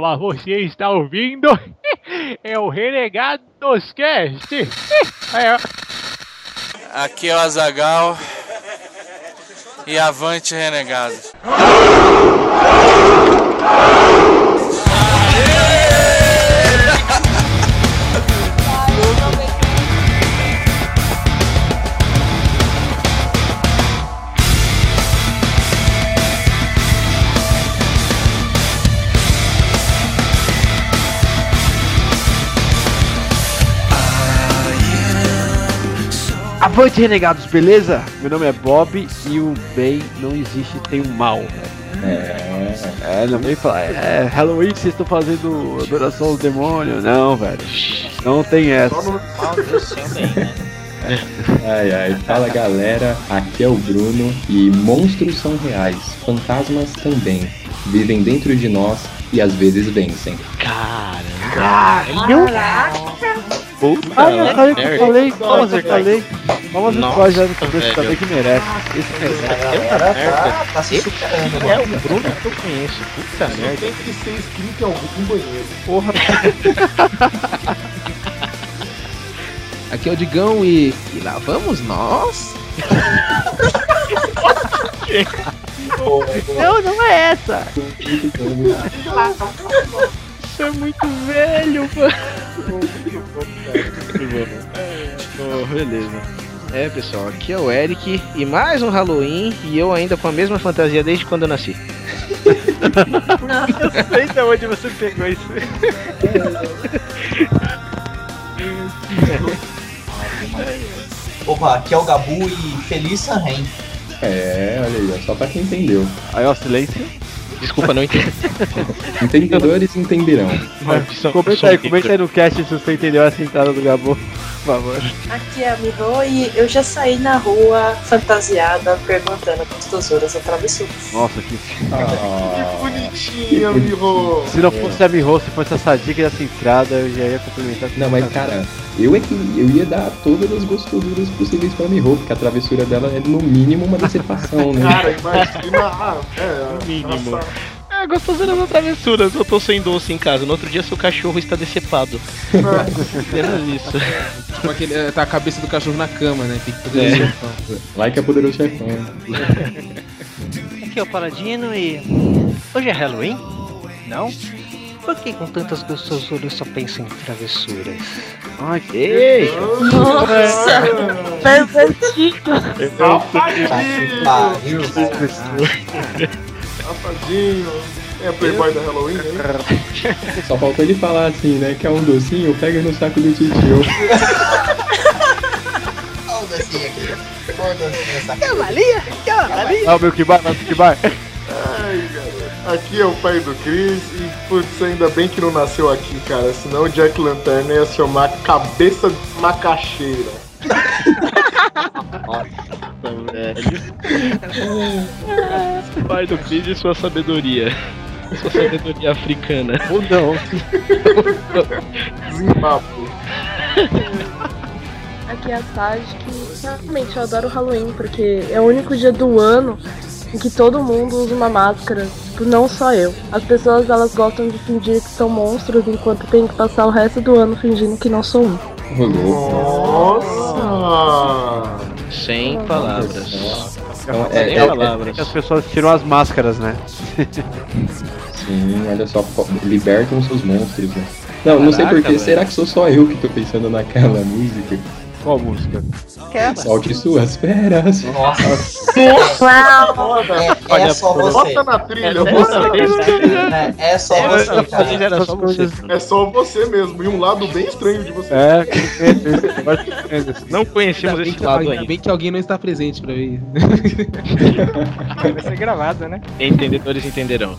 Mas você está ouvindo? É o Renegados Cast. É. Aqui é o Azagal e avante renegados. Avante renegados, beleza? Meu nome é Bob e o bem não existe, tem o mal. É, é não vem falar, é Halloween vocês estão fazendo adoração ao demônio. Não, velho. Não tem essa. Ai ai, fala galera, aqui é o Bruno e monstros são reais, fantasmas também. Vivem dentro de nós e às vezes vencem. Puta, ah, eu falei que eu falei, palmas eu falei. Eu falei já no também que merece. Esse merece. Tá, tá se superando, É o Bruno que eu conheço. Puta merda. Tem que ser escrito em algum banheiro. Porra, Aqui é o Digão e. E lá vamos nós? não, não é essa. Isso é muito velho, mano. Oh, beleza. É pessoal, aqui é o Eric e mais um Halloween e eu ainda com a mesma fantasia desde quando eu nasci. Eu sei de onde você pegou isso. Opa, aqui é o Gabu e Feliz Sanren. É, olha aí, ó, só pra quem entendeu. Aí, ó, silêncio. Desculpa, não entendi. Entendedores entenderão. Comenta aí, comenta aí no cast se você entendeu essa entrada do Gabo, por favor. Aqui é a Miho e eu já saí na rua fantasiada perguntando gostosuras ou travessuras. Nossa, que. Ah, Bonitinha, Miho. Se não fosse a Miho, se fosse essa dica dessa entrada, eu já ia complementar. não, mas cara, eu é que eu ia dar todas as gostosuras possíveis pra Miho, porque a travessura dela é no mínimo uma decepção, né? Cara, imagina. Ah, é, Mínimo. nossa, É, gostosura das travessuras. Eu tô sem doce em casa. No outro dia seu cachorro está decepado. Apenas isso. Tipo aquele, eh, tá a cabeça do cachorro na cama, né? Tem que fazer É. isso. Like a poderoso chefão. Aqui é o Paladino e. Hoje é Halloween? Não? Por que com tantas gostosuras eu só penso em travessuras? Ai, que. Nossa! Pervertido! Safadinho. Safadinho. É Playboy da Halloween, hein? Só faltou ele falar assim, né? Que é um docinho, pega no saco do titio. Olha o docinho aqui. Olha o docinho essa Quer balinha? Quer uma balinha? Ah, o Milk Bar, o Milk Bar. Ai, cara. Aqui é o pai do Chris e, putz, ainda bem que não nasceu aqui, cara. Senão o Jack Lanterna ia se chamar Cabeça de Macaxeira. Pai do Cris e sua sabedoria. Sua sabedoria africana. Ou não. Zimbábue. Aqui é a Sage que realmente eu adoro Halloween, porque é o único dia do ano em que todo mundo usa uma máscara. Tipo, não só eu. As pessoas elas gostam de fingir que são monstros enquanto tem que passar o resto do ano fingindo que não sou um. Nossa! Sem palavras. Então, é, Sem é- palavras. Que as pessoas tiram as máscaras, né? Sim, olha só, libertam seus monstros, né? Não, não sei Caraca, porquê, será que sou só eu que tô pensando naquela música? Qual música? Solte suas feras. Nossa. Uau! É, é só você. Bota na trilha, É bota na dessa trilha. É, é só você, Essa cara. você. É só você mesmo, e um lado bem estranho de você. É. Não conhecemos esse que, lado ainda ainda. bem que alguém não está presente pra ver. Vai ser gravado, né? Entendedores entenderão.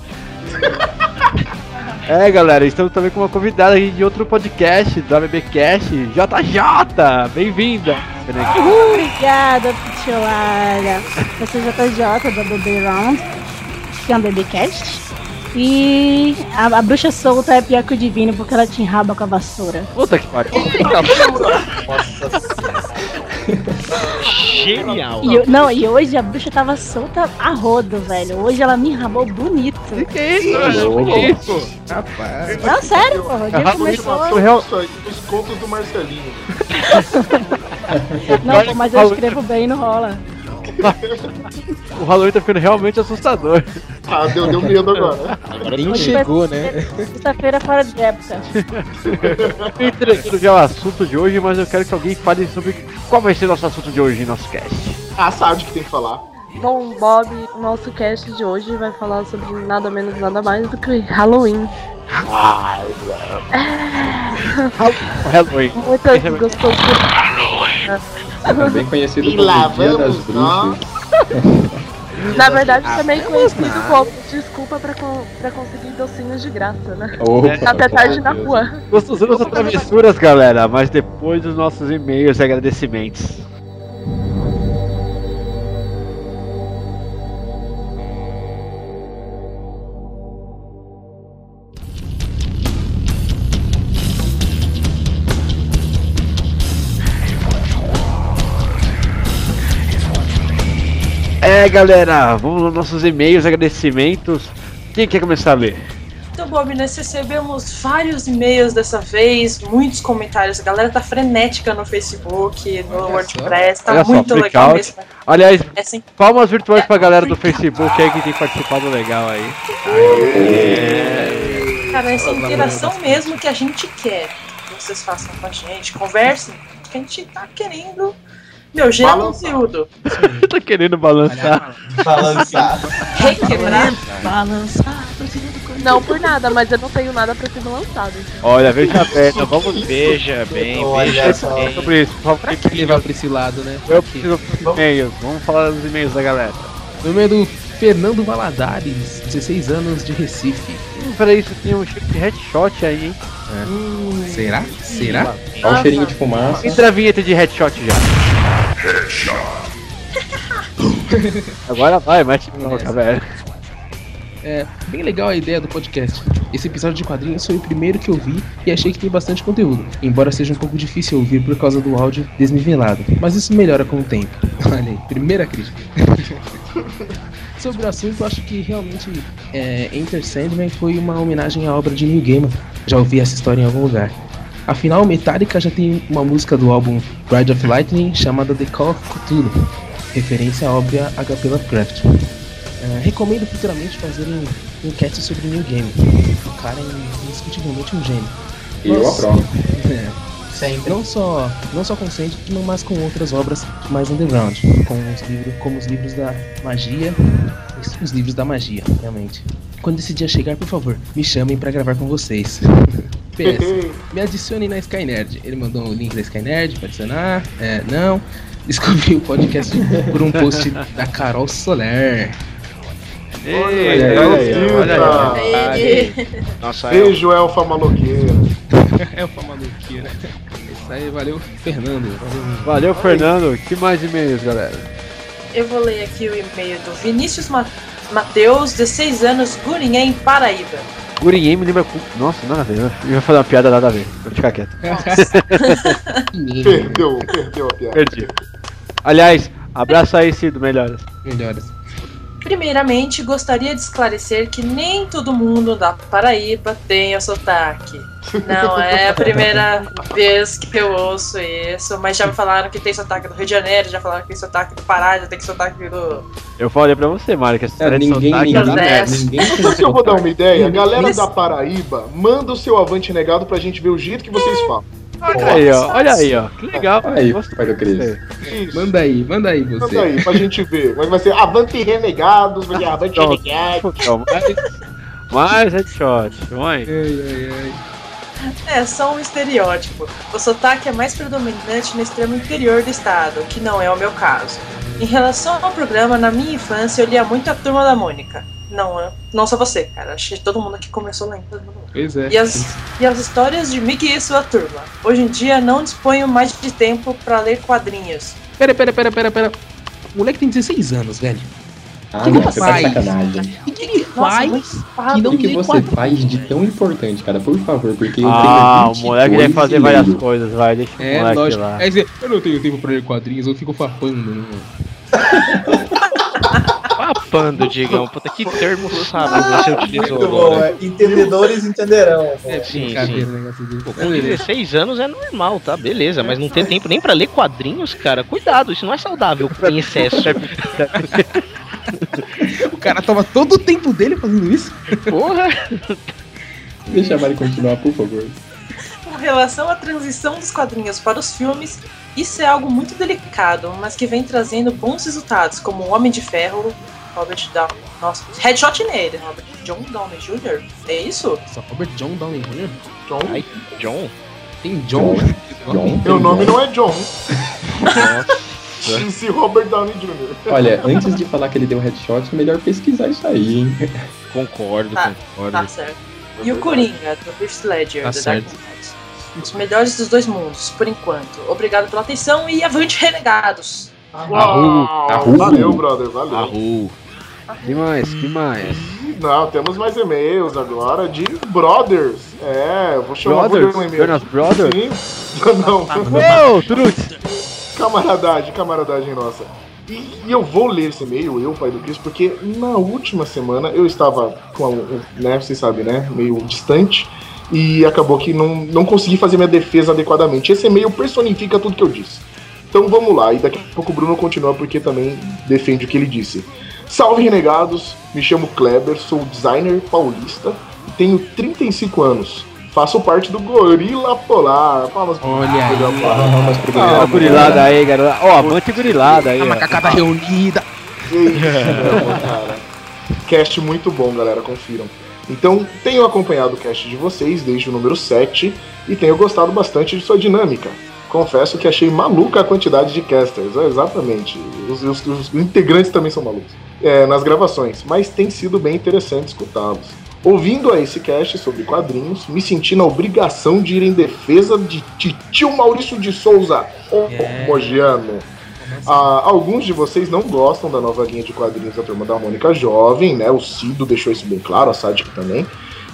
É, galera, estamos também com uma convidada aí de outro podcast, do ABBcast, JJ! Bem-vinda! Obrigada, Picholara. Eu sou JJ da Bebê Round, que é um BBcast. E a, a bruxa solta é pior que o divino porque ela te enraba com a vassoura. Puta que pariu! Nossa senhora. Genial. E eu- não, e hoje a bruxa tava solta a rodo, velho. Hoje ela me ramou bonito. Que é isso, velho? Que isso? Rapaz. Não, sério, porra. O dia começou. real- os contos do Marcelinho. Não, pô, mas eu escrevo bem, não rola. O Halloween tá ficando realmente assustador. Ah, deu, deu medo agora. Agora nem chegou, né? Sexta-feira fora de época. Entreguei já o assunto de hoje, mas eu quero que alguém fale sobre qual vai ser nosso assunto de hoje em nosso cast. Ah, sabe o que tem que falar. Bom, Bob, o nosso cast de hoje vai falar sobre nada menos, nada mais do que Halloween. Halloween. Muitas gostou de. Também conhecido E como lá Dia das vamos nós. Bruxas. Na verdade, também vamos conhecido lá. como desculpa pra, con- pra conseguir docinhos de graça, né? Opa, Até tarde na rua. Gostosamos das travessuras, galera, mas depois dos nossos e-mails e agradecimentos. É, galera, vamos aos nossos e-mails, agradecimentos. Quem quer começar a ler? Então, Bob, nós recebemos vários e-mails dessa vez, muitos comentários. A galera tá frenética no Facebook, no Olha WordPress, tá Olha só, muito freak legal out. mesmo. Aliás, É assim, palmas virtuais pra É, galera do Facebook aí que tem participado legal aí. cara, essa interação mesmo que a gente quer que vocês façam com a gente, conversem, que a gente tá querendo. Meu, gerar Balançar. conteúdo, tá querendo balançar. Balançar. requebrar. Não por nada, mas eu não tenho nada pra ser lançado. Olha, veja bem, nós vamos Veja bem, veja bem. sobre isso. Por favor, que levar pra esse lado, né? eu preciso dos e-mails. Vamos falar dos e-mails da galera. No meio do Fernando Valadares, 16 anos de Recife. Hum, peraí, isso tem um cheiro de headshot aí, hein? Será? Será? Olha o cheirinho de fumaça. Entra a vinheta de headshot já. Agora vai, mete bronca, velho. É bem legal a ideia do podcast. Esse episódio de quadrinhos foi o primeiro que eu vi e achei que tem bastante conteúdo, embora seja um pouco difícil ouvir por causa do áudio desnivelado, mas isso melhora com o tempo. Olha aí, primeira crítica. Sobre o assunto, acho que realmente é, Enter Sandman foi uma homenagem à obra de Neil Gaiman. Já ouvi essa história em algum lugar. Afinal, Metallica já tem uma música do álbum Ride of Lightning chamada The Call of Cthulhu, referência à obra HP Lovecraft. É, recomendo futuramente fazer um enquete sobre Neil Gaiman. O cara é indiscutivelmente um gênio. Eu Nossa. aprovo. É, Sempre. não só, não só com Sandman, mas com outras obras mais underground, com os livros, como os livros da magia, os livros da magia, realmente. Quando esse dia chegar, por favor, me chamem pra gravar com vocês. PS, me adicione na Skynerd. Ele mandou o link da Skynerd pra adicionar. É, não. Descobri o podcast por um post da Carol Soler. Ei, aí, olha aí, Elfita. olha aí. Ei, Nossa, Beijo, Elfa Maloqueira. É o maluqueira. Isso aí, valeu, Fernando. Valeu. Valeu, Fernando. Que mais e-mails, galera? Eu vou ler aqui o e-mail do Vinícius Ma Mateus, 16 anos, Gurinhém, Paraíba. Gurinhém me lembra. com- Nossa, nada a ver. Eu ia fazer uma piada nada a ver. Vou ficar quieto. Perdeu, perdeu a piada. Perdi. Aliás, abraço aí, Cido, melhoras. Melhoras. Primeiramente, gostaria de esclarecer que nem todo mundo da Paraíba tem o sotaque. Não é a primeira vez que eu ouço isso, mas já me falaram que tem sotaque do Rio de Janeiro, já falaram que tem sotaque do Pará, já tem sotaque do. Eu falei pra você, Mário, que essa É, ninguém, sotaque ninguém, é merda. ninguém Sabe que eu vou dar uma ideia? A galera da Paraíba, manda o seu avante negado pra gente ver o jeito que vocês falam. Olha aí, ó. Olha aí, ó. Que legal. Aí, Gostei. pai do Cris. Manda aí, manda aí você. Manda aí, pra gente ver. Mas vai ser avante renegados, vai ser avante renegados. Mais, mais headshot. Mãe. É, só um estereótipo. O sotaque é mais predominante no extremo interior do estado, que não é o meu caso. Em relação ao programa, na minha infância eu lia muito a Turma da Mônica. Não, eu- não só você, cara. Acho que todo mundo aqui começou lendo. Pois é. E as, e as histórias de Mickey e sua turma. Hoje em dia não disponho mais de tempo pra ler quadrinhos. Pera, pera, pera, pera, pera. O moleque tem 16 anos, velho. Ah, que não, você tá de faz? sacanagem. O que ele Nossa, faz muito que não O que você quadrinhos? faz de tão importante, cara? Por favor, porque eu Ah, tenho o moleque deve 22 fazer várias coisas, vai, deixa o É, moleque lógico. lá. Aí você, eu não tenho tempo pra ler quadrinhos, eu fico farpando. Né? Papando, Digão. Puta, que termo sábio você utilizou Muito bom, agora. é. entendedores entenderão. pô. É Sim, sim. Pô, com 16 anos é normal, tá? Beleza, mas não ter tempo nem pra ler quadrinhos, cara, cuidado, isso não é saudável em excesso. O cara toma todo o tempo dele fazendo isso? Porra! Deixa a Mari continuar, por favor. Com relação à transição dos quadrinhos para os filmes, isso é algo muito delicado, mas que vem trazendo bons resultados, como o Homem de Ferro, Robert Downey. Nossa, headshot nele, Robert John Downey Jr. É isso? Só Robert John Downey Jr.? John? Ai, John? Tem John? John, Meu nome John. não é John. Disse Robert Downey Jr. Olha, antes de falar que ele deu headshot, melhor pesquisar isso aí, hein? Concordo, Tá, concordo. Tá certo. E o Coringa, do Heath Ledger, Tá do certo. Dark Knight. Os melhores dos dois mundos, por enquanto. Obrigado pela atenção e avante, renegados! Uau, Arru. Valeu, brother, valeu. Arru. Que mais? Que mais? Não, temos mais e-mails agora de Brothers. É, eu vou chamar Brothers? ler um e-mail. Jonas Brothers? Sim. Não, camaradagem, camaradagem nossa. E, e eu vou ler esse e-mail, eu, pai do Cristo, porque na última semana eu estava com, a, né, vocês sabem, né, meio distante, e acabou que não, não consegui fazer minha defesa adequadamente. Esse e-mail personifica tudo que eu disse. Então vamos lá, e daqui a pouco o Bruno continua porque também defende o que ele disse. Salve renegados, me chamo Kleber, sou designer paulista e tenho 35 anos. Faço parte do Gorila Polar. Palmas Olha aí. Gorila Polar. Palmas pro Ó, a Palmas. gurilada aí, garoto. Ó, avante gurilada aí. A macacada reunida. Que isso, cara. Cast muito bom, galera, confiram. Então, tenho acompanhado o cast de vocês desde o número 7 e tenho gostado bastante de sua dinâmica. Confesso que achei maluca a quantidade de casters, é, exatamente. Os, os- os integrantes também são malucos. É, nas gravações, mas tem sido bem interessante escutá-los. Ouvindo a esse cast sobre quadrinhos, me senti na obrigação de ir em defesa de titio Maurício de Souza, o Mogiano. Ah, alguns de vocês não gostam da nova linha de quadrinhos da turma da Mônica Jovem, né? O Cido deixou isso bem claro, a Sádico também.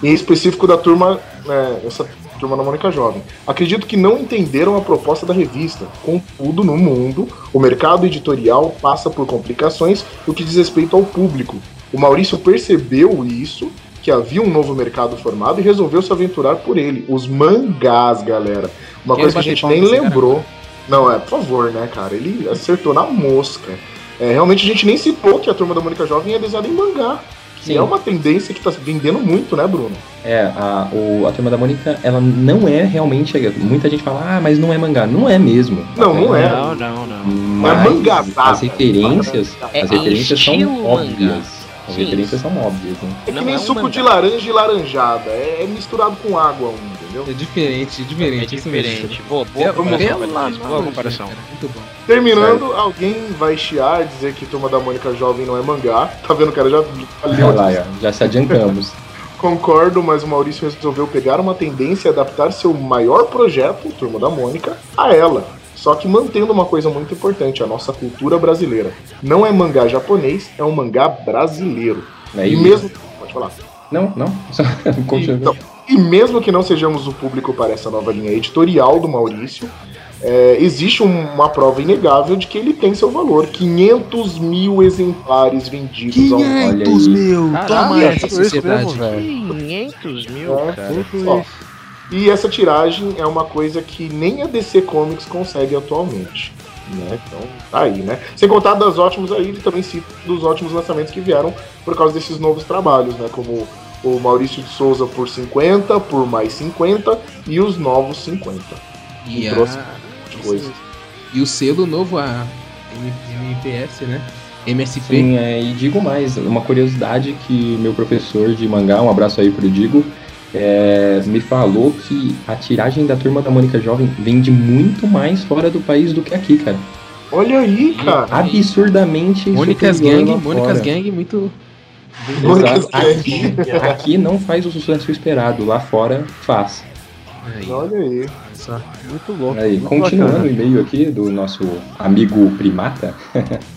Em específico da turma, né, essa turma da Mônica Jovem. Acredito que não entenderam a proposta da revista. Contudo, no mundo, o mercado editorial passa por complicações no que diz respeito ao público. O Maurício percebeu isso, que havia um novo mercado formado e resolveu se aventurar por ele. Os mangás, galera. Uma Quero coisa que a gente nem nesse cara. Não, é, por favor, né, cara? Ele acertou na mosca. É, realmente a gente nem citou que a turma da Mônica Jovem é desenhada em mangá. Que Sim. é uma tendência que tá vendendo muito, né, Bruno? É, a, o, a Turma da Mônica, ela não é realmente. Muita gente fala, ah, mas não é mangá. Não é mesmo. Não, não é. Não, não, não. Não é Mas mangazada. as referências, É as referências são mangá. As Sim. referências são óbvias, né? É que Não nem é um suco mangá. de laranja e laranjada. É, é misturado com água, um, entendeu? É diferente, é É diferente. mesmo. diferente. Boa, boa comparação. amor Beatriz, de Boa comparação. cara, Muito bom. Terminando, alguém vai chiar, dizer que Turma da Mônica Jovem não é mangá. Tá vendo, cara? Já Olha lá, ó, já se adiantamos. Concordo, mas o Maurício resolveu pegar uma tendência e adaptar seu maior projeto, Turma da Mônica, a ela. Só que mantendo uma coisa muito importante, a nossa cultura brasileira. Não é mangá japonês, é um mangá brasileiro. É e isso. mesmo. Pode falar. Não, não. Então, e mesmo que não sejamos o público para essa nova linha editorial do Maurício, é, existe um- uma prova inegável de que ele tem seu valor. 500 mil exemplares vendidos ao ano. Olha aí. meu! Caralho, Toma é essa, sociedade. mesmo, velho. 500 mil, É, cara. Ó, e essa tiragem é uma coisa que nem a DC Comics consegue atualmente. Né? Então, tá aí, né? Sem contar das ótimos aí, ele também cita dos ótimos lançamentos que vieram por causa desses novos trabalhos, né? Como o Maurício de Souza por 50, por mais 50 e os novos 50. E, a- coisa. e o selo novo, a MPS, né? MSP. Sim, é, e digo mais, uma curiosidade que meu professor de mangá, um abraço aí pro Digo, é, me falou que a tiragem da turma da Mônica Jovem vende muito mais fora do país do que aqui, cara. Olha aí, cara. Absurdamente Mônicas Gang, Mônicas. Gang, muito. Mônicas. Aqui, aqui não faz o sucesso esperado, lá fora faz. Olha aí. Muito louco. Aí, muito continuando bacana. o e-mail aqui do nosso amigo primata.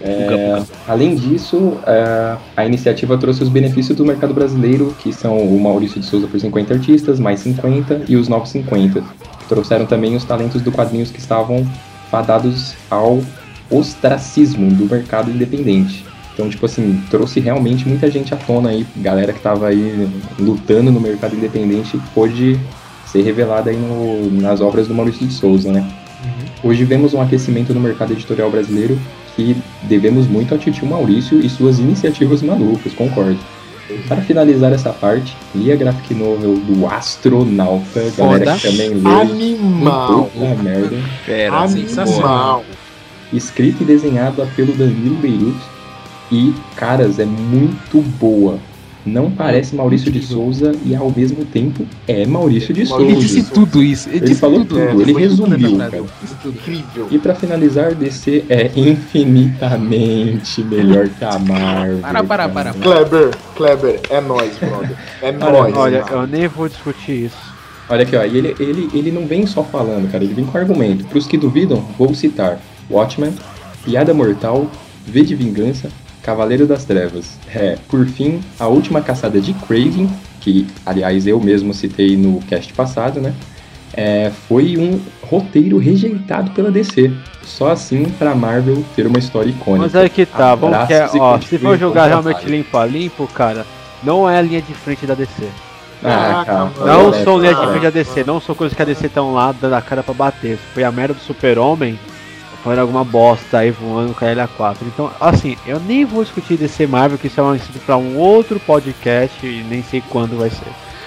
É, além disso, é, a iniciativa trouxe os benefícios do mercado brasileiro, que são o Maurício de Souza por 50 artistas, mais 50, e os novos 50. Trouxeram também os talentos do quadrinhos que estavam fadados ao ostracismo do mercado independente. Então, tipo assim, trouxe realmente muita gente à tona aí, galera que tava aí lutando no mercado independente, pôde ser revelada aí no- nas obras do Maurício de Souza, né? Hoje vemos um aquecimento no mercado editorial brasileiro que devemos muito ao titio Maurício e suas iniciativas malucas, concordo. Para finalizar essa parte, li a graphic novel do Astronauta, galera que também lê. Animal. Puta merda. Fera, Animal. Escrita e desenhada pelo Danilo Beirut. E, caras, é muito boa. Não parece Maurício de Souza e ao mesmo tempo é Maurício de Souza. Ele disse tudo isso. Ele, Ele disse falou tudo. tudo, ele resumiu, cara. Incrível. E pra finalizar, DC é infinitamente melhor que a Marvel. Para, para, para. Kleber, Kleber, é nóis, brother. É nóis. Olha, eu nem vou discutir isso. Olha aqui, ó, e ele, ele, ele não vem só falando, cara, ele vem com argumento. Pros que duvidam, vou citar Watchmen, Piada Mortal, V de Vingança, Cavaleiro das Trevas. É, por fim, a última caçada de Craven, que aliás eu mesmo citei no cast passado, né? É, foi um roteiro rejeitado pela DC. Só assim pra Marvel ter uma história icônica. Mas aí que tá, vamos que, e ó, se for jogar realmente limpo a limpo, cara, não é a linha de frente da DC. Ah, calma. Não são linha de frente da DC, não são coisas que a DC tão lá dando a cara pra bater. Foi a merda do Super-Homem, foi alguma bosta aí voando com a LA4. Então, assim, eu nem vou discutir DC Marvel, que isso é um assunto pra um outro podcast e nem sei quando vai ser.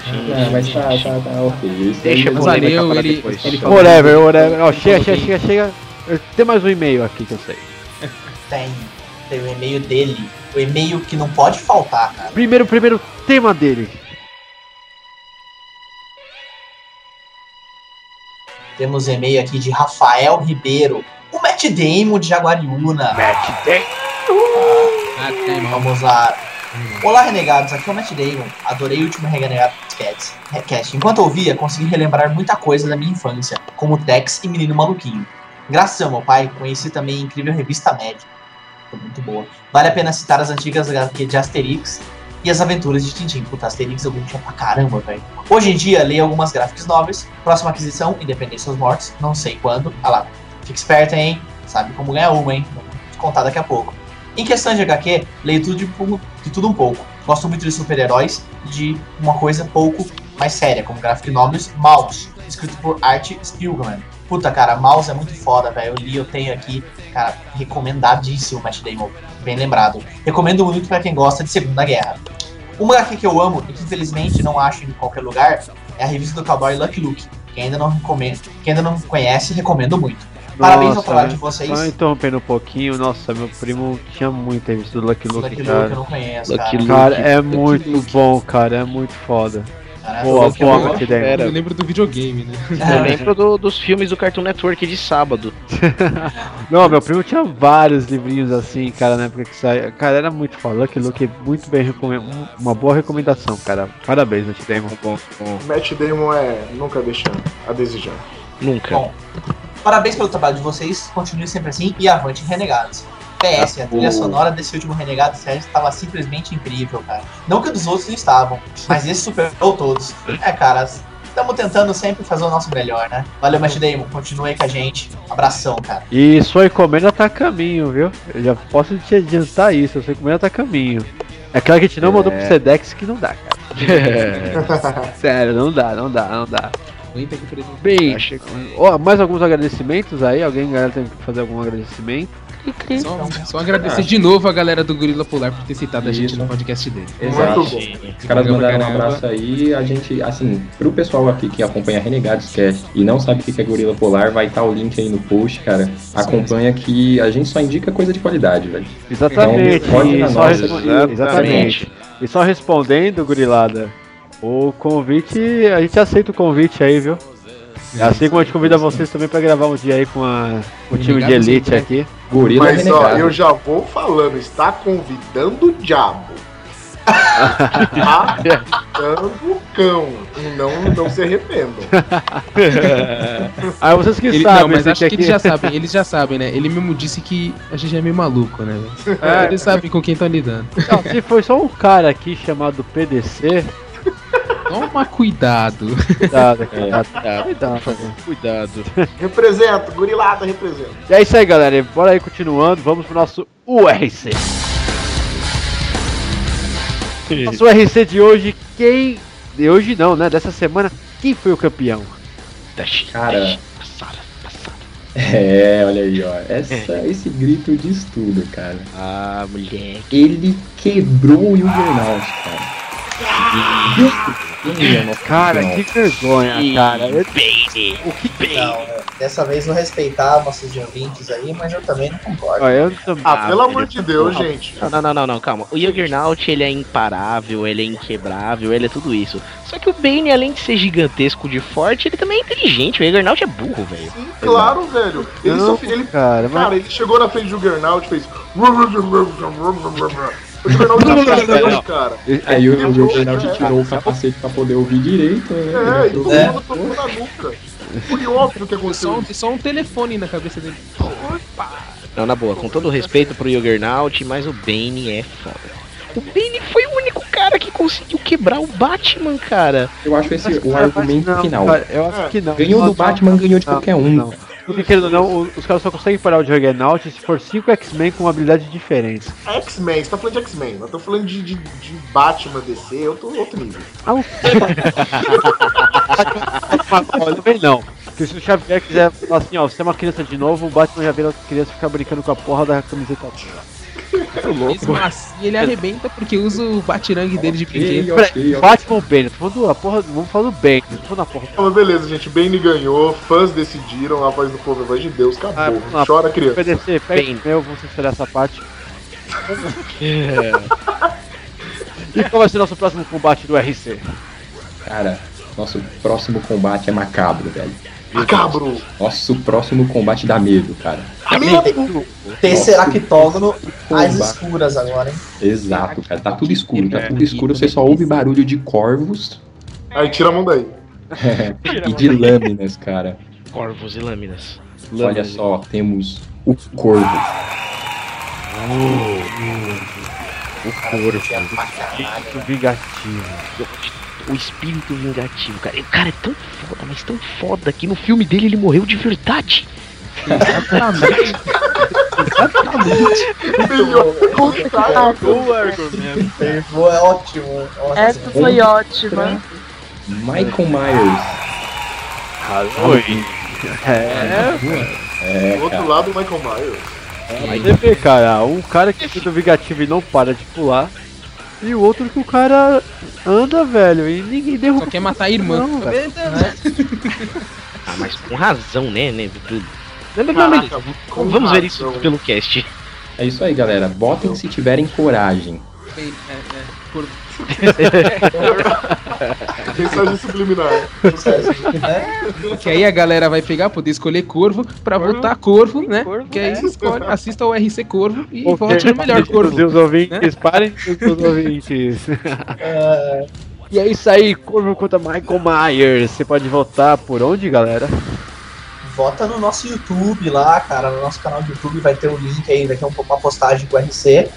Ah, mas tá, tá, tá, ok. Isso Deixa Mas polêmica valeu, ele- depois. ele falou- Whatever, whatever. Ó, chega, chega, chega, chega. Eu- Tem mais um e-mail aqui que eu sei. Tem. Tem o e-mail dele. O e-mail que não pode faltar, cara. Primeiro, primeiro tema dele. Temos e-mail aqui de Rafael Ribeiro. O Matt Damon de Jaguariúna. Matt Ah, tem, mal. Vamos lá. Olá, renegados. Aqui é o Matt Damon. Adorei o último Renegado Cats. Recast. Enquanto ouvia, consegui relembrar muita coisa da minha infância, como Tex e Menino Maluquinho. Graças ao meu pai, conheci também a incrível revista Mad. Foi muito boa. Vale a pena citar as antigas HQ de Asterix e as aventuras de Tintin. Puta, Asterix eu curtia pra caramba, velho. Hoje em dia, leio algumas graphics novels. Próxima aquisição, Independência dos Mortos. Não sei quando. Ah lá. Fica esperto, hein? Sabe como ganhar uma, hein? Vou te contar daqui a pouco. Em questão de HQ, leio tudo de, de tudo um pouco. Gosto muito de super-heróis de uma coisa pouco mais séria, como graphic novels Mouse, escrito por Art Spiegelman. Puta, cara, Mouse é muito foda, velho. Eu li, eu tenho aqui, cara, recomendadíssimo Matt Damon, bem lembrado. Recomendo muito pra quem gosta de Segunda Guerra. Uma HQ que eu amo e que infelizmente não acho em qualquer lugar é a revista do cowboy Lucky Luke. Quem ainda não, recomenda, quem ainda não conhece, recomendo muito. Parabéns ao trabalho de Só vocês. interrompendo um pouquinho, nossa, meu primo tinha muita revista do Lucky Luke, Lucky Luke cara. eu não conheço, Lucky cara. Luke. Cara, é Lucky muito Luke. bom, cara, é muito foda. Caraca, Boa, boa, Luke. Matt Damon. Era. Eu lembro do videogame, né? Eu lembro do- dos filmes do Cartoon Network de sábado. Não, meu primo tinha vários livrinhos assim, cara, na época que saiu. Cara, era muito foda. Lucky Luke, muito bem recomendado. Uma boa recomendação, cara. Parabéns, Matt Damon. Bom, bom. Matt Damon é nunca deixando a desejar. Nunca. Bom, parabéns pelo trabalho de vocês, continue sempre assim e avante renegados. PS, a trilha sonora desse último Renegado Sério estava simplesmente incrível, cara. Não que dos outros não estavam, mas esse superou todos. É, cara, estamos tentando sempre fazer o nosso melhor, né? Valeu, Matt Damon, continue aí com a gente. Abração, cara. E sua encomenda tá a caminho, viu? Eu já posso te adiantar isso, sua encomenda tá a caminho. É aquela que a gente não mandou pro Sedex que não dá, cara. Sério, não dá, não dá, não dá. Aguenta aqui, por exemplo. Bem, Achei ó, mais alguns agradecimentos aí? Alguém galera, tem que fazer algum agradecimento? Só, só agradecer de novo a galera do Gorila Polar por ter citado a gente no podcast dele. Exato. Muito bom. Os caras mandaram um abraço aí, a gente, assim, pro pessoal aqui que acompanha Renegados Cast e não sabe o que é Gorila Polar, vai estar o link aí no post, cara. Acompanha que a gente só indica coisa de qualidade, velho. Exatamente. Então, pode e na só nossa, respo- exatamente. exatamente. E só respondendo, gurilada, o convite, a gente aceita o convite aí, viu? Assim como a gente convida vocês também pra gravar um dia aí com a, o time de elite aqui. Gorila Mas ó, Renegado. eu já vou falando, está convidando o diabo. Matando o cão. E não, não se arrependam. Aí vocês que Ele- sabem, não, mas acho que aqui- eles já sabem, eles já sabem, né? Ele mesmo disse que a gente é meio maluco, né? É. Eles sabem com quem estão lidando. Não, se foi só um cara aqui chamado PDC. Toma cuidado. Cuidado, É. cuidado, cuidado. Cuidado. Representa, gurilada representa. E é isso aí, galera. Bora aí continuando. Vamos pro nosso URC. Nosso URC de hoje, quem. De hoje não, né? Dessa semana, quem foi o campeão? Cara. É, olha aí, ó. Essa, esse grito diz tudo, cara. Ah, moleque. Ele quebrou o Juggernaut, cara. Cara, que vergonha, cara. Eu- O que Não, dessa vez vou respeitar nossos ouvintes aí, mas eu também não concordo. Ó, eu também- Ah, pelo amor de Deus, gente. Não, não, não, não, não, calma. O Juggernaut, ele é imparável, ele é inquebrável, ele é tudo isso. Só que o Bane, além de ser gigantesco de forte, ele também é inteligente. O Juggernaut é burro, velho. Claro, velho. Ele Não, só ele, cara, mas- cara, ele chegou na frente do Juggernaut e fez. O tá Não. cara. Aí o Quebrou, Juggernaut é. tirou o capacete pra poder ouvir direito, né? É, e Ele todo mundo tomou na nuca. Foi óbvio o que Só aconteceu. um, só um telefone na cabeça dele. Não, na boa, com todo o respeito pro Juggernaut, mas o Bane é foda. O Bane foi o único cara que conseguiu quebrar o Batman, cara. Eu acho esse o argumento não, final. cara, eu acho que não. Ganhou do Batman, ganhou de não, qualquer um. Não. Porque querendo ou não, os caras só conseguem parar o Juggernaut se for 5 X-Men com habilidades diferentes. X-Men, você tá falando de X-Men, eu tô falando de, de, de Batman DC, eu tô outro nível. Ah, o Olha, não. Porque se o Xavier quiser falar assim, ó, você é uma criança de novo, o Batman já vira criança e fica brincando com a porra da camiseta. Mesmo assim, ele arrebenta porque usa o batirangue dele de brinquedo. Peraí, Batman ou Bane? Eu tô falando a porra, vamos falar do Bane, eu tô falando a porra. Mas beleza, gente, Bane ganhou, fãs decidiram, a voz do povo, a voz de Deus, acabou. Ah, vamos lá. Chora criança. PDC, o meu, vamos censurar essa parte. E qual vai ser o nosso próximo combate do RC? Cara, nosso próximo combate é macabro, velho. Macabro! Nosso próximo combate dá medo, cara. Tesseractógono às escuras agora, hein? Exato, cara. Tá tudo escuro, tá tudo escuro. Você só ouve barulho de corvos Aí tira a mão daí. e de lâminas, cara. Corvos e lâminas. Olha só, temos o corvo. O corvo. Espírito vingativo. O espírito vingativo, cara. O cara é tão foda, mas tão foda que no filme dele ele morreu de verdade. Boa argumento. Boa, é ótimo. ótimo. Essa foi ótima. Michael Myers. Oi. É, É, Do outro lado, o Michael Myers. Aí você vê, cara, um cara que fica vingativo e não para de pular. E o outro que o cara anda, velho, e ninguém derruba. Só quer matar a irmã. Não, velho. Ah, mas com razão, né, né? Tudo. Caraca, vamos ver isso pelo cast. É isso aí, galera. Botem se tiverem coragem. É, é, corvo. Mensagem subliminar. Que aí a galera vai pegar, poder escolher corvo pra votar corvo, né? que aí escolhe, assista o RC Corvo e vote no melhor corvo. Os ouvintes, parem os ouvintes. E é isso aí, Corvo contra Michael Myers. Você pode votar por onde, galera? Vota no nosso YouTube lá, cara. No nosso canal do YouTube vai ter o link aí, vai ter um- uma postagem com o RC.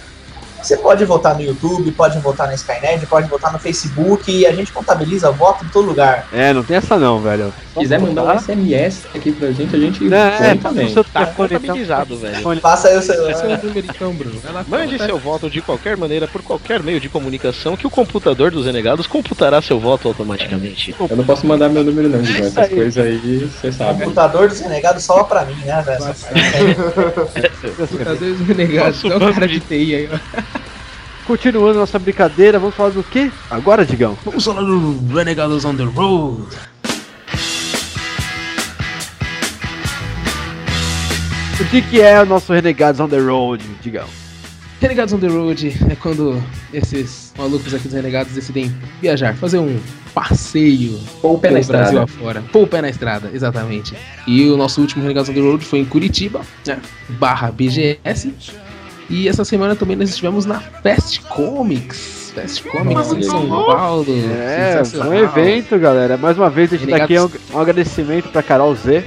Você pode votar no YouTube, pode votar na Skynet, pode votar no Facebook e a gente contabiliza voto em todo lugar. É, não tem essa não, velho. Se quiser mandar um SMS aqui pra gente, a gente É, põe é, também. o seu Tá contabilizado, velho. Faça aí o seu. Esse é o número então, Bruno. Mande seu voto de qualquer maneira, por qualquer meio de comunicação, que o computador dos renegados computará seu voto automaticamente. Eu não posso mandar meu número não, Digão. Essas coisas aí, você sabe. Computador dos renegados só pra mim, né, velho? Computadores renegados. Olha o cara de TI aí, ó. Continuando nossa brincadeira, vamos falar do quê? Agora, Digão. Vamos falar do Renegados on the Road. O que, que é o nosso Renegados on the Road, Digão? Renegados on the Road é quando esses malucos aqui dos Renegados decidem viajar, fazer um passeio o pé na Brasil estrada. afora. O pé na estrada, exatamente. E o nosso último Renegados on the Road foi em Curitiba, né, barra BGS. E essa semana também nós estivemos na Fast Comics. Fast Comics em São Paulo. É, foi um evento, galera. Mais uma vez, deixa daqui um, um agradecimento pra Carol Z.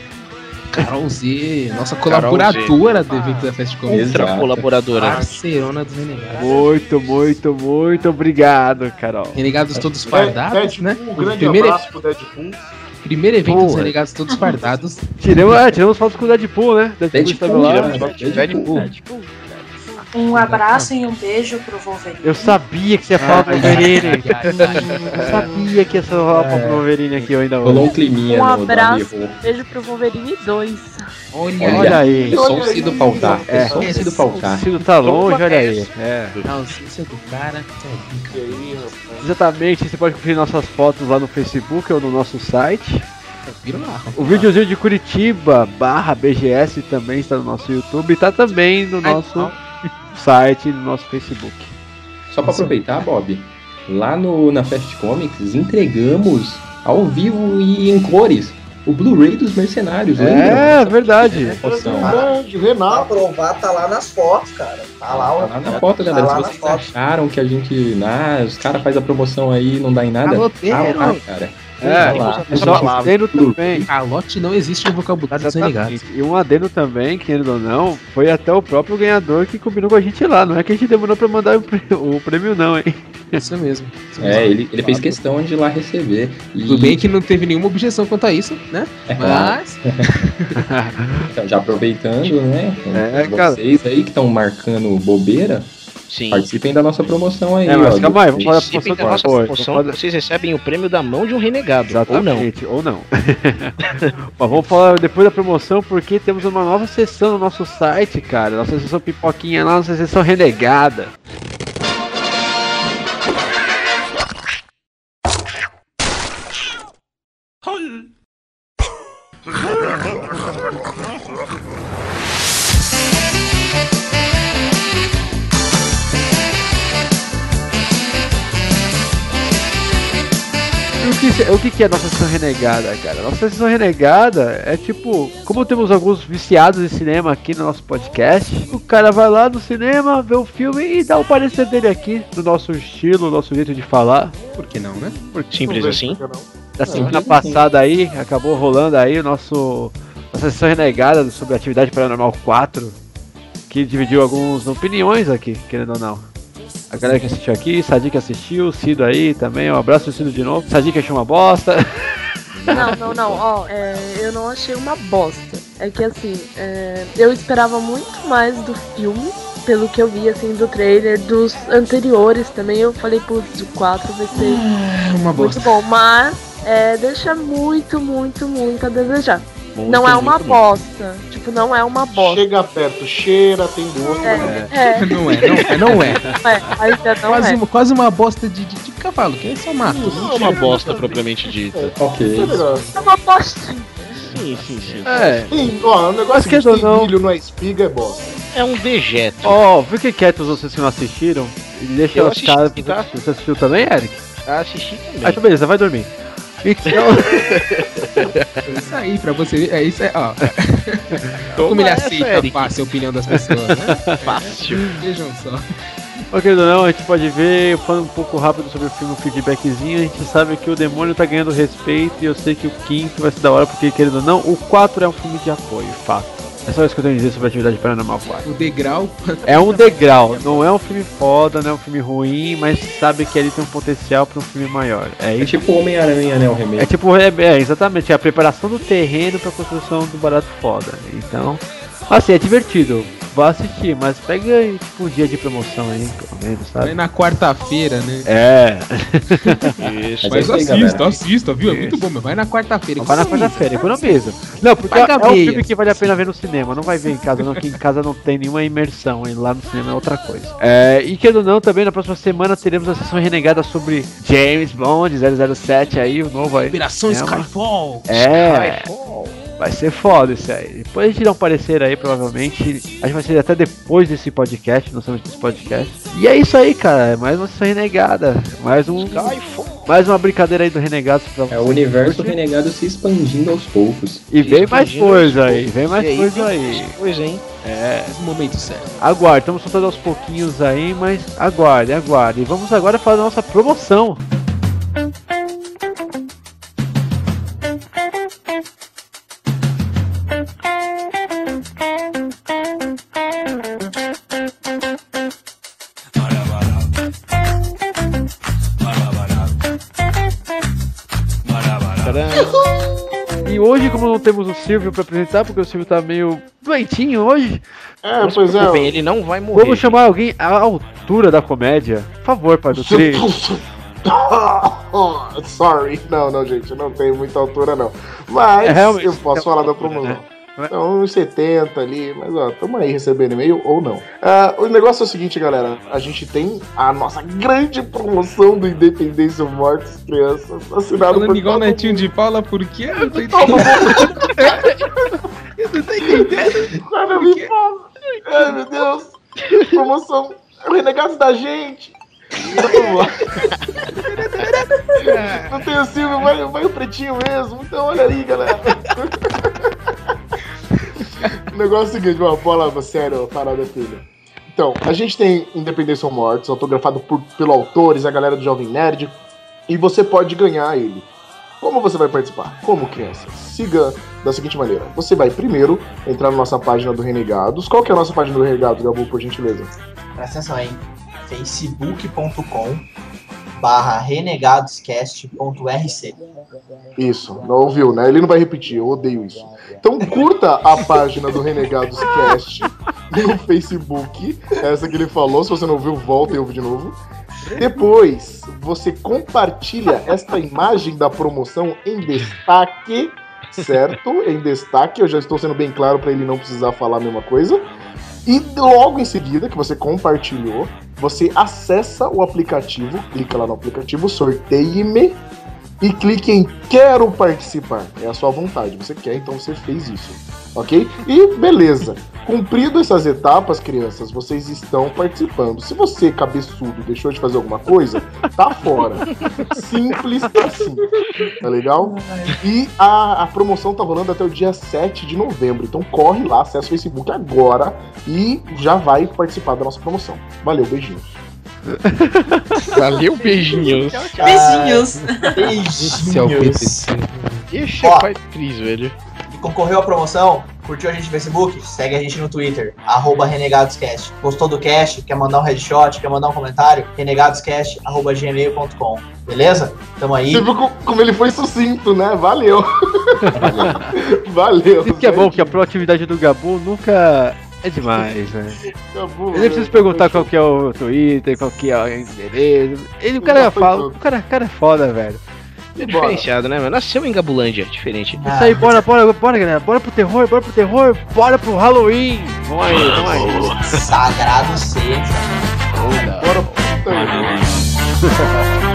Carol Z, nossa colaboradora do evento da Fast Comics. Outra colaboradora. Parceirona dos Renegados. Muito, muito, muito obrigado, Carol. Renegados todos É, fardados, né? Um grande Primeiro, abraço pro Deadpool. primeiro evento dos Pô, Renegados todos fardados. Tiramos, é, tiramos fotos com o Deadpool, né? Deadpool, estava lá. Deadpool. Um abraço e um beijo pro Wolverine. Eu sabia que você ia falar pro Wolverine. ai, ai, ai. Eu sabia que ia falar pro Wolverine aqui ainda hoje. Rolou um climinha Um abraço, beijo pro Wolverine 2. Olha, Olha aí. É só o Cido faltar. É É. só o Cido faltar. O Cido tá longe, olha aí. É. Ausência do cara. é. Exatamente, você pode conferir nossas fotos lá no Facebook ou no nosso site. O videozinho de Curitiba barra BGS também está no nosso YouTube e tá também no nosso site e no nosso Facebook. Só pra aproveitar, Bob, lá no, na Fast Comics entregamos ao vivo e em cores o Blu-ray dos Mercenários, lembra? É, verdade. Grande, Renato. Aprovar tá lá nas fotos, cara. Tá lá, Tá lá na foto, tá galera. lá Se nas vocês acharam que a gente. Ah, os caras fazem a promoção aí e não dá em nada. Tá lá, cara. É, lá. é só um adendo também. Calote não existe no vocabulário dos Renegados. E um adendo também, querendo ou não, foi até o próprio ganhador que combinou com a gente lá. Não é que a gente demorou pra mandar o prê- o prêmio, não, hein? Isso mesmo. Isso É, mesmo. ele, ele fez questão de ir lá receber. E, Tudo bem que não teve nenhuma objeção quanto a isso, né? É. Mas. Então, já aproveitando, né? É, cara. vocês aí que estão marcando bobeira, Sim. participem da nossa promoção aí. É, mas ó, calma aí, vamos falar da promoção da nossa agora. promoção, falar- vocês recebem o prêmio da mão de um renegado. Ou não. Exatamente, ou não. Mas vamos falar depois da promoção, porque temos uma nova sessão no nosso site, cara. Nossa sessão pipoquinha lá, nossa sessão renegada. Que, o que que é a nossa sessão renegada, cara? Nossa sessão renegada é tipo, como temos alguns viciados em cinema aqui no nosso podcast, o cara vai lá no cinema, vê o filme e dá o parecer dele aqui, do nosso estilo, nosso jeito de falar. Por que não, né? Simples assim. Da semana passada aí, acabou rolando aí o nosso nossa sessão renegada sobre a atividade paranormal 4, que dividiu algumas opiniões aqui, querendo ou não. A galera que assistiu aqui, Sadiq assistiu, Cido aí também, um abraço pro Cido de novo. Sadiq achou uma bosta. Não, não, não, ó, é, eu não achei uma bosta. É que assim, é, eu esperava muito mais do filme, pelo que eu vi assim do trailer, dos anteriores também. Eu falei, putz, o 4 vai ser Uma muito bosta. bom, mas é, deixa muito, muito, muito a desejar. Muito, não é uma muito, bosta. Tipo, não é uma bosta. Chega perto, cheira, tem gosto. É, é, Não é, não é, não é. não é, ainda não Quase, é. uma, quase uma bosta de, de, de cavalo, que é só mato. Não é uma bosta propriamente dita. Ok. É uma bostinha. Sim, sim, sim. É. Tem, ó, o negócio que ou tem não- milho não é espiga, é bosta. É um dejeto. Ó, fiquem quietos vocês que não assistiram. E deixa Eu os caras. assisti, tá? Você assistiu também, Eric? Assisti Ah, também. então beleza, vai dormir. Então, É Isso aí, pra você ver. É isso aí, ó. Toma Como ele essa, aceita Eric. fácil a opinião das pessoas, né? Fácil. Vejam só. ou não, a gente pode ver, falando um pouco rápido sobre o filme, um feedbackzinho, a gente sabe que o demônio tá ganhando respeito e eu sei que o quinto vai ser da hora, porque querido ou não, o 4 é um filme de apoio, fato. É só isso que eu tenho a dizer sobre a atividade paranormal 4. O degrau. É um degrau, não é um filme foda, não é um filme ruim, mas sabe que ali tem um potencial pra um filme maior. É É tipo Homem-Aranha, né? O É remake. tipo, é, é, exatamente, é a preparação do terreno pra construção do barato foda. Então, assim, é divertido. Vá assistir, mas pega aí, tipo um dia de promoção aí, pelo menos, Vai sabe? na quarta-feira, né? É. Isso. Mas Mas é aí, assista, galera. assista, viu? É muito bom, mas vai na quarta-feira. Vai na quarta-feira, economiza. Não, porque Paga é um filme que vale a pena ver no cinema, não vai ver em casa, não, que em casa não tem nenhuma imersão, e lá no cinema é outra coisa. É, e querendo ou não, também na próxima semana teremos a sessão renegada sobre James Bond 007 aí, o novo aí. Operação É Skyfall. É, vai ser foda isso aí. Depois a gente dá um parecer aí, provavelmente. Acho que vai ser até depois desse podcast, não sabemos desse podcast. E é isso aí, cara. É mais uma sessão renegada. Mais um. Mais uma brincadeira aí do Renegados pra É o universo renegado se expandindo aos poucos. E vem mais coisa aí, vem mais E aí, coisa aí. mais Coisa, hein? É. No momento certo. Aguarde, estamos soltando aos pouquinhos aí, mas aguarde, aguarde. E vamos agora fazer a nossa promoção. Tcharam. Como não temos o Silvio para apresentar, porque o Silvio tá meio doentinho hoje, É, Não pois é. preocupem, ele não vai morrer. vamos chamar alguém à altura da comédia. Por favor, pai do Tri. Sorry. Não, não, gente, não tenho muita altura, não. Mas É, eu posso tem falar da promoção. Então, uns 70 ali, mas ó, tamo aí recebendo e-mail ou não. Ah, o negócio é o seguinte, galera. A gente tem a nossa grande promoção do Independência Mortos Crianças, assinado Falando por igual todo netinho de Paula, por quê? Eu não tô entendendo. Eu não tô entendendo. Cara, me fala. Ai, meu Deus. Promoção Renegados da Gente. Não tem o Silvio, vai, vai o pretinho mesmo. Então, olha aí, galera. Negócio é o seguinte, uma bola sério, parada filha. Então, a gente tem Independência ou Mortos, autografado por, pelo autores, a galera do Jovem Nerd, e você pode ganhar ele. Como você vai participar? Como criança? Siga da seguinte maneira. Você vai primeiro entrar na nossa página do Renegados. Qual que é a nossa página do Renegados, Gabu, por gentileza? Presta atenção aí. facebook.com barra renegadoscast.rc Isso, não ouviu, né? Ele não vai repetir, eu odeio isso. Então curta a página do Renegados Cast no Facebook, essa que ele falou. Se você não ouviu, volta e ouve de novo. Depois, você compartilha esta imagem da promoção em destaque, certo? Em destaque, eu já estou sendo bem claro para ele não precisar falar a mesma coisa. E logo em seguida que você compartilhou, você acessa o aplicativo, clica lá no aplicativo, sorteie-me e clique em Quero participar. É a sua vontade. Você quer, então você fez isso. Ok? E beleza. Cumprido essas etapas, crianças, vocês estão participando. Se você, cabeçudo, deixou de fazer alguma coisa, tá fora. Simples assim. Tá legal? E a, a promoção tá rolando até o dia 7 de novembro. Então corre lá, acessa o Facebook agora e já vai participar da nossa promoção. Valeu, beijinhos. Valeu, beijinhos. Beijinhos. É o Beijinhos. PTC. Ixi, Ó. é pai Cris, velho. Concorreu à promoção? Curtiu a gente no Facebook? Segue a gente no Twitter, arroba RenegadosCast. Gostou do cast? Quer mandar um headshot? Quer mandar um comentário? renegadoscast, arroba gmail.com. Beleza? Tamo aí. Você viu co- como ele foi sucinto, né? Valeu. Valeu. Isso que é bom, que a proatividade do Gabu nunca é demais, né? Gabu, Ele nem precisa perguntar qual que é o Twitter, qual que é o endereço. Ele, o cara fala, o cara, o cara é foda, velho. É diferenciado, né, mano? Nasceu em Gabulândia, diferente. Ah, Isso aí, bora, bora, bora, galera. Bora pro terror, bora pro terror, bora pro Halloween. Vamos aí, vamos aí. Sagrado seja. Bora puta aí.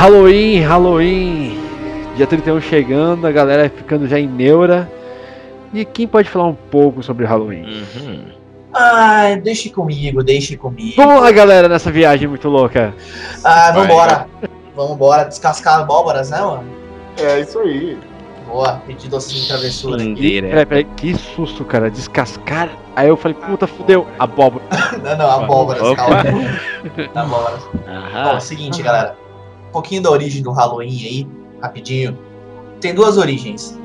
Halloween, Halloween. Dia 31 chegando, a galera ficando já em neura. E quem pode falar um pouco sobre Halloween? Uhum. Ai, deixe comigo, deixe comigo. Vamos lá, galera, nessa viagem muito louca. Ah, vambora. Vambora descascar abóboras, né, mano? É isso aí. Boa, pedir docinho de travessura aqui. Findeira. Peraí, peraí, que susto, cara. Descascar. Aí eu falei, puta, fudeu. Abóbora. Não, não, abóboras, calma. Abóboras. Bom, é o seguinte, galera. Um pouquinho da origem do Halloween aí, rapidinho. Tem duas origens.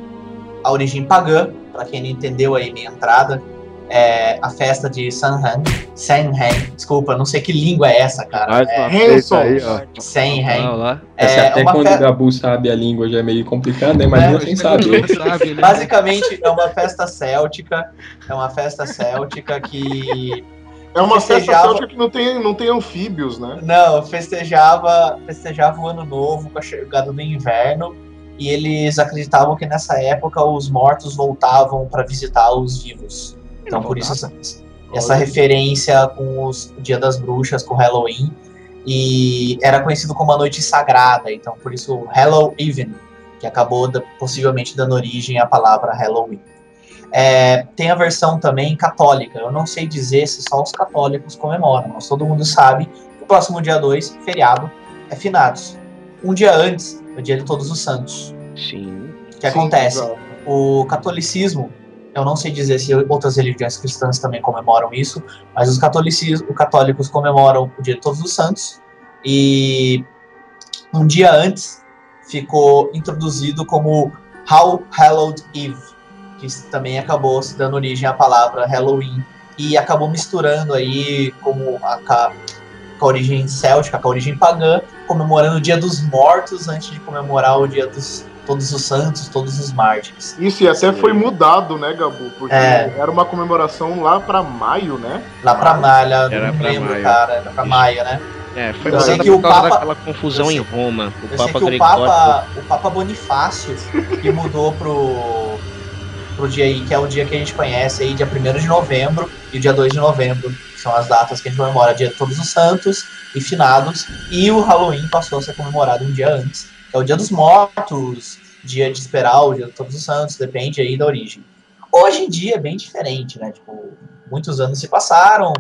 A origem pagã, pra quem não entendeu aí minha entrada, é a festa de Samhain. Samhain, desculpa, não sei que língua é essa, cara. Mais É uma vez aí, ó. Samhain. Vamos lá. Essa É até quando fe- o Gabu sabe a língua já é meio complicado, né? Imagina É, sem saber. sabe, né? Basicamente é uma festa céltica, é uma festa céltica que É uma festa festejava- céltica que não tem, não tem anfíbios, né? Não, festejava, festejava o ano novo com a chegada do inverno e eles acreditavam que nessa época os mortos voltavam para visitar os vivos. Então por isso essa, essa referência com os o Dia das Bruxas, com o Halloween e era conhecido como a noite sagrada. Então por isso o Hallow Even, que acabou da- possivelmente dando origem à palavra Halloween. É, tem a versão também católica. Eu não sei dizer se só os católicos comemoram, mas todo mundo sabe que o próximo dia 2, feriado, é finados. Um dia antes, é o dia de Todos os Santos. Sim. O que acontece? O catolicismo, eu não sei dizer se outras religiões cristãs também comemoram isso, mas os os católicos comemoram o dia de Todos os Santos e um dia antes ficou introduzido como How Hallowed Eve, que também acabou se dando origem à palavra Halloween e acabou misturando aí como a, ca- com a origem céltica, com a origem pagã, comemorando o Dia dos Mortos antes de comemorar o Dia dos Todos os Santos, Todos os Mártires. Isso, e até foi mudado, né, Gabu? Porque É. era uma comemoração lá pra maio, né? Lá pra Malha, Era não pra lembro, maio. cara, era pra Maia, né? É, foi Eu sei que por o Papa- daquela confusão sei- em Roma. O Eu sei Papa que o Gregório. Papa, o Papa Bonifácio, que mudou pro, pro dia aí, que é o dia que a gente conhece aí, dia 1 de novembro e dia 2 de novembro, que são as datas que a gente comemora, dia de Todos os Santos e Finados, e o Halloween passou a ser comemorado um dia antes, que é o dia dos mortos, dia de esperar o dia de Todos os Santos, depende aí da origem. Hoje em dia é bem diferente, né? Tipo, muitos anos se passaram,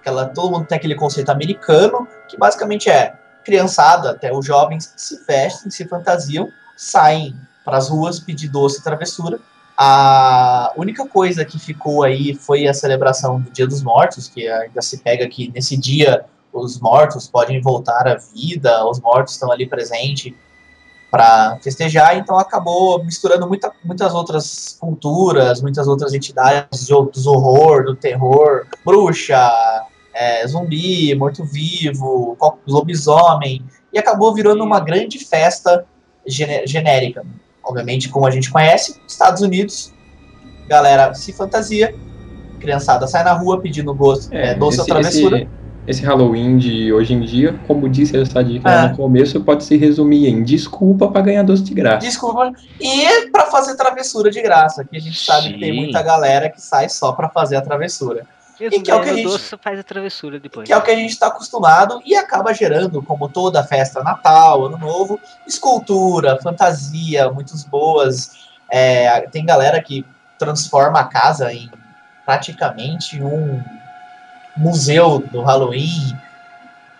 aquela, todo mundo tem aquele conceito americano, que basicamente é criançada, até os jovens se vestem, se fantasiam, saem para as ruas pedir doce e travessura. A única coisa que ficou aí foi a celebração do Dia dos Mortos, que ainda se pega que nesse dia os mortos podem voltar à vida, os mortos estão ali presentes para festejar, então acabou misturando muita, muitas outras culturas, muitas outras entidades de, dos horror, do terror, bruxa, é, zumbi, morto-vivo, lobisomem, e acabou virando uma grande festa genérica. Obviamente, como a gente conhece, Estados Unidos, galera se fantasia, criançada sai na rua pedindo gosto, é, doce ou travessura. Esse, esse Halloween de hoje em dia, como disse essa dica É. no começo, pode se resumir em desculpa pra ganhar doce de graça. Desculpa. E pra fazer travessura de graça, que a gente sabe que tem Sim. muita galera que sai só pra fazer a travessura. Mesmo que é o que a ganhando gente- doce, faz a travessura depois. Que é o que a gente está acostumado e acaba gerando, como toda festa Natal, Ano Novo, escultura, fantasia, muitas boas. É, tem galera que transforma a casa em praticamente um museu do Halloween.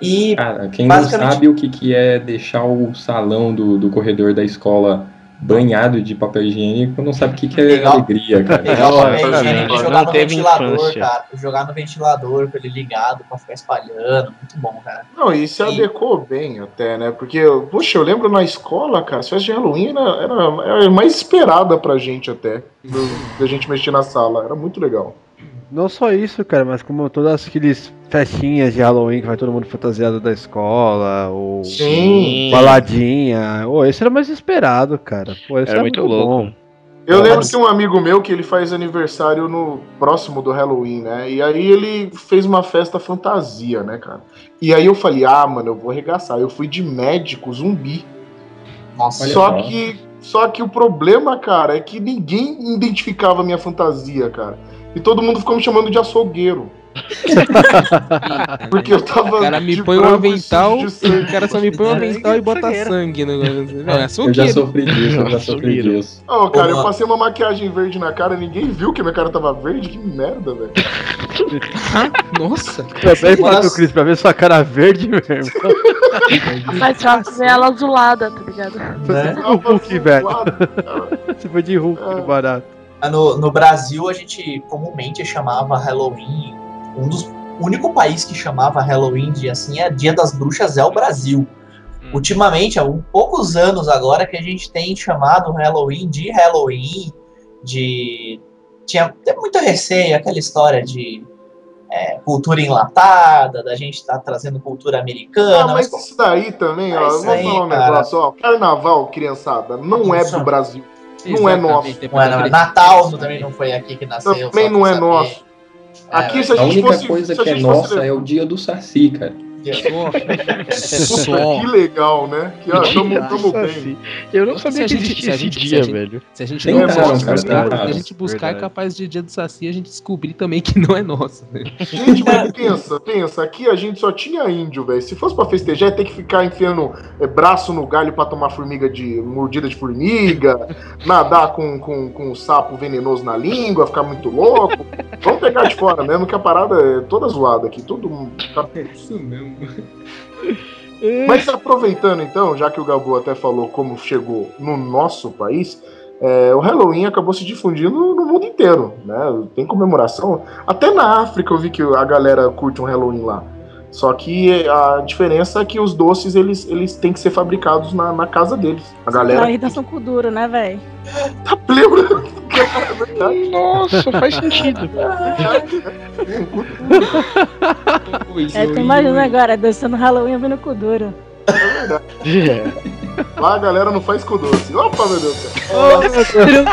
E Cara, quem não basicamente sabe o que, que é deixar o salão do, do corredor da escola banhado de papel higiênico, não sabe o que, que é Pegar- alegria, cara. Não, papel higiênico e jogar no ventilador, infância. cara. Jogar no ventilador com ele ligado pra ficar espalhando. Muito bom, cara. Não, e se adequou bem até, né? Porque, poxa, eu lembro na escola, cara, as festas de Halloween era, era, era mais esperada pra gente até. do- Da gente mexer na sala. Era muito legal. Não só isso, cara, mas como todas aqueles festinhas de Halloween que vai todo mundo fantasiado da escola, ou Sim. baladinha. Ô, esse era mais esperado, cara. Pô, esse Era muito louco. bom. Eu lembro que tem um amigo meu que ele faz aniversário no próximo do Halloween, né? E aí ele fez uma festa fantasia, né, cara? E aí eu falei, ah, mano, eu vou arregaçar. Eu fui de médico zumbi. Nossa, só. que só que o problema, cara, é que ninguém identificava a minha fantasia, cara. E todo mundo ficou me chamando de açougueiro. Porque eu tava. O cara me de põe um avental, de o cara só me põe um avental e bota sangue no negócio. Não, é Eu já açougueiro. sofri disso, eu já sofri disso. Ô, cara, eu Ô, passei uma maquiagem verde na cara, ninguém viu que minha cara tava verde. Que merda, velho. Ah, Nossa. Uma fala das- o Cris pra ver sua cara verde mesmo. Mas fácil ver ela azulada, tá ligado? né? o Hulk, velho. zoado, cara. Você foi de Hulk no barato. Ah, No, no Brasil, a gente comumente chamava Halloween. Um dos o único país que chamava Halloween de assim é Dia das Bruxas é o Brasil. Ultimamente, há um, poucos anos agora que a gente tem chamado Halloween de Halloween, de tinha tem muita receio, aquela história de é, cultura enlatada, da gente estar trazendo cultura americana, Ah, mas mas isso daí também, ó. É vou aí, falar um cara. negócio, ó. Carnaval, criançada, não é do Brasil. Não é nosso. Não é, não, Natal também não foi aqui que nasceu. Também não é saber. nosso. Aqui, se a a gente única fosse- coisa que é nossa é o dia do Saci, cara. Puta, que legal, né? Que, ó, tamo, tamo bem. Eu não sabia que existia se a esse gente- se dia, a gente- velho. Se a gente não cara, buscar, tentaram. se a gente buscar, é capaz de dia do Saci a gente descobrir também que não é nosso. né? Gente, mas pensa, pensa, aqui a gente só tinha índio, velho. Se fosse pra festejar, ia ter que ficar enfiando é, braço no galho pra tomar formiga de. mordida de formiga, nadar com, com, com um sapo venenoso na língua, ficar muito louco. Vamos pegar de fora mesmo, que a parada é toda zoada aqui. Todo mundo. Tá... Isso mesmo. Mas aproveitando então, já que o Gabu até falou como chegou no nosso país, é, o Halloween acabou se difundindo no mundo inteiro, né? Tem comemoração. Até na África eu vi que a galera curte um Halloween lá. Só que a diferença é que os doces eles, eles têm que ser fabricados na, na casa deles. A galera Aí dançam com duro, né, velho? tá pleno. É verdade. Nossa, faz sentido. É, tô imaginando agora, dançando Halloween ouvindo com duro. É verdade. Lá a galera não faz com doce. Opa, meu Deus do céu.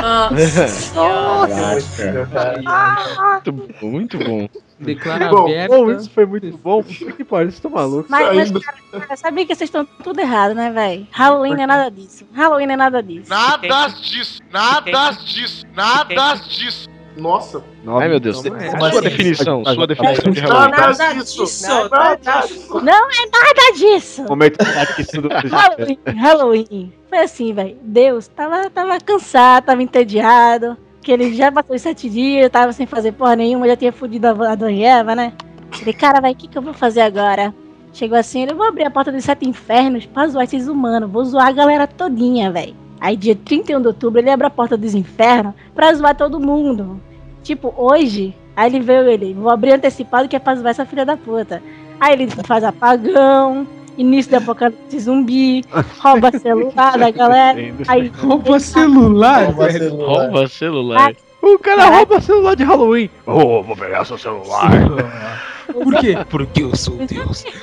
Muito bom, muito bom. Declara Bom, aberta. bom, isso foi muito bom. Puta que pariu, vocês estão malucos. Mas, mas cara, cara, sabia que vocês estão tudo errado, né, velho? Halloween não é nada disso. Halloween é nada disso. Nada disso, nada disso, nada disso. Nossa. Ai, meu Deus. Como é? Sua Assim? definição, sua definição de Nada Halloween. Nada disso. disso. Nada disso. Não é nada disso! Momento do Halloween, Halloween. Foi assim, velho. Deus tava, tava cansado, tava entediado. Que ele já passou os sete dias, tava sem fazer porra nenhuma, já tinha fudido a, a Dona Eva, né? Ele, cara, vai, o que, que eu vou fazer agora? Chegou assim, ele, eu vou abrir a porta dos sete infernos pra zoar esses humanos. Vou zoar a galera todinha, velho. Aí, dia 31 de outubro, ele abre a porta dos infernos pra zoar todo mundo. Tipo, hoje, aí ele veio ele, vou abrir antecipado que é pra zoar essa filha da puta. Aí ele faz apagão, início do apocalipse zumbi, rouba celular da galera. Aí Rouba celular, Rouba celular. Rouba celular. O cara rouba celular de Halloween. Oh, vou pegar seu celular. Por quê? Porque eu sou Deus.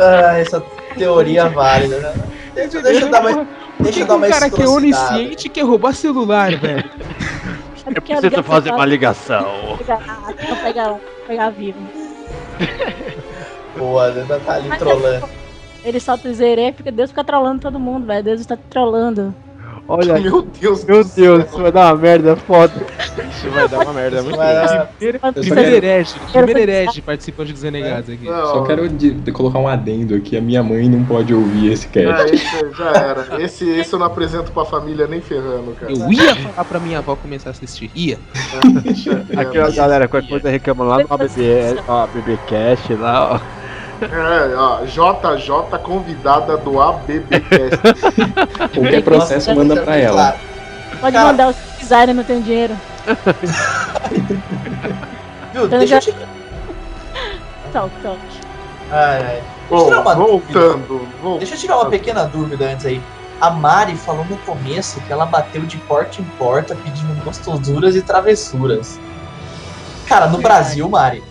Ah, essa teoria é válida, né? Deixa, deixa eu dar mais. Deixa eu dar um mais cara que é onisciente quer roubar celular, velho. Eu preciso fazer uma ligação. Pegar, pegar, pegar vivo. Boa, né? tá ali trolando. Ele solta o zerê, fica, Deus fica trolando todo mundo, velho. Deus está trolando. Olha, Meu Deus meu céu. Deus, isso vai dar uma merda foda. Isso vai dar uma merda muito Vai grande. Primeiro, herege, primeiro herege participante dos Renegados aqui. Não, Só quero de- de colocar um adendo aqui, a minha mãe não pode ouvir esse Ah, cast. esse já era. Esse, esse eu não apresento pra família nem ferrando, cara. Eu ia falar pra minha avó começar a assistir. Ia. Aqui, ó, galera, qualquer coisa reclama lá no ABB, ó, BBcast lá, ó. É, ó, JJ convidada do ABBcast. Qualquer processo Nossa, manda deixa pra ela. claro. Pode Cara. mandar os designer, não tem dinheiro. Viu? Eu Deixa eu já- te. Toque, toque. Ai, ai. Bom, Deixa eu tirar uma dúvida. voltando, voltando. Deixa eu tirar uma pequena dúvida antes aí. A Mari falou no começo que ela bateu de porta em porta pedindo gostosuras e travessuras. Cara, no Brasil, Mari.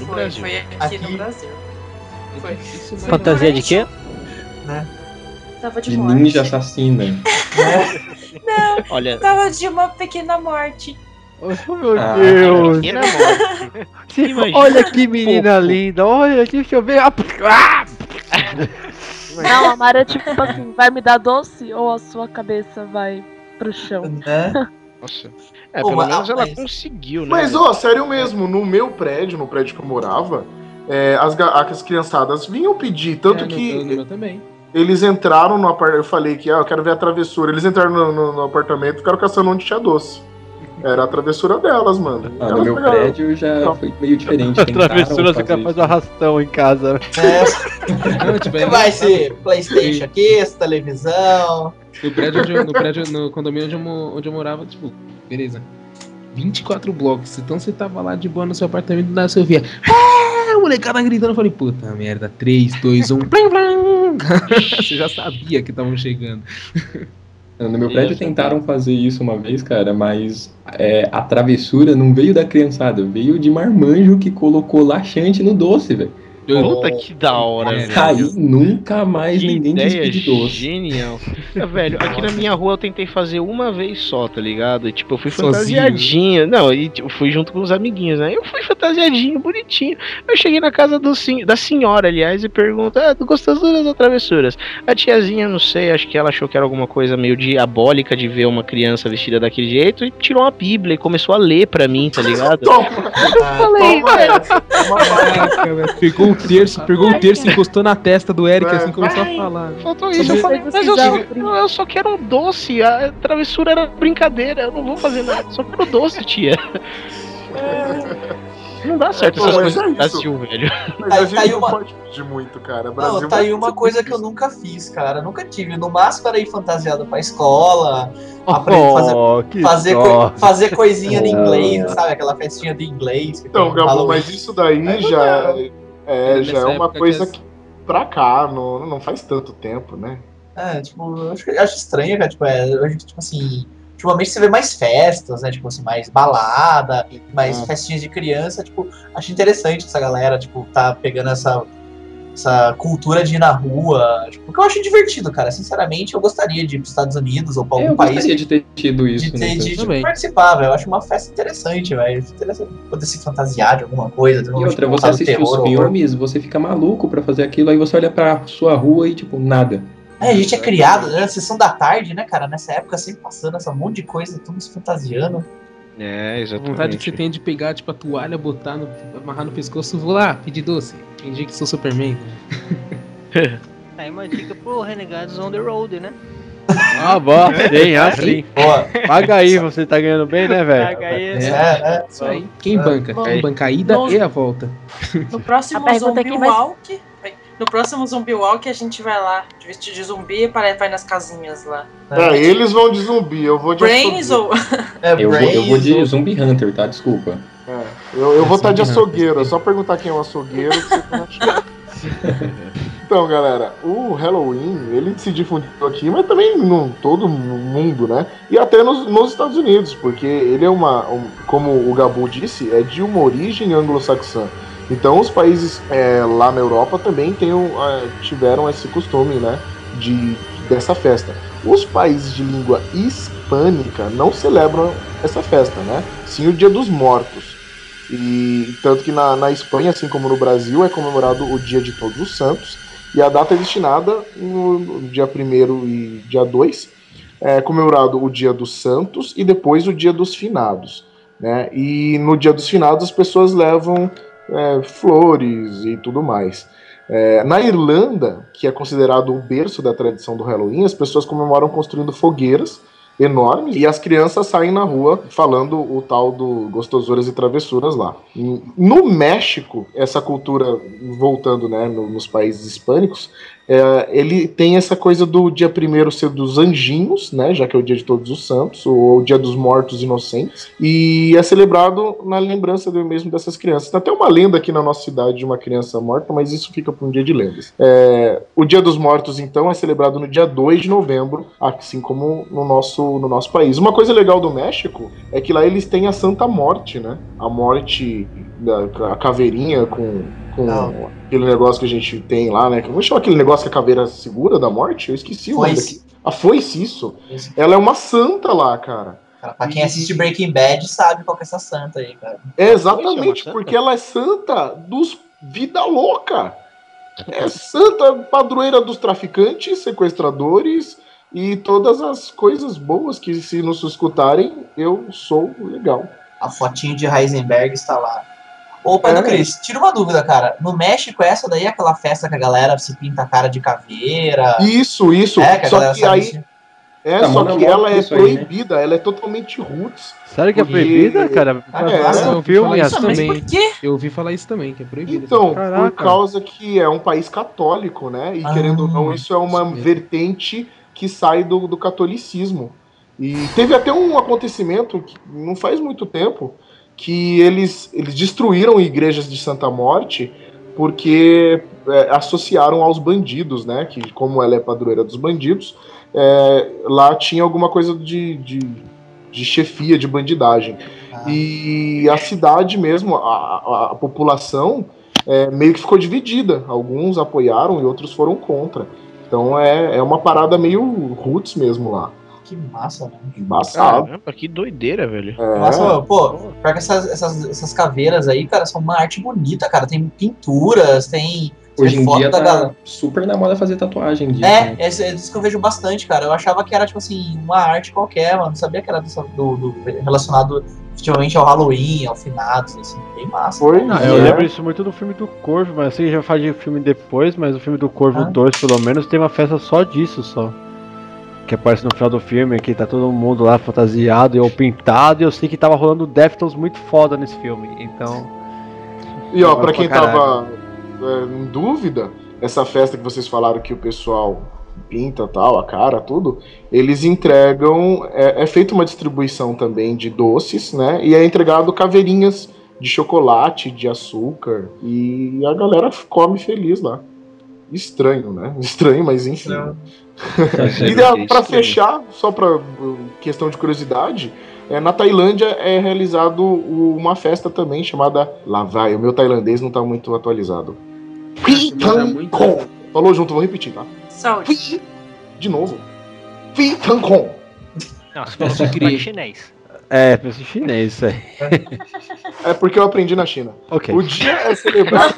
No Foi, Brasil. foi aqui, Aqui. no Brasil. Foi. Fantasia de quê? Tava de, De morte. ninja assassina. Olha, Tava de uma pequena morte. Oh, meu Ah, Deus. pequena morte. Olha que menina linda. Olha, deixa eu ver. Ah! Não, a Mara é tipo assim, vai me dar doce ou a sua cabeça vai pro chão? Né? Nossa. É, pelo mas- menos ela mas- conseguiu, né? Mas, ó, sério mesmo, no meu prédio, no prédio que eu morava, é, as, as criançadas vinham pedir, tanto É, que também. eles entraram no apartamento, eu falei que, ah, eu quero ver a travessura. Eles entraram no, no- no apartamento e ficaram caçando onde tinha doce. Era a travessura delas, mano. Ah, no meu pegaram. prédio já foi meio diferente. A travessura fazer fica faz isso. um arrastão em casa. É, Não, tipo, é vai ser Playstation aqui, televisão. No prédio, onde no prédio, no condomínio onde eu, onde eu morava, tipo, beleza. 24 blocos. Então você tava lá de boa no seu apartamento, daí você ouvia. Ah, molecada gritando. Eu falei, puta merda, 3, 2, 1. Plim, plim. você já sabia que estavam chegando. No meu Eu prédio já- tentaram fazer isso uma vez, cara, mas é, a travessura não veio da criançada, veio de marmanjo que colocou laxante no doce, velho. Puta que da hora, velho. Aí nunca mais Que ninguém ideia diz de doce. genial. É, velho, aqui na minha rua eu tentei fazer uma vez só, tá ligado? E, tipo, eu fui Sozinho? fantasiadinho. Não, e tipo, fui junto com os amiguinhos, né? Eu fui fantasiadinho, bonitinho. Eu cheguei na casa do sen- da senhora, aliás, e pergunto: Ah, tu gostosuras ou travessuras? A tiazinha, não sei, acho que ela achou que era alguma coisa meio diabólica de ver uma criança vestida daquele jeito e tirou uma bíblia e começou a ler pra mim, tá ligado? Falei, toma velho. essa, toma essa. Caraca, velho. Pegou o terço, pegou o terço, encostou na testa do Eric assim começou a falar. Faltou isso, eu falei, mas eu só, eu só quero um doce, a travessura era brincadeira, eu não vou fazer nada, só quero doce, tia. Não dá certo Pô, essas coisas é no isso. Brasil, velho. Mas Tá- a gente tá aí não uma- pode pedir muito, cara. Brasil Não, tá aí vai uma coisa muito que eu nunca fiz, cara. Nunca tive. No máximo era ir fantasiado pra escola, aprender a fazer, Oh, fazer, dó. coi- fazer coisinha de inglês, sabe? Aquela festinha de inglês. Então, Gabo, mas isso daí Aí não já, dá. É, já é uma coisa que que pra cá não, não faz tanto tempo, né? É, tipo, eu acho, acho estranho, cara. Tipo, é, hoje, tipo assim. Ultimamente você vê mais festas, né? Tipo assim, mais balada, mais É. festinhas de criança. Tipo, acho interessante essa galera, tipo, tá pegando essa, essa cultura de ir na rua. Tipo, porque eu acho divertido, cara. Sinceramente, eu gostaria de ir pros Estados Unidos ou pra algum Eu país gostaria de ter tido isso, de, ter, né? de, de Também. participar, velho. Eu acho uma festa interessante, velho. Interessante poder se fantasiar de alguma coisa. ter uma E outra, você assiste os terror, horror. filmes, você fica maluco pra fazer aquilo, aí você olha pra sua rua e, tipo, nada. É, a gente é criado, né? Sessão da tarde, né, cara? Nessa época sempre passando essa monte de coisa, se fantasiando. É, A vontade que você tem de pegar, tipo, a toalha, botar no. amarrar no pescoço, vou lá, pedir doce. Fingir que sou Superman. Aí uma dica pro Renegados on the Road, né? Ah, bom, sim, assim. Boa. Paga aí, você tá ganhando bem, né, velho? Paga aí, É, é. Isso aí. Quem banca? Bom, Quem banca a ida bom. e a volta. No próximo A pergunta Zombie aqui, mas- Walk. No próximo Zombie Walk a gente vai lá, de vestido de zumbi e para- vai nas casinhas lá. É, eles vão de zumbi, eu vou de Brains açougueiro. ou. É, Eu vou, eu vou de Zumbi Hunter, tá? Desculpa. É, eu, eu vou estar de Zumbi Hunter. açougueiro, é só perguntar quem é o açougueiro que você vai achar. Então, galera, o Halloween, ele se difundiu aqui, mas também no todo mundo, né? E até nos, nos Estados Unidos, porque ele é uma, um- como o Gabu disse, é de uma origem anglo-saxã. Então, os países é, lá na Europa também ah, tiveram esse costume, né? De, dessa festa. Os países de língua hispânica não celebram essa festa, né? Sim o Dia dos Mortos. E tanto que na, na Espanha, assim como no Brasil, é comemorado o Dia de Todos os Santos. E a data é destinada no, no dia 1 e dia 2. É comemorado o Dia dos Santos e depois o Dia dos Finados. Né? E no Dia dos Finados as pessoas levam é, flores e tudo mais. É, na Irlanda, que é considerado o berço da tradição do Halloween, as pessoas comemoram construindo fogueiras enormes e as crianças saem na rua falando o tal do gostosuras e travessuras lá. No México, essa cultura, voltando né, no- nos países hispânicos, é, ele tem essa coisa do dia primeiro ser dos anjinhos, né, já que é o dia de todos os santos, ou o dia dos mortos inocentes, e é celebrado na lembrança do mesmo dessas crianças. Tem até uma lenda aqui na nossa cidade de uma criança morta, mas isso fica para um dia de lendas. É, o dia dos mortos, então, é celebrado no dia 2 de novembro, assim como no nosso, no nosso país. Uma coisa legal do México é que lá eles têm a Santa Morte, né? A morte, da, a caveirinha com, com Não. aquele negócio que a gente tem lá, né? Como chama aquele negócio que a caveira segura da morte? Eu esqueci o nome daqui. A foice, isso. Ela é uma santa lá, cara. Cara, pra quem assiste Breaking Bad sabe qual que é essa santa aí, cara. É exatamente, porque ela é santa dos vida louca. É santa padroeira dos traficantes, sequestradores e todas as coisas boas que se nos escutarem, eu sou legal. A fotinho de Heisenberg está lá. Ô, pai É. do Cris, tira uma dúvida, cara. No México, essa daí é aquela festa que a galera se pinta a cara de caveira. Isso, isso. É, que a Só galera que sabe aí é, Tá só que ela é isso aí, né? proibida, ela é totalmente roots. Sério que é proibida, cara? Ah, é? um Eu ouvi filme falar isso assim. Mas também. por quê? Eu ouvi falar isso também, que é proibido. Então, Caraca. por causa que é um país católico, né? E Ah, querendo ou não, isso é uma isso vertente que sai do, do catolicismo. E teve até um acontecimento que não faz muito tempo que eles, eles destruíram igrejas de Santa Morte porque é, associaram aos bandidos, né? Que como ela é padroeira dos bandidos, é, lá tinha alguma coisa de, de, de chefia, de bandidagem. Ah. E a cidade mesmo, a, a- a população é, meio que ficou dividida. Alguns apoiaram e outros foram contra. Então é, é uma parada meio roots mesmo lá. Que massa, né? Embaçado. Caramba, que doideira, velho. É. Nossa, pô, pior que essas, essas, essas caveiras aí, cara, são uma arte bonita, cara. Tem pinturas, tem. Hoje em dia da tá galera. super na moda fazer tatuagem disso. É, né? é isso é isso que eu vejo bastante, cara. Eu achava que era, tipo assim, uma arte qualquer, mano. Não sabia que era dessa- do, do- relacionado efetivamente ao Halloween, ao finados, assim. Bem massa. Foi, Não, é. eu lembro isso muito do filme do Corvo, mas assim, já faz de filme depois, mas o filme do Corvo Ah. 2, pelo menos, tem uma festa só disso, só. Que aparece no final do filme, que tá todo mundo lá fantasiado e eu pintado, e eu sei que tava rolando Deftones muito foda nesse filme, então... E ó, pra quem pra tava é, em dúvida, essa festa que vocês falaram que o pessoal pinta tal, a cara, tudo, eles entregam. É, é feita uma distribuição também de doces, né? E é entregado caveirinhas de chocolate, de açúcar. E a galera come feliz lá. Estranho, né? Estranho, mas enfim. E dá- pra fechar, só pra uh, questão de curiosidade, é, na Tailândia é realizado o- uma festa também chamada Lá vai. O meu tailandês não tá muito atualizado. Pitangkon. Falou junto, vou repetir, tá? Saúde. De novo. Pitangkon. Não, você falou que em chinês. É, pensa em chinês isso aí. É porque eu aprendi na China. Ok. O dia é celebrado.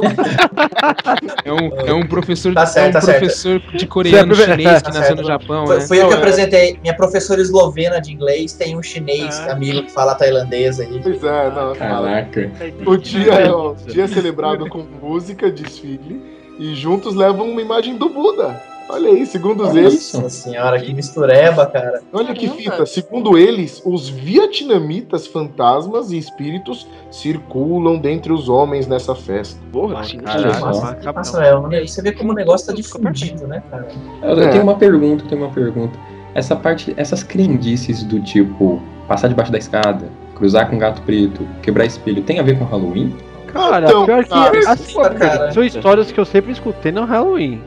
É um, é um professor, Tá certo, é um tá certo. professor de coreano Certo. chinês que Tá nasceu certo. no Japão, Foi, né? foi eu que é. apresentei. Minha professora eslovena de inglês tem um chinês Ah. amigo que fala tailandês aí. Pois é, não. Caraca. O dia é, ó, o dia é celebrado com música, desfile e juntos levam uma imagem do Buda. Olha aí, segundo Olha eles. Nossa senhora, que mistureba, cara. Olha que fita, segundo eles, os vietnamitas fantasmas e espíritos circulam dentre os homens nessa festa. Porra, assim, Olha só. Nossa, nossa, é, você vê como o negócio tá difundido, né, cara? Eu, eu É. tenho uma pergunta, eu tenho uma pergunta. Essa parte, essas crendices do tipo passar debaixo da escada, cruzar com gato preto, quebrar espelho, tem a ver com Halloween? Cara, Então, pior que cara, assim, cara. são histórias que eu sempre escutei no Halloween.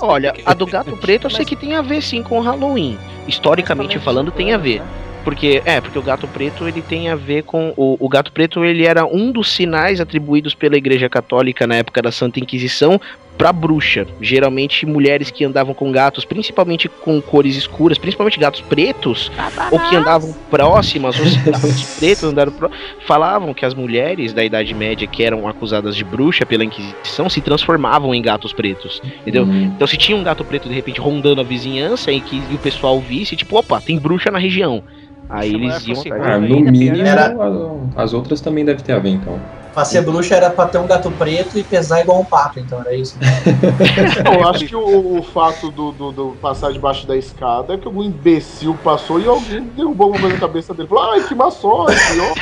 Olha, a do gato preto eu sei que tem a ver sim com o Halloween. Historicamente falando, tem a ver. Porque, é, porque o gato preto ele tem a ver com. O, o gato preto ele era um dos sinais atribuídos pela Igreja Católica na época da Santa Inquisição pra bruxa. Geralmente mulheres que andavam com gatos, principalmente com cores escuras, principalmente gatos pretos, ou que andavam próximas, os gatos pretos andaram pró- falavam que as mulheres da Idade Média que eram acusadas de bruxa pela Inquisição se transformavam em gatos pretos. Entendeu? Hum, Então se tinha um gato preto de repente rondando a vizinhança e que e o pessoal visse, tipo, opa, tem bruxa na região. Aí Essa mulher eles iam. Ah, no mínimo, era- a- as outras também devem ter a ver, então. Pra ser bruxa era pra ter um gato preto e pesar igual um pato, então era isso. Eu acho que o, o fato do, do, do passar debaixo da escada é que algum imbecil passou e alguém derrubou alguma coisa na cabeça dele. Falou, ai, que má sorte, ó.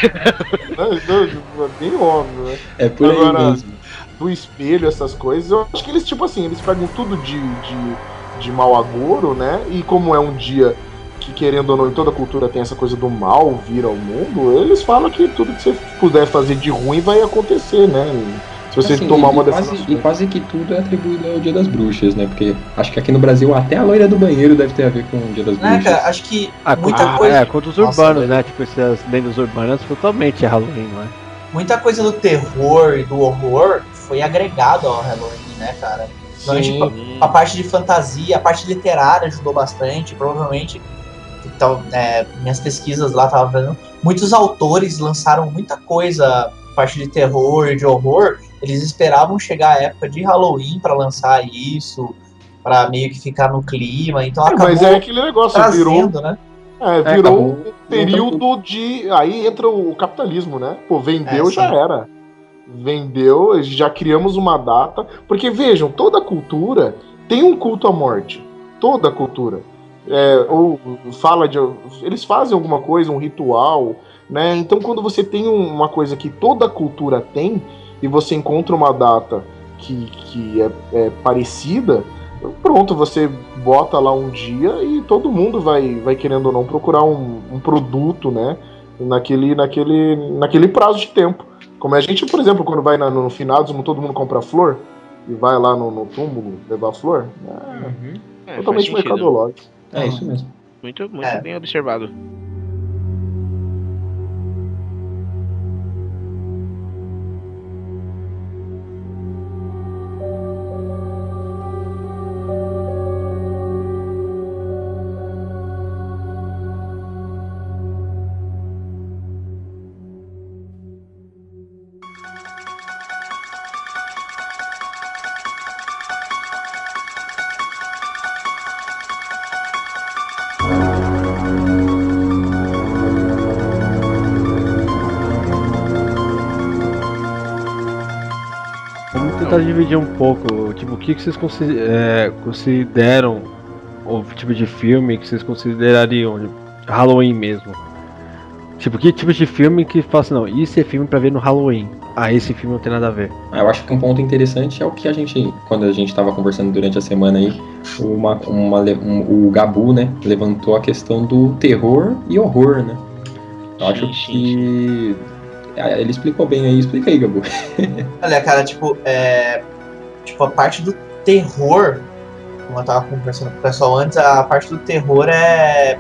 É, é bem óbvio, né? É por aí Agora- mesmo. Do espelho, essas coisas. Eu acho que eles, tipo assim, eles pegam tudo de, de, de mau agouro, né? E como é um dia que, querendo ou não, em toda cultura tem essa coisa do mal vir ao mundo, eles falam que tudo que você puder fazer de ruim vai acontecer, né? Se você Assim, tomar e, uma dessas quase, e quase que tudo é atribuído ao Dia das Bruxas, né? Porque acho que aqui no Brasil até a loira do banheiro deve ter a ver com o Dia das Né, Bruxas. cara? Acho que Ah, muita contra, coisa. é, contra os Nossa, urbanos, né? Tipo, essas lendas urbanas totalmente é Halloween, não é? Muita coisa do terror e do horror foi agregado ao Halloween, né, cara? Principalmente Sim. a parte de fantasia, a parte literária ajudou bastante. Provavelmente, então, é, minhas pesquisas lá estavam fazendo. Muitos autores lançaram muita coisa, parte de terror e de horror. Eles esperavam chegar a época de Halloween pra lançar isso, pra meio que ficar no clima. Então acabou Mas é aquele negócio, virou, trazendo, né? é, virou acabou. um período de. Aí entra o capitalismo, né? Pô, vendeu, É, já sim. era. Vendeu, já criamos uma data. Porque vejam, toda cultura tem um culto à morte. Toda cultura. É, ou fala de. Eles fazem alguma coisa, um ritual, né? Então quando você tem um- uma coisa que toda cultura tem, e você encontra uma data que, que é, é parecida, pronto, você bota lá um dia e todo mundo vai, vai querendo ou não procurar um, um produto, né? Naquele, naquele, naquele prazo de tempo. Como a gente, por exemplo, quando vai na- no finados, todo mundo compra flor e vai lá no, no túmulo levar flor, é É, totalmente mercadológico. É isso mesmo. Muito, muito É. bem observado. Tentar dividir um pouco, tipo, o que, que vocês é, consideram o tipo de filme que vocês considerariam de Halloween mesmo? Tipo, que tipo de filme que fala assim, não, isso é filme pra ver no Halloween. Ah, esse filme não tem nada a ver. Ah, Eu acho que um ponto interessante é o que a gente, quando a gente estava conversando durante a semana aí, uma, uma um- o Gabu, né, levantou a questão do terror e horror, né? Eu acho que ele explicou bem aí, explica aí, Gabu. Olha, cara, tipo, é. Tipo, a parte do terror, como eu tava conversando com o pessoal antes, a parte do terror é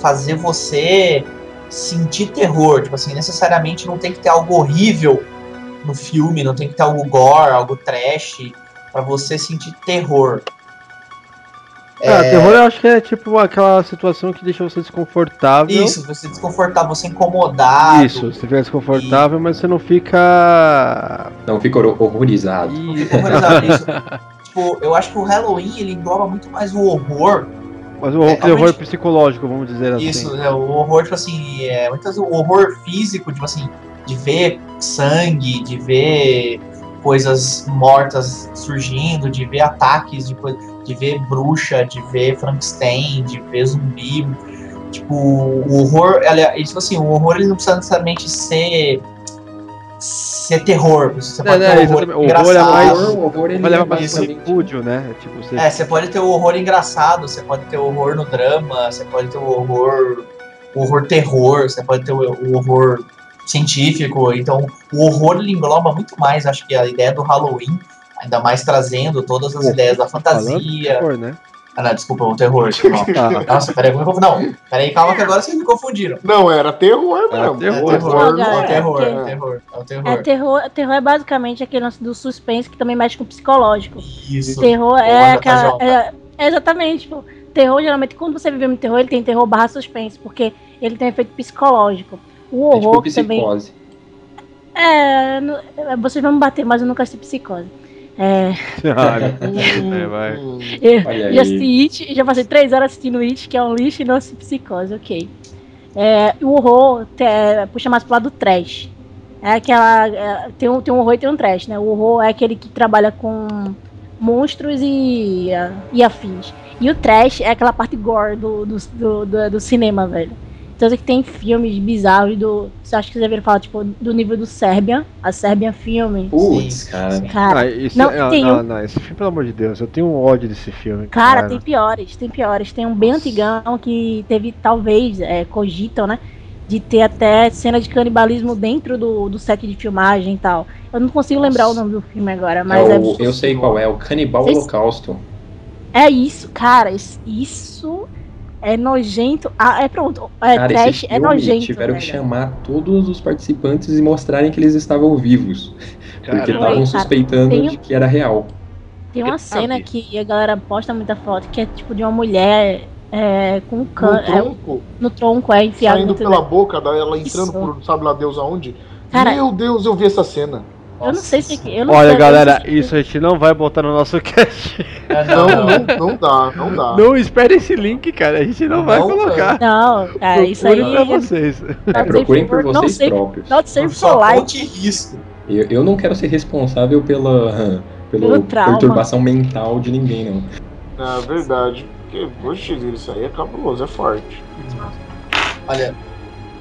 fazer você sentir terror. Tipo assim, necessariamente não tem que ter algo horrível no filme, não tem que ter algo gore, algo trash, pra você sentir terror. Ah, terror eu acho que é tipo aquela situação que deixa você desconfortável. Isso, você desconfortável, você incomodado. Isso, você fica desconfortável, mas você não fica. Não fica hor- horrorizado. Fica horrorizado, isso. Tipo, eu acho que o Halloween ele engloba muito mais o horror Mas o horror, É, horror psicológico, vamos dizer assim. Isso, né, o horror, tipo assim, é, muitas vezes o horror físico, tipo assim, de ver sangue, de ver coisas mortas surgindo, de ver ataques, de, de ver bruxa, de ver Frankenstein, de ver zumbi. Tipo, o horror, aliás, tipo assim, o horror ele não precisa necessariamente ser ser terror. Você É, pode né, ter um horror horror é engraçado. mais. O horror, ele é mais repúdio, né? Tipo, você. É, você pode ter o horror engraçado, você pode ter o horror no drama, você pode ter o horror. o horror terror, você pode ter o horror científico. Então, o horror ele engloba muito mais, acho que a ideia do Halloween, ainda mais trazendo todas as Pô, ideias da fantasia. terror, né? Ah, não, desculpa, o terror. Desculpa. Ah. Nossa, peraí, eu confundi. Não, peraí, calma que agora vocês me confundiram. Não, era terror mesmo. terror. É terror, Não, é terror, é é terror, é o terror. É, terror, terror é basicamente aquele lance do suspense que também mexe com o psicológico. Isso. Terror é Boa, aquela. É, é exatamente, tipo, terror, geralmente, quando você vive um terror, ele tem terror barra suspense, porque ele tem efeito psicológico. O É horror tipo que também. psicose. É, é, vocês vão me bater, mas eu nunca assisti psicose. É. Olha, é, vai. Eu Olha já assisti It, já passei três horas assistindo It, que é um lixo, e não assisti Psicose, ok. É, o horror te- puxa mais pro lado do trash. É aquela. é, tem, um, tem um horror e tem um trash, né? O horror é aquele que trabalha com monstros e, ah, e afins. E o trash é aquela parte gore do, do, do, do- do cinema, velho. Então que tem filmes bizarros do. Você acha que vocês viram falar, tipo, do nível do Serbian, a Serbian Filme. Putz, cara. Cara, Ah, esse, não, ah, tem não, um- não, esse filme, pelo amor de Deus, eu tenho um ódio desse filme. Cara, tem piores, tem piores. Tem um bem antigão que teve, talvez, é, cogitam, né? De ter até cena de canibalismo dentro do, do set de filmagem e tal. Eu não consigo lembrar o nome do filme agora, mas É é, o- eu sei qual é, o Canibal Vocês- Holocausto. é isso, cara. is- Isso é nojento. Ah, é pronto. É Cara, trash, é filme nojento. tiveram que velho. chamar todos os participantes e mostrarem que eles estavam vivos. Porque Caramba. estavam cara, suspeitando tem de que era real. Tem uma Ah, cena que a galera posta muita foto que é tipo de uma mulher é, com um can No é, tronco, no tronco, é enfiado saindo dentro pela da- boca, ela entrando Isso. por sabe lá Deus aonde. Cara- Meu Deus, eu vi essa cena. Eu não sei se. Eu não Olha, sei- galera, não se- isso a gente não vai botar no nosso cast. É, Não, não, não dá, não dá. Não espere esse link, cara. A gente não vai Não, colocar. Não, cara, isso aí. Procure pra vocês. É, procurem por não vocês sei- próprios. Not safe for life. risco. Eu, eu não quero ser responsável pela, pela perturbação mental de ninguém, não. É verdade. Porque, poxa, isso aí é cabuloso, é forte. Olha,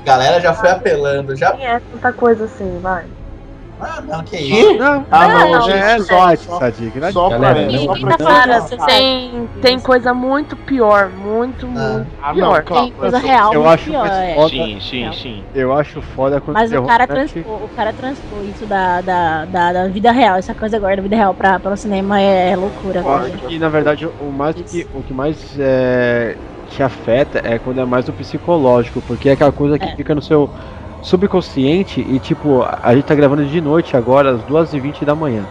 galera já foi apelando, já. É tanta coisa assim, vai. Ah, não, que isso. Não, Ah, não, não, gente, é só, sorte, só, Sadik. Não só pra Galera, ela, não- só tá pra você Tem, tem coisa muito pior, muito, muito Ah, não, pior. claro. Tem coisa real, Eu muito acho pior, é. foda. Sim, sim, sim. Eu acho foda quando Mas o terror cara, transpô, o cara transpôs isso da, da, da, da vida real, essa coisa agora da vida real pra, para o cinema é, é loucura. Eu acho que na verdade o mais que o que mais é, te afeta é quando é mais o psicológico, porque é aquela coisa que É. fica no seu subconsciente e tipo, a gente tá gravando de noite agora, às 2h20 da manhã.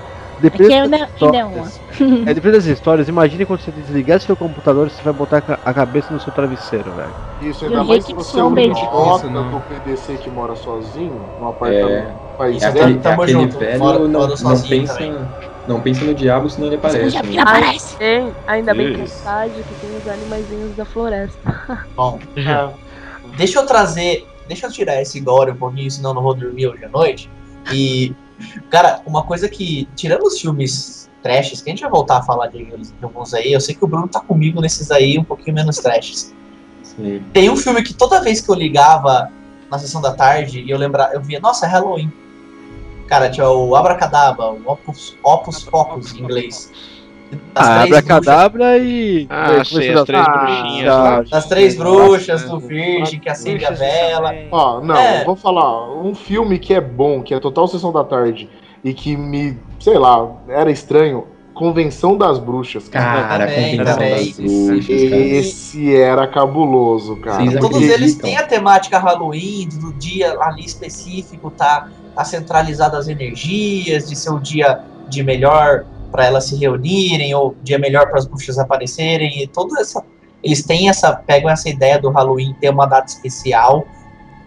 Aqui ainda, ainda é uma. histórias- é, depende das histórias, imagine quando você desligar seu computador, você vai botar a cabeça no seu travesseiro, velho. Isso, ainda mais se você é um idiota não. do PDC que mora sozinho, num É, apartamento. País é aquele, é velho Fora- não, fora não, pensa, também. não pensa no diabo, senão ele aparece. Já né? Aparece. Tem, ainda bem que é estágio que tem os animaizinhos da floresta. Bom, é, deixa eu trazer. Deixa eu tirar esse gore um pouquinho, senão eu não vou dormir hoje à noite. E Cara, uma coisa que, tirando os filmes trashes, que a gente vai voltar a falar de, de alguns aí, eu sei que o Bruno tá comigo nesses aí um pouquinho menos trashes. Sim. Tem um filme que toda vez que eu ligava na sessão da tarde e eu lembrava, eu via, nossa, é Halloween. Cara, tinha o Abracadabra, o Opus, Opus Focus em inglês. Ah, Abracadabra e. Ah, que as três bruxinhas Ah, bruxas- Das três bruxas do Virgem que acende a vela. Ó, não, É. vou falar, um filme que é bom, que é total sessão da tarde e que me, sei lá, era estranho, Convenção das Bruxas, cara. Cara, Também, Convenção também. das Bruxas, cara. Esse era cabuloso, cara. Vocês Todos eles têm a temática Halloween, do dia ali específico, tá, tá centralizado as energias, de ser o dia de melhor para elas se reunirem, ou dia melhor para as bruxas aparecerem, e toda essa. Eles têm essa. pegam essa ideia do Halloween ter uma data especial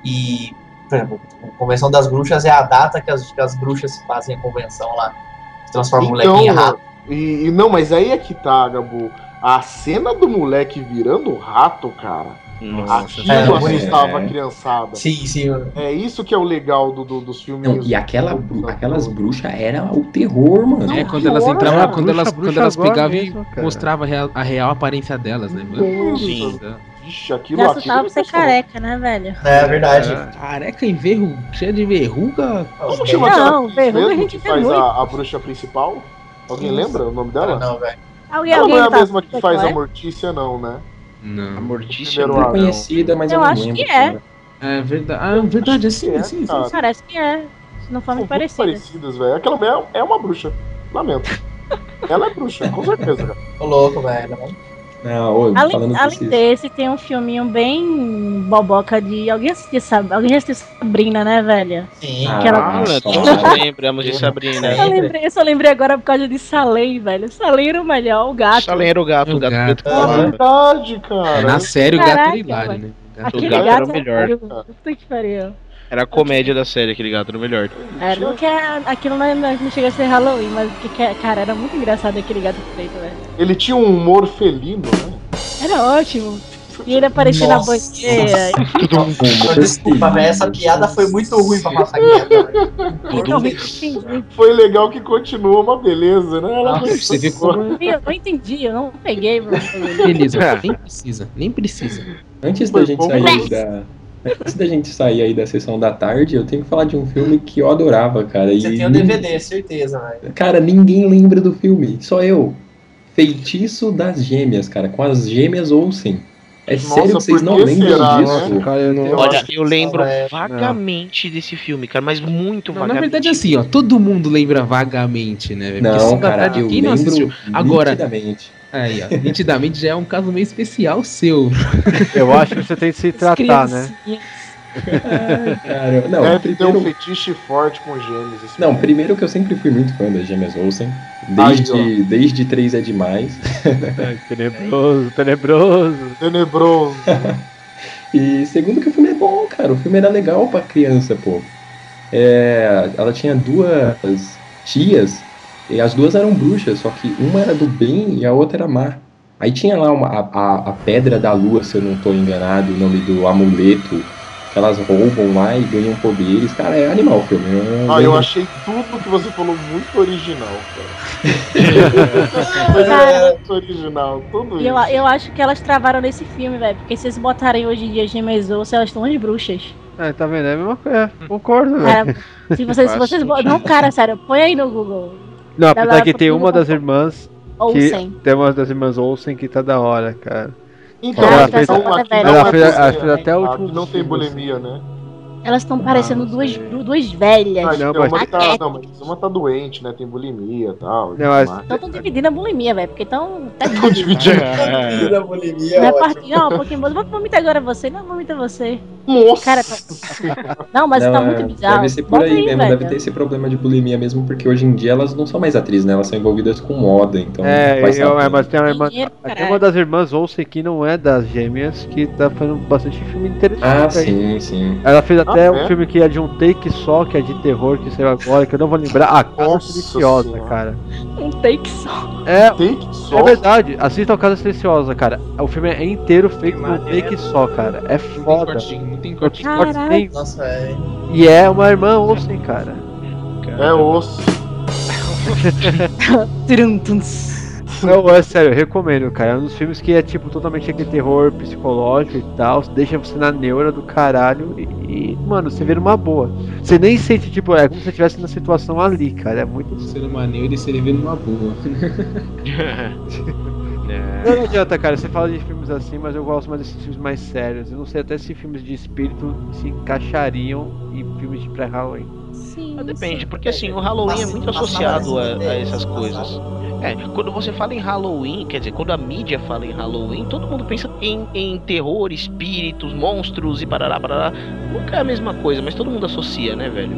e. Por exemplo, a Convenção das Bruxas é a data que as, que as bruxas fazem a convenção lá. Se transformam um molequinho Então, rato. e, e não, mas aí é que tá, Gabu. A cena do moleque virando rato, cara. Nossa, Aquilo é, assustava é. a criançada. Sim, sim. É isso que é o legal do, do- dos filmes. Não, e aquela, bru- aquelas bruxas era o terror, mano. É, quando elas entravam, quando Bruxa, elas, bruxa quando elas pegavam mesmo, e mostravam a real, a real aparência delas, né? Mano? Sim. Vixe, aquilo, Já assustava ser careca, né, velho? É verdade. Careca em verru, cheia de verruga. Como chama Não, verruga a gente que faz a, a bruxa principal? Alguém lembra o nome dela? Não, velho. Ela não é a tá- mesma que faz a é? Mortícia, não, né? Não. Mortícia. Primeiro É ato. conhecida, mas eu, Eu não acho lembro. que é. cara. É verdade. Ah, verdade, assim, É, assim, cara. Parece que é. Se não for São muito muito parecido. parecidas, velho. Aquela mulher é uma bruxa. Lamento. Ela é bruxa, com certeza, cara. Tô louco, velho. Não, ô, Além, além desse, tem um filminho bem boboca de. Alguém assistiu, sabe? Alguém assistiu Sabrina, né, velho? Sim. Ah, Aquela- todos lembramos de Sabrina. Eu, lembrei, eu só lembrei agora por causa de Salem, velho. Salem era o melhor, o gato. Salem era o gato, o O gato gato. preto que É verdade, É, cara. na série o gato Caraca, era hilário, né? O gato gato era o melhor. Puta que pariu. Era a comédia da série, aquele gato era o melhor. É, não que é- aquilo não, não, não chega a ser Halloween, mas que, cara, era muito engraçado aquele gato preto, velho. Ele tinha um humor felino, né? Era ótimo. E ele aparecia na Nossa. banheira. Desculpa, velho. Essa piada foi muito ruim pra passar não entendi. Foi legal que continuou uma beleza, né? Ela Nossa, Você como. Eu não entendi, eu não peguei, mano. Beleza, nem precisa, nem precisa. Antes Foi da gente sair da. Antes da gente sair aí da sessão da tarde, eu tenho que falar de um filme que eu adorava, cara. Você e tem o DVD, certeza, velho. Cara, ninguém lembra do filme, só eu. Feitiço das Gêmeas, cara, com as Gêmeas Olsen. É Nossa, sério que vocês não que lembram será, disso? né? Cara, eu não. Olha, eu lembro é- vagamente desse filme, cara, mas muito Não, na vagamente. verdade, assim, ó, todo mundo lembra vagamente, né? Não, cara, eu quem não lembro assistiu? Agora-. Aí, ó, nitidamente já é um caso meio especial seu. Eu acho que você tem que se tratar, né? Ai, cara, não, Deve ter um primeiro, fetiche forte com gêmeos. não, primeiro que eu sempre fui muito fã das Gêmeas Olsen. Desde, desde 3 é demais. Ai, tenebroso, tenebroso. Tenebroso. E segundo que o filme é bom, cara. O filme era legal pra criança, pô. É, ela tinha duas tias, e as duas eram bruxas, só que uma era do bem e a outra era má. Aí tinha lá uma, a, a, a Pedra da Lua, se eu não tô enganado, o nome do amuleto, que elas roubam lá e ganham poderes. Cara, é animal o filme. Eu Ah, eu achei tudo que você falou muito original, cara. Cara. muito original, tudo eu, isso. eu acho que elas travaram nesse filme, velho. Porque se eles botarem hoje em dia Gêmeas Ouça, elas estão as bruxas. É, tá vendo? É a mesma coisa. Concordo, velho. Se vocês, se vocês. Não, cara, sério, põe aí no Google. Não, apesar que tem uma das irmãs. Olsen. Que, tem uma das irmãs Olsen que tá da hora, cara. Então, Ela fez- ela fez- ela bulimia, fez até o último Não tem assim. bulimia, né? Elas estão parecendo Ah, duas, duas velhas. Ah, Não, então, mas- uma tá, não, mas uma tá doente, né? Tem bulimia e tal. Não, mas- Então estão dividindo a bulimia, velho. Porque estão. Tá Estão dividindo. Da bulimia, Não é ótimo. partindo. Não, Pokémon, vou vomitar agora você. Não, vomita você. Nossa! Cara, tá- Não, mas Não, tá é, muito bizarro. Deve ser por Bota aí mesmo, velho. deve ter esse problema de bulimia mesmo, porque hoje em dia elas não são mais atrizes, né? Elas são envolvidas com moda, então É, faz eu, é, mas tem uma, irmã, Dinheiro, tem uma das irmãs Olsen que não é das gêmeas, que tá fazendo bastante filme interessante. Ah, aí. sim, sim. Ela fez até Ah, um é? filme que é de um take só, que é de terror, que saiu agora, que eu não vou lembrar. Ah, Casa Nossa Silenciosa, Senhora. cara. Um take só. É, Take só. é verdade, assistam Casa Silenciosa, cara. O filme é inteiro feito num take só, cara. É Não tem foda. cortinho, não tem cortinho. Caralho. Tem- Nossa, velho. E é uma irmã Olsen, cara. cara. É osso. Não, é sério, eu recomendo, cara. É um dos filmes que é tipo totalmente aquele terror psicológico e tal. Deixa você na neura do caralho e, e, mano, você vê numa boa. Você nem sente, tipo, é como se você estivesse na situação ali, cara. É muito. Ser uma neura e seria vendo uma boa. Não, não adianta, cara. Você fala de filmes assim, mas eu gosto mais desses filmes mais sérios. Eu não sei até se filmes de espírito se encaixariam em filmes de pré-Halloween. Sim. Mas depende, porque assim, o Halloween é muito associado a, a essas coisas. É, quando você fala em Halloween, quer dizer, quando a mídia fala em Halloween, todo mundo pensa em, em terror, espíritos, monstros e parará, parará. Nunca é a mesma coisa, mas todo mundo associa, né, velho?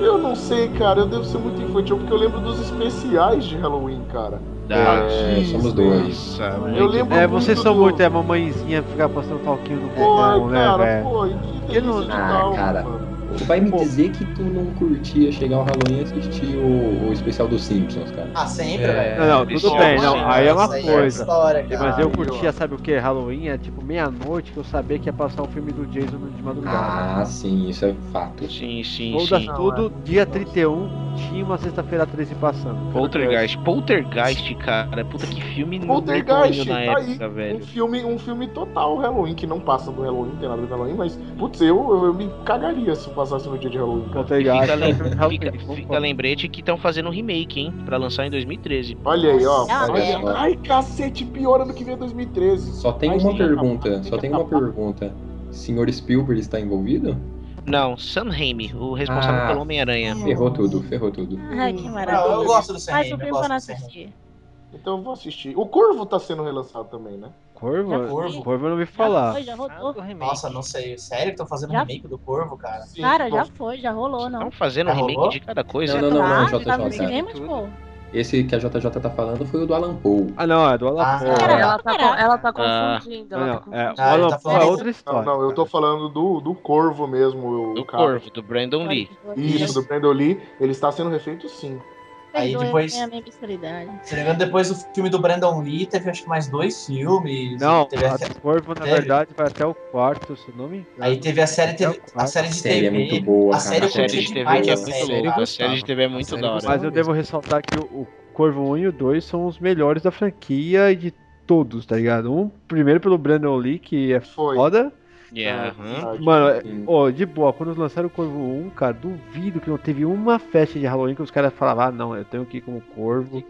Eu não sei, cara. Eu devo ser muito infantil porque eu lembro dos especiais de Halloween, cara. É, somos dois. Eu lembro É, muito vocês são do- muito, é, mamãezinha ficar passando talquinho no botão, né, cara, velho? pô, Que não- Ah, cara. mano. Tu vai me dizer que tu não curtia chegar ao Halloween e assistir o, o especial dos Simpsons, cara. Ah, sempre, É, velho. Não, não, tudo bem, é não, aí é uma aí é coisa. história, Mas eu curtia, sabe o que? Halloween é tipo meia-noite que eu sabia que ia passar o filme do Jason de madrugada. Ah, sim, isso é fato. Sim, sim, Todas, sim. tudo dia 31 tinha uma sexta-feira 13 passando. Poltergeist. Poltergeist, cara. Puta que filme Poltergeist, na tá aí. época, velho. Um filme, um filme total Halloween, que não passa no Halloween, não tem nada com Halloween, mas, putz, eu, eu, eu me cagaria se passasse no dia de Halloween. Fica, lem- fica- fica lembrete que estão fazendo um remake, hein? Pra lançar em 2013. Olha aí, ó. Ah, Olha- é. Ai, cacete, pior ano que vem é 2013. Só tem Mas uma tem pergunta, acabar, só tem uma pergunta. Senhor Spielberg está envolvido? Não, Sam Raimi, o responsável Ah. pelo Homem-Aranha. Ferrou tudo, ferrou tudo. Ai, que maravilha. eu gosto do Sam Mas Raimi, o eu filme não do Sam Raimi. assistir. Então eu vou assistir. O Corvo tá sendo relançado também, né? Corvo? Já Corvo. Corvo eu não ouvi Já falar. foi, já rodou. Nossa, não sei. Sério que estão fazendo Já- remake do Corvo, cara? Sim, Cara, já foi, já rolou, não. Estão fazendo Já remake rolou? de cada coisa. Não, não, não, Claro, JJ. no cinema, pô. Esse que a JJ tá falando foi o do Alan Poe. Ah, não, é do Alan Ah, Poe. Cara. Ela tá, ela tá Ah. confundindo. Não, Ela não, tá é, o confundindo. Ah, Alan tá Poe é outra Não, história. não, eu tô falando do, do Corvo mesmo. O Do cara. Corvo, do Brandon Lee. Isso, do Brandon Lee. Ele está sendo refeito sim. Aí depois- a minha. Se não depois do filme do Brandon Lee, teve acho que mais dois filmes. Não, teve a, a do Corvo, na Teve. verdade, vai até o quarto, se não me engano. aí teve a série, teve a série de A série é TV. muito boa, a série A eu série de TV é a muito série, louca. cara. A série de TV é muito série da hora. Mas eu devo ressaltar que o, o Corvo 1 e o 2 são os melhores da franquia e de todos, tá ligado? Um, primeiro pelo Brandon Lee, que é Foi. foda. Yeah, Uhum. Mano, ó, de boa, quando lançaram o Corvo 1, cara, duvido que não teve uma festa de Halloween que os caras falavam, ah, não, eu tenho que ir como Corvo.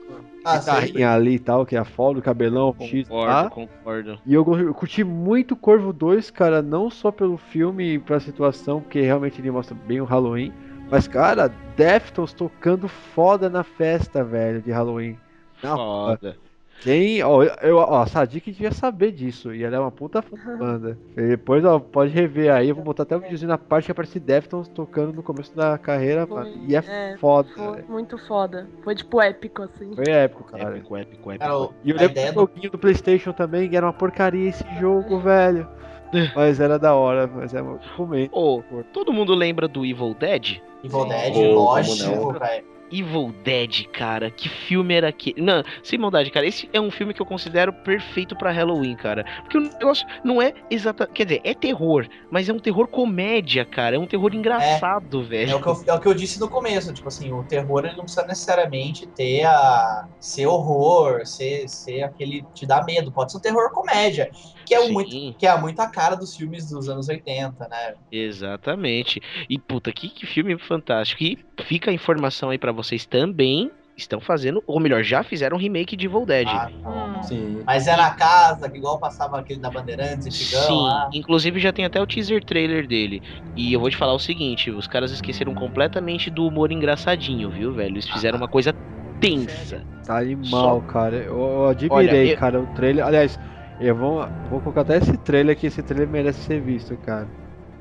Ah, guitarrinha ali e tal, que é a folga, o cabelão, o X, Concordo, tá? concordo. E eu, curti muito Corvo 2, cara, não só pelo filme e pela situação, porque realmente ele mostra bem o Halloween, mas, cara, Deftones tocando foda na festa, velho, de Halloween. Na Foda. Quem, ó, eu, ó, a Sadik devia saber disso, e ela é uma puta banda. Depois, ó, pode rever aí, eu vou botar até um videozinho na parte que aparece Deftones tocando no começo da carreira, Foi, mano, e é, é, foda, Foi muito foda. Foi tipo épico, assim. Foi épico, cara. Épico, épico, épico. Cara, o- E eu lembro do do joguinho do Playstation também, que era uma porcaria esse jogo, velho. Mas era da hora, mas é comento. Ô, todo mundo lembra do Evil Dead? Evil Dead, como lógico, velho. Evil Dead, cara, que filme era aquele? Não, sem maldade, cara, esse é um filme que eu considero perfeito pra Halloween, cara. Porque o negócio não é exatamente. Quer dizer, é terror, mas é um terror comédia, cara. É um terror engraçado, velho. É o, que eu, é o que eu disse no começo, tipo assim, o terror ele não precisa necessariamente ter a ser horror, ser, ser aquele te dá medo, pode ser um terror comédia, que é Sim. muito que é muito a cara dos filmes dos anos 80, né? Exatamente. E puta, que, que filme fantástico. E fica a informação aí pra vocês também. Estão fazendo, ou melhor, já fizeram um remake de Evil Dead. Ah, tá. Sim. Mas é na casa, que igual passava aquele da Bandeirantes, Sim, lá. inclusive já tem até o teaser trailer dele. E eu vou te falar o seguinte: os caras esqueceram completamente do humor engraçadinho, viu, velho? Eles fizeram uma coisa tensa. Tá animal, cara. Eu, eu admirei, Olha, eu- cara, o trailer. Aliás, eu vou, vou colocar até esse trailer aqui, esse trailer merece ser visto, cara.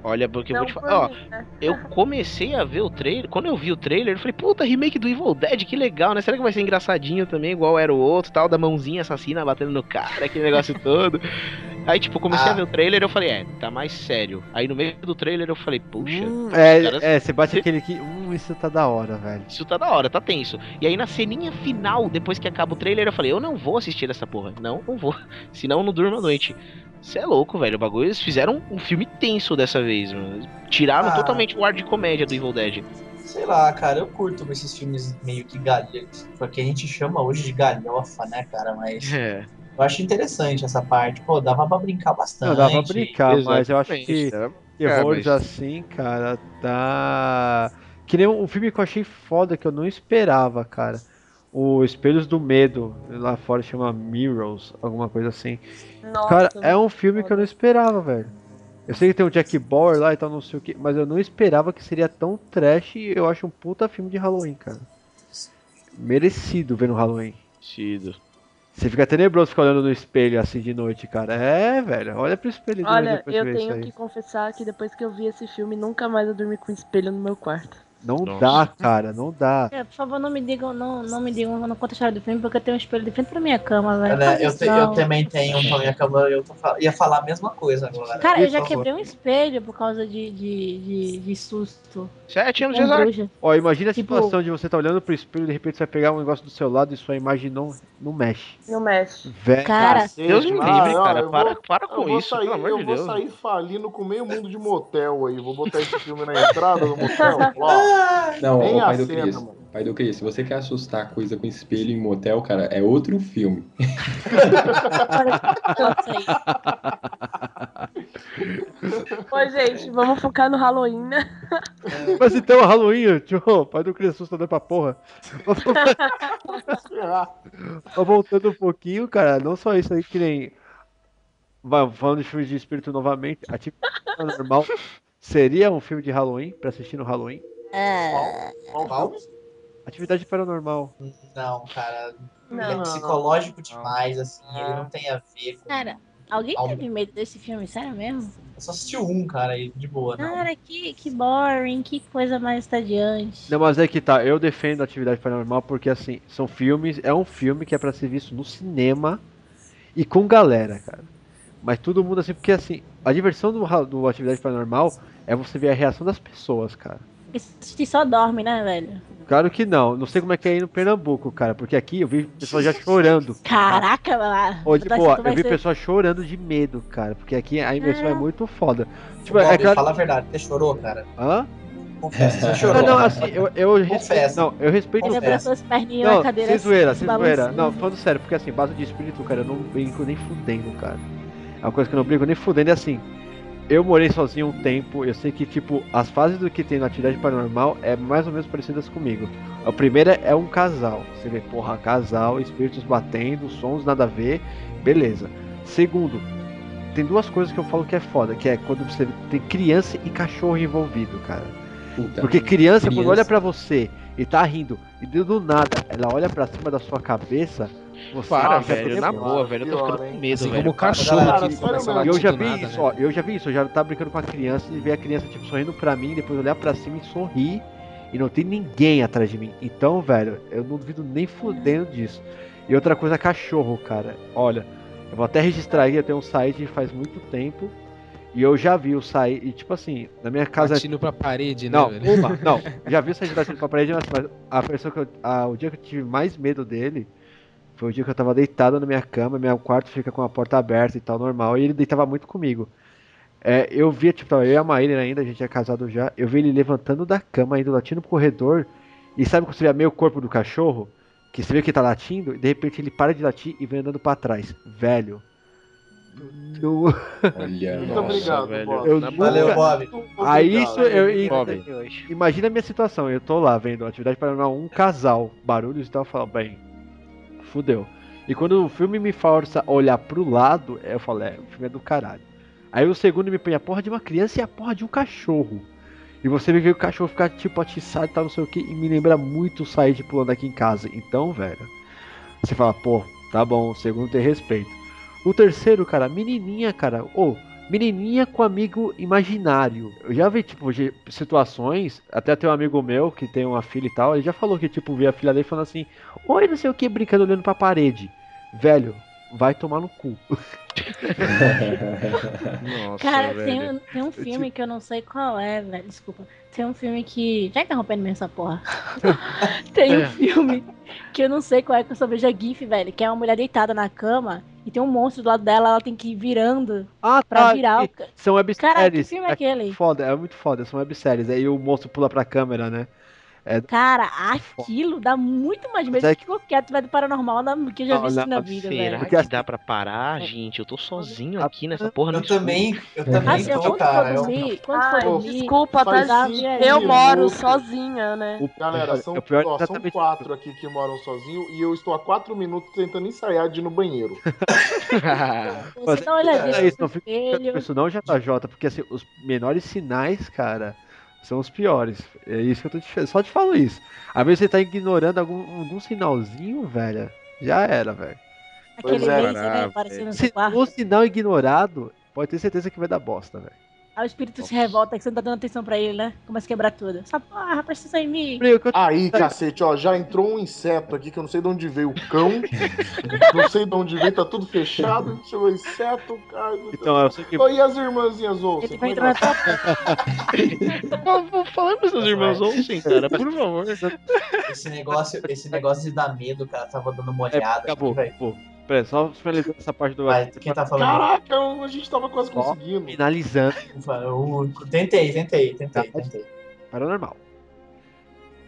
Olha, porque eu vou te falar, ó, eu comecei a ver o trailer, quando eu vi o trailer, eu falei, puta, remake do Evil Dead, que legal, né? Será que vai ser engraçadinho também, igual era o outro, tal, da mãozinha assassina batendo no cara, aquele negócio todo. Aí, tipo, comecei Ah. a ver o trailer, eu falei, é, tá mais sério. Aí no meio do trailer eu falei, puxa, Hum, é, caras- é, você bate aquele que. Hum, isso tá da hora, velho. Isso tá da hora, tá tenso. E aí na ceninha final, depois que acaba o trailer, eu falei, eu não vou assistir essa porra. Não, não vou. Senão eu não durmo à noite. Você é louco, velho. O bagulho, eles fizeram um filme tenso dessa vez, mano. Tiraram Ah. totalmente o ar de comédia do Evil Dead. Sei lá, cara, eu curto esses filmes meio que galhos. Porque a gente chama hoje de galhofa, né, cara? Mas É. eu acho interessante essa parte. Pô, dava pra brincar bastante. Não, dava pra brincar, mas eu acho Exatamente, que terrores brincar, mas- assim, cara, tá. Que nem um filme que eu achei foda, que eu não esperava, cara. O Espelhos do Medo, lá fora chama Mirrors, alguma coisa assim. Nossa, cara, é um filme que eu não esperava, velho. Eu sei que tem o Jack Bauer lá e tal, não sei o que, mas eu não esperava que seria tão trash e eu acho um puta filme de Halloween, cara. Merecido ver no Halloween. Merecido. Você fica tenebroso ficar olhando no espelho assim de noite, cara. É, velho, olha pro espelho de Olha, eu tenho que confessar que depois que eu vi esse filme, nunca mais eu dormi com espelho no meu quarto. Não Nossa. dá, cara, não dá. É, por favor, não me digam, não, não me digam, não conta a história do filme, porque eu tenho um espelho de frente pra minha cama, velho. Né, eu, te- eu também tenho um pra minha cama, eu fal- ia falar a mesma coisa agora. Cara, eu já favor. quebrei um espelho por causa de, de, de, de susto. Sete anos de. Ó, imagina a Tipo- situação de você tá olhando pro espelho e de repente você vai pegar um negócio do seu lado e sua imagem não, não mexe. Não mexe. Velho. Cara, Cacete, Deus me ah, livre, cara. eu Para, vou- para Eu com vou isso, sair, pelo amor eu de vou Deus. sair falindo com meio mundo de motel aí. Vou botar esse filme na entrada do motel. Ó, Não, Nem ô, pai do Cris. Pai do Cris, se você quer assustar coisa com espelho em motel, cara, é outro filme. Nossa, aí. Ô, gente, vamos focar no Halloween, né? Mas então, Halloween, tio, pai do Cristo assustador pra porra. Ó, voltando um pouquinho, cara, não só isso aí que nem. Vai, falando de filmes de espírito novamente, a tipo normal seria um filme de Halloween pra assistir no Halloween? É, Qual? Atividade paranormal. Não, cara. Não, ele é não, psicológico demais, assim, ele não tem a ver com. Cara, alguém Al- teve medo desse filme? Sério mesmo? Eu só assisti um, cara, e de boa, não. Cara, que, que boring, que coisa mais estadiante. Não, mas é que tá, eu defendo a atividade paranormal porque assim, são filmes, é um filme que é pra ser visto no cinema e com galera, cara. Mas todo mundo assim, porque assim, a diversão do, do atividade paranormal é você ver a reação das pessoas, cara. Se só dorme, né, velho? Claro que não, não sei como é que é aí no Pernambuco, cara, porque aqui eu vi pessoas já chorando. Caraca, boa, tu vai eu vi ser- pessoas chorando de medo, cara, porque aqui a imersão é Ah. muito foda. Tipo, Bob, é claro. fala a verdade, você chorou, cara? Hã? Confessa, você Não, chorou. não, cara. assim, eu, eu respeito. Não, eu respeito Ele abraçou Confessa. as perninhas Não, na cadeira. sem zoeira, sem balançando. zoeira. Não, falando sério, porque assim, base de espírito, cara, eu não brinco nem fudendo, cara. É uma coisa que eu não brinco nem fudendo, é assim. Eu morei sozinho um tempo, eu sei que, tipo, as fases do que tem na atividade paranormal é mais ou menos parecidas comigo. A primeira é um casal. Você vê, porra, casal, espíritos batendo, sons nada a ver, beleza. Segundo, tem duas coisas que eu falo que é foda, que é quando você tem criança e cachorro envolvido, cara. Puta. Porque criança, quando Criança. olha pra você e tá rindo, e do do nada ela olha pra cima da sua cabeça, você Para, fica velho, na boa, velho. Eu tô ficando com medo, Assim velho. como o cachorro. E eu já vi nada, isso, né? ó, eu já vi isso, eu já tá brincando com a criança e ver a criança tipo sorrindo pra mim, depois olhar pra cima e sorrir e não tem ninguém atrás de mim. Então, velho, eu não duvido nem fudendo disso. E outra coisa, cachorro, cara. Olha, eu vou até registrar aí, eu tenho um site faz muito tempo e eu já vi o site e tipo assim, na minha casa Latindo pra parede, né, não, velho? uma, não. Já vi essa agitação pra parede, mas mas a pessoa que eu, a- o dia que eu tive mais medo dele foi o dia que eu tava deitado na minha cama, meu quarto fica com a porta aberta e tal, normal, e ele deitava muito comigo. É, eu via, tipo, tava eu e a Maíra ainda, a gente é casado já, eu vi ele levantando da cama, indo latindo pro corredor, e sabe quando você vê meio corpo do cachorro? Que você vê que ele tá latindo, e de repente ele para de latir e vem andando pra trás. Velho. Eu, Olha, Muito nossa. obrigado, velho. Bob. eu Valeu, Bob. Aí isso eu, Bob. Imagina a minha situação, eu tô lá vendo atividade paranormal, um casal, barulhos e tal, eu falo, bem, fudeu. E quando o filme me força a olhar pro lado, eu falo, é, o filme é do caralho. Aí o segundo me põe a porra de uma criança e a porra de um cachorro. E você vê que o cachorro fica tipo atiçado e tal, não sei o que, e me lembra muito sair de pulando aqui em casa. Então, velho, você fala, pô, tá bom, o segundo tem respeito. O terceiro, cara, menininha, cara, ô, menininha com amigo imaginário. Eu já vi, tipo, de situações, até tem um amigo meu que tem uma filha e tal, ele já falou que, tipo, via a filha dele falando assim, oi, não sei o que, brincando, olhando pra parede. Velho, vai tomar no cu. Nossa, Cara, tem um, tem um filme que eu não sei qual é, velho. Desculpa. Tem um filme que. Já interrompendo mesmo essa porra. tem um É. filme que eu não sei qual é, que eu só vejo a GIF, velho. Que é uma mulher deitada na cama e tem um monstro do lado dela, ela tem que ir virando Ah, pra tá, virar e São webséries. Cara, que filme é aquele? Foda, é muito foda, são webséries. Aí o monstro pula pra câmera, né? É, Cara, aquilo dá muito mais medo é que qualquer atividade paranormal na- que eu já vi na vida, Será velho. Porque que assim- dá pra parar, gente? Eu tô sozinho aqui nessa porra Eu também, eu também Assim, tô, quando cara. for Eu, dormir, quando Ai, for dormir, desculpa, tá? cinco Eu moro sozinha, né? O, Galera, são, o pior é ó, são quatro aqui que moram sozinho e eu estou há quatro minutos tentando ensaiar de ir no banheiro. você dá uma olhadinha é isso, não fica isso não, JJ, porque assim, os menores sinais, cara, são os piores. É isso que eu tô te Só te falo isso. Às vezes você tá ignorando algum, algum sinalzinho, velho. Já era, velho. Aquele Pois é, laser, né, aparecendo no Se o sinal ignorado, pode ter certeza que vai dar bosta, velho. Aí o espírito se revolta que você não tá dando atenção pra ele, né? Começa a quebrar tudo. Essa porra precisa em mim. Aí, cacete, ó, já entrou um inseto aqui que eu não sei de onde veio o cão. não sei de onde veio, tá tudo fechado. Chegou inseto, cara. Então, eu sei que. Ô, e as irmãzinhas Olsen? Ele vai é entrar elas- na tua Falando pros seus irmãos Olsen, cara, por favor. esse negócio, esse negócio de dar medo, cara, tava dando uma É, olhada. acabou, velho. acabou. Pera, só finalizando essa parte do. Vai, quem tá falando? Caraca, a gente tava quase Ó. conseguindo. Finalizando. Eu tentei, tentei, tentei, tentei. Paranormal.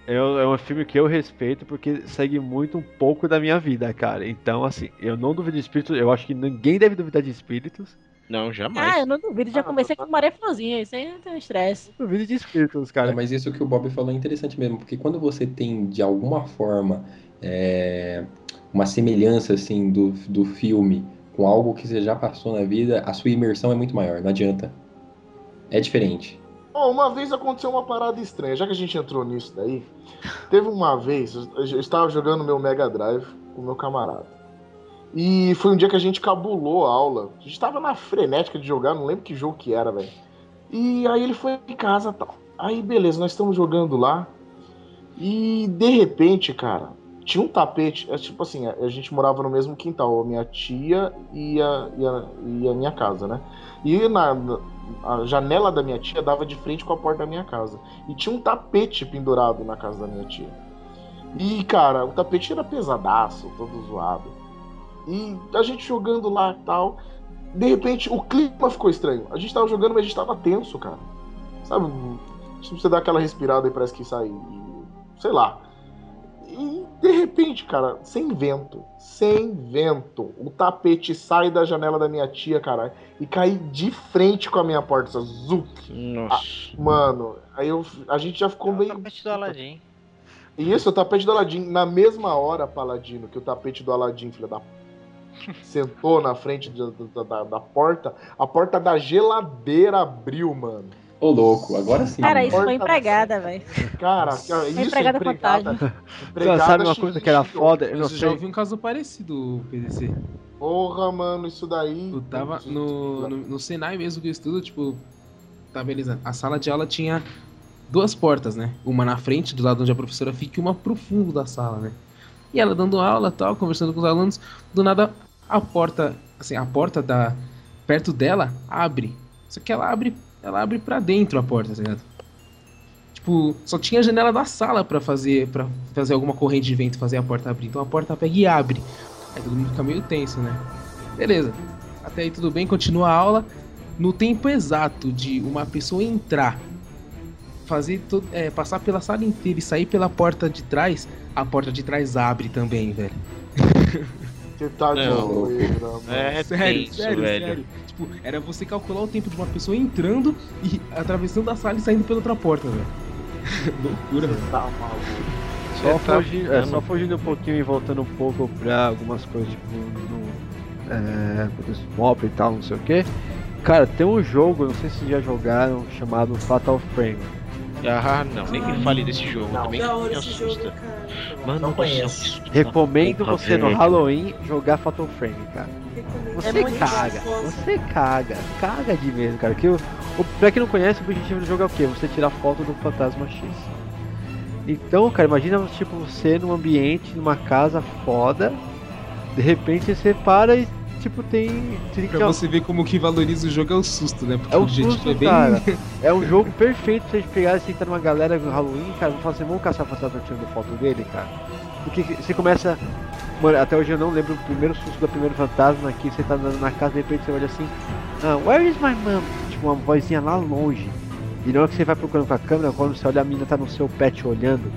É, é um filme que eu respeito porque segue muito um pouco da minha vida, cara. Então, assim, eu não duvido de espíritos. Eu acho que ninguém deve duvidar de espíritos. Não, Ah, jamais. eu não duvido, já comecei com Maria Florzinha, isso aí não tem estresse. Duvido de espíritos, É, cara. mas isso que o Bob falou é interessante mesmo, porque quando você tem, de alguma forma, é, uma semelhança, assim, do, do filme com algo que você já passou na vida, a sua imersão é muito maior, não adianta. É diferente. Ó, uma vez aconteceu uma parada estranha, já que a gente entrou nisso daí. Teve uma vez, eu estava jogando meu Mega Drive com meu camarada. E foi um dia que a gente cabulou a aula. A gente tava na frenética de jogar, não lembro que jogo que era, velho. E aí ele foi em casa tal. Aí beleza, nós estamos jogando lá. E de repente, cara, tinha um tapete. É tipo assim, a a gente morava no mesmo quintal, a minha tia e a, e a, e a minha casa, né? E na, a janela da minha tia dava de frente com a porta da minha casa. E tinha um tapete pendurado na casa da minha tia. E, cara, o tapete era pesadaço, todo zoado. E a gente jogando lá e tal. De repente, o clima ficou estranho. A gente tava jogando, mas a gente tava tenso, cara. Sabe? Tipo, você dá aquela respirada e parece que sai. Sei lá. E de repente, cara, sem vento, sem vento, o tapete sai da janela da minha tia, cara, e cai de frente com a minha porta. Zup. Nossa. Mano, aí eu, a gente já ficou meio. Tapete do Aladdin. Isso, o tapete do Aladdin. Na mesma hora, Paladino, que o tapete do Aladdin, filha da. sentou na frente de- da, da- da porta, a porta da geladeira abriu, mano. Ô, louco, agora sim. Cara, isso foi empregada, velho. Cara, isso empregada empregada. fantasma. empregada sabe uma coisa que era foda? Eu Eu já ouvi um caso parecido, PDC. Porra, mano, isso daí. Eu tava no, no, no Senai mesmo que eu estudo, tipo, tá beleza. A sala de aula tinha duas portas, né? Uma na frente, do lado onde a professora fica, e uma pro fundo da sala, né? E ela dando aula tal, conversando com os alunos, do nada a porta, assim, a porta da perto dela abre. Só que ela abre, ela abre para dentro a porta, tá ligado? Tipo, só tinha a janela da sala pra fazer para fazer alguma corrente de vento, fazer a porta abrir. Então a porta pega e abre. Aí todo mundo fica meio tenso, né? Beleza. Até aí tudo bem, continua a aula. No tempo exato de uma pessoa entrar, fazer to- é, passar pela sala inteira e sair pela porta de trás, a porta de trás abre também, velho. Você tá de Não. É sério, tenso, sério, velho. sério. Tipo, era você calcular o tempo de uma pessoa entrando e atravessando a sala e saindo pela outra porta, velho. Loucura, velho. Tá maluco. Só, tá fugindo, é, só fugindo um pouquinho e voltando um pouco pra algumas coisas, tipo, no é, mob e tal, não sei o que. Cara, tem um jogo, não sei se vocês já jogaram, chamado Fatal Frame. Ah, não, nem me fale desse jogo. Não. Também hora me jogo, assusta. cara. Mano, Não céu, conheço. Recomendo você no. Halloween jogar Fatal Frame, cara. Você É caga, você caga, caga de medo, cara. Que o, o, pra quem não conhece, o objetivo do jogo é o quê? Você tirar foto do fantasma X. Então, cara, imagina tipo você num ambiente, numa casa foda, de repente você para e tipo tem. tem Pra você ver como que valoriza o jogo é o susto, né? Porque É o objetivo susto, é bem. cara. É um jogo perfeito pra gente pegar e sentar numa galera no Halloween, cara. Vamos falar assim, vamos caçar fantasma tirando foto dele, cara. Porque você começa. Mano, até hoje eu não lembro o primeiro susto do primeiro fantasma que você tá andando na casa, de repente você olha assim, ah, where is my mom? Tipo, uma vozinha lá longe. E na hora que você vai procurando com a câmera, quando você olha a mina tá no seu pet olhando.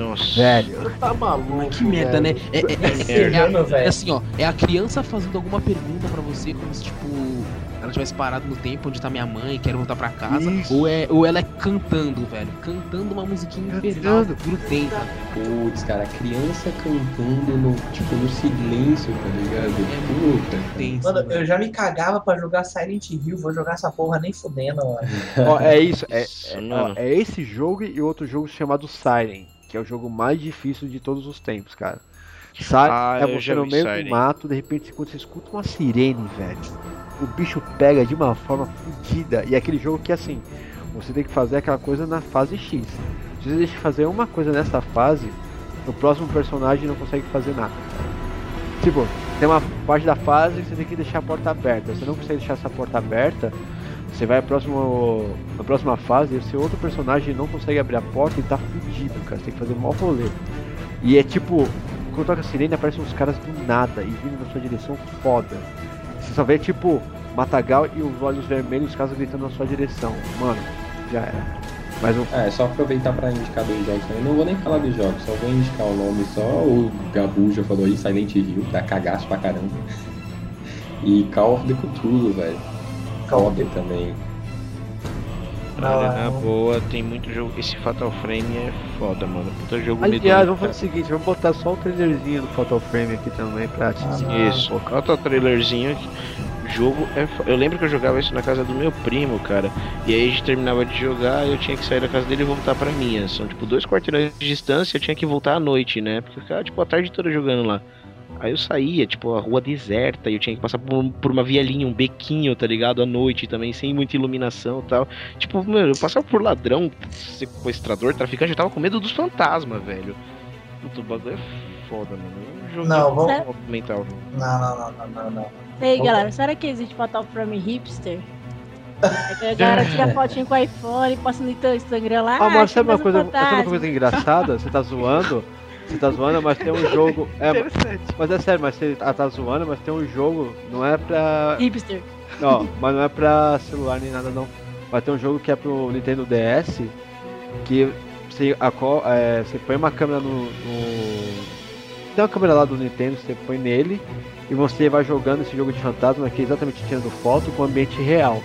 Nossa. Velho. Tá maluco. Que merda, né? É, é- é- é- é- velho. é assim, ó. É a criança fazendo alguma pergunta pra você, como se, tipo, ela tivesse parado no tempo onde tá minha mãe, quero voltar pra casa. Ou, é, ou ela é cantando, velho. Cantando uma musiquinha infernal, grudenta. Putz, cara, criança cantando no, tipo, no silêncio, tá ligado? Puta. Mano, eu já me cagava pra jogar Silent Hill, vou jogar essa porra nem fudendo, mano. Ó, é isso. É, é, mano. ó, é esse jogo e outro jogo chamado Siren, que é o jogo mais difícil de todos os tempos, cara. Siren Ah, é você no meio do mato, de repente quando você escuta uma sirene, velho, o bicho pega de uma forma fodida. E é aquele jogo que assim, você tem que fazer aquela coisa na fase X. Se você deixa de fazer uma coisa nessa fase, o próximo personagem não consegue fazer nada. Tipo, tem uma parte da fase que você tem que deixar a porta aberta. Você não consegue deixar essa porta aberta, você vai próximo, na próxima fase e o seu outro personagem não consegue abrir a porta e tá fudido, cara. Você tem que fazer mó rolê. E é tipo, quando toca a sirene aparecem uns caras do nada e vindo na sua direção foda. Você só vê tipo Matagal e os olhos vermelhos, os caras gritando na sua direção. Mano, já era. Mas Ah, é só aproveitar pra indicar dois jogos também. Não vou nem falar dos jogos, só vou indicar o nome só. O Gabu já falou aí, Silent Hill, dá cagaço pra caramba. E Call of the Cthulhu, velho. Foda também. Olha, na boa, tem muito jogo. Esse Fatal Frame é foda, mano. Puta jogo Aliás, medonho, vamos fazer o seguinte, vamos botar só o trailerzinho do Fatal Frame aqui também pra te Isso, coloca o trailerzinho aqui. O jogo é. fo- Eu lembro que eu jogava isso na casa do meu primo, cara. E aí a gente terminava de jogar eu tinha que sair da casa dele e voltar pra minha. São tipo dois quarteirões de distância, eu tinha que voltar à noite, né? Porque eu ficava tipo a tarde toda jogando lá. Aí eu saía, tipo, a rua deserta, e eu tinha que passar por, por uma vielinha, um bequinho, tá ligado? À noite também, sem muita iluminação e tal. Tipo, mano, eu passava por ladrão, sequestrador, traficante, eu tava com medo dos fantasmas, velho. Puta, o bagulho é foda, mano. Um jogo Não, vamos- é mental. Não, não, não, não, não. E Vamos- galera, será que existe Fatal Frame hipster? Aí a galera tira fotinho com o iPhone, posta no Instagram lá. Ah, mas sabe uma coisa, sabe uma coisa engraçada? Você tá zoando, você tá zoando, mas tem um jogo. É, mas é sério, mas você tá, tá zoando, mas tem um jogo, não é pra. Hipster. Não, mas não é pra celular nem nada não. Mas tem um jogo que é pro Nintendo DS que você, a, é, você põe uma câmera no, no- Tem uma câmera lá do Nintendo, você põe nele e você vai jogando esse jogo de fantasma que é exatamente tirando foto com ambiente real.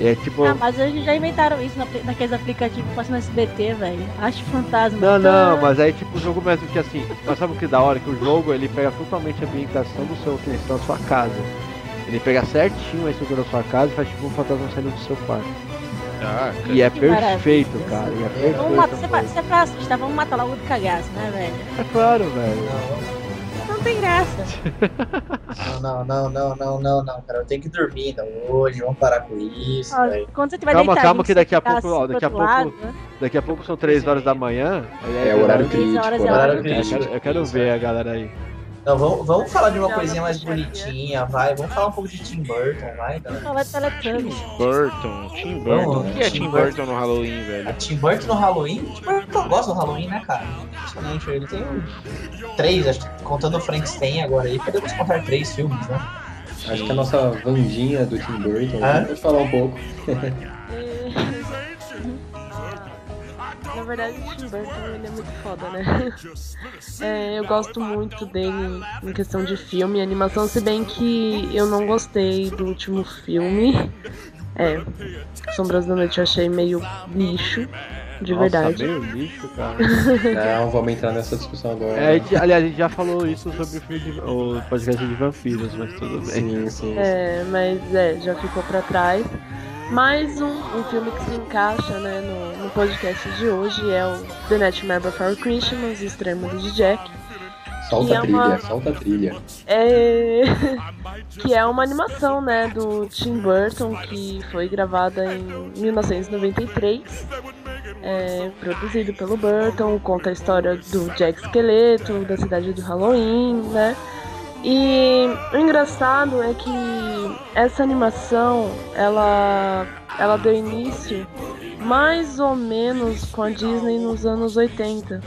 É tipo. Ah, mas hoje já inventaram isso na, naqueles aplicativos que passam no SBT, velho. Acho fantasma. Não, não, mas aí tipo o jogo mesmo que assim, mas sabe o que da hora? Que o jogo ele pega totalmente a ambientação do seu que está na sua casa. Ele pega certinho a estrutura da sua casa e faz tipo um fantasma saindo do seu quarto. Ah, E é perfeito, cara. E é perfeito. Vamos matar, você, você pra assustar, vamos matar logo do cagaço, né, velho? É claro, velho. Não tem graça. Não, não, não, não, não, não, cara. Eu tenho que dormir ainda hoje, vamos parar com isso, Ó, quando você tiver Calma, deitadinho, calma que daqui a pouco, ó, daqui a pouco, lado, né? daqui a pouco são 3 horas da manhã. aí É horário crítico, horas é horário crítico. eu quero ver a galera aí. Não, vamos, vamos falar de uma coisinha mais bonitinha, vai. Vamos falar um pouco de Tim Burton, vai, galera. Fala Teletubbies. Burton, Tim Burton. O que é Tim Burton no Halloween, velho? Tim Burton no Halloween? Tim Burton gosta do Halloween, né, cara? Impressionante, ele tem três, acho que contando o Frankenstein agora aí, podemos contar três filmes, né? Acho que a nossa Vandinha do Tim Burton, Ah? pode falar um pouco. Na verdade, o Tim Burton ele é muito foda, né? É, eu gosto muito dele em questão de filme e animação, se bem que eu não gostei do último filme. É, Sombras da Noite eu achei meio lixo, de Nossa, verdade. meio lixo, cara. Não, vamos entrar nessa discussão agora. É, gente- aliás, a gente já falou isso sobre o, filme de, o podcast de vampiros, mas tudo bem. Sim, sim. É, mas é, já ficou pra trás. Mais um, um filme que se encaixa né, no, no podcast de hoje é o The Nightmare Before Christmas, Extremos de Jack. Solta a é trilha, uma- solta a trilha. É... que é uma animação, né, do Tim Burton, que foi gravada em 1993. É, produzido pelo Burton, conta a história do Jack Esqueleto, da cidade do Halloween, né? E o engraçado é que essa animação, ela, ela deu início mais ou menos com a Disney nos anos 80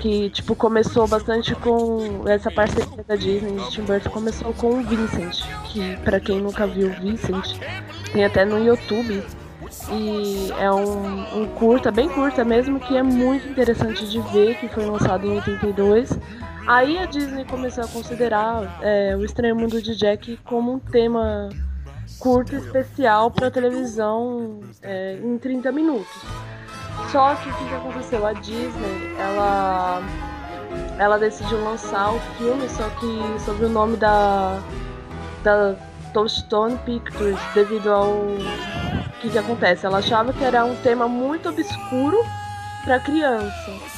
que tipo começou bastante com essa parceria da Disney Tim Burton começou com o Vincent, que pra quem nunca viu Vincent, tem até no YouTube. E é um, um curta, bem curta mesmo, que é muito interessante de ver, que foi lançado em 82. Aí a Disney começou a considerar é, o Estranho Mundo de Jack como um tema curto especial para televisão é, em 30 minutos. Só que o que, aconteceu? A Disney, ela, ela decidiu lançar o filme, só que sob o nome da, da Touchstone Pictures, devido ao que, que acontece. Ela achava que era um tema muito obscuro para criança.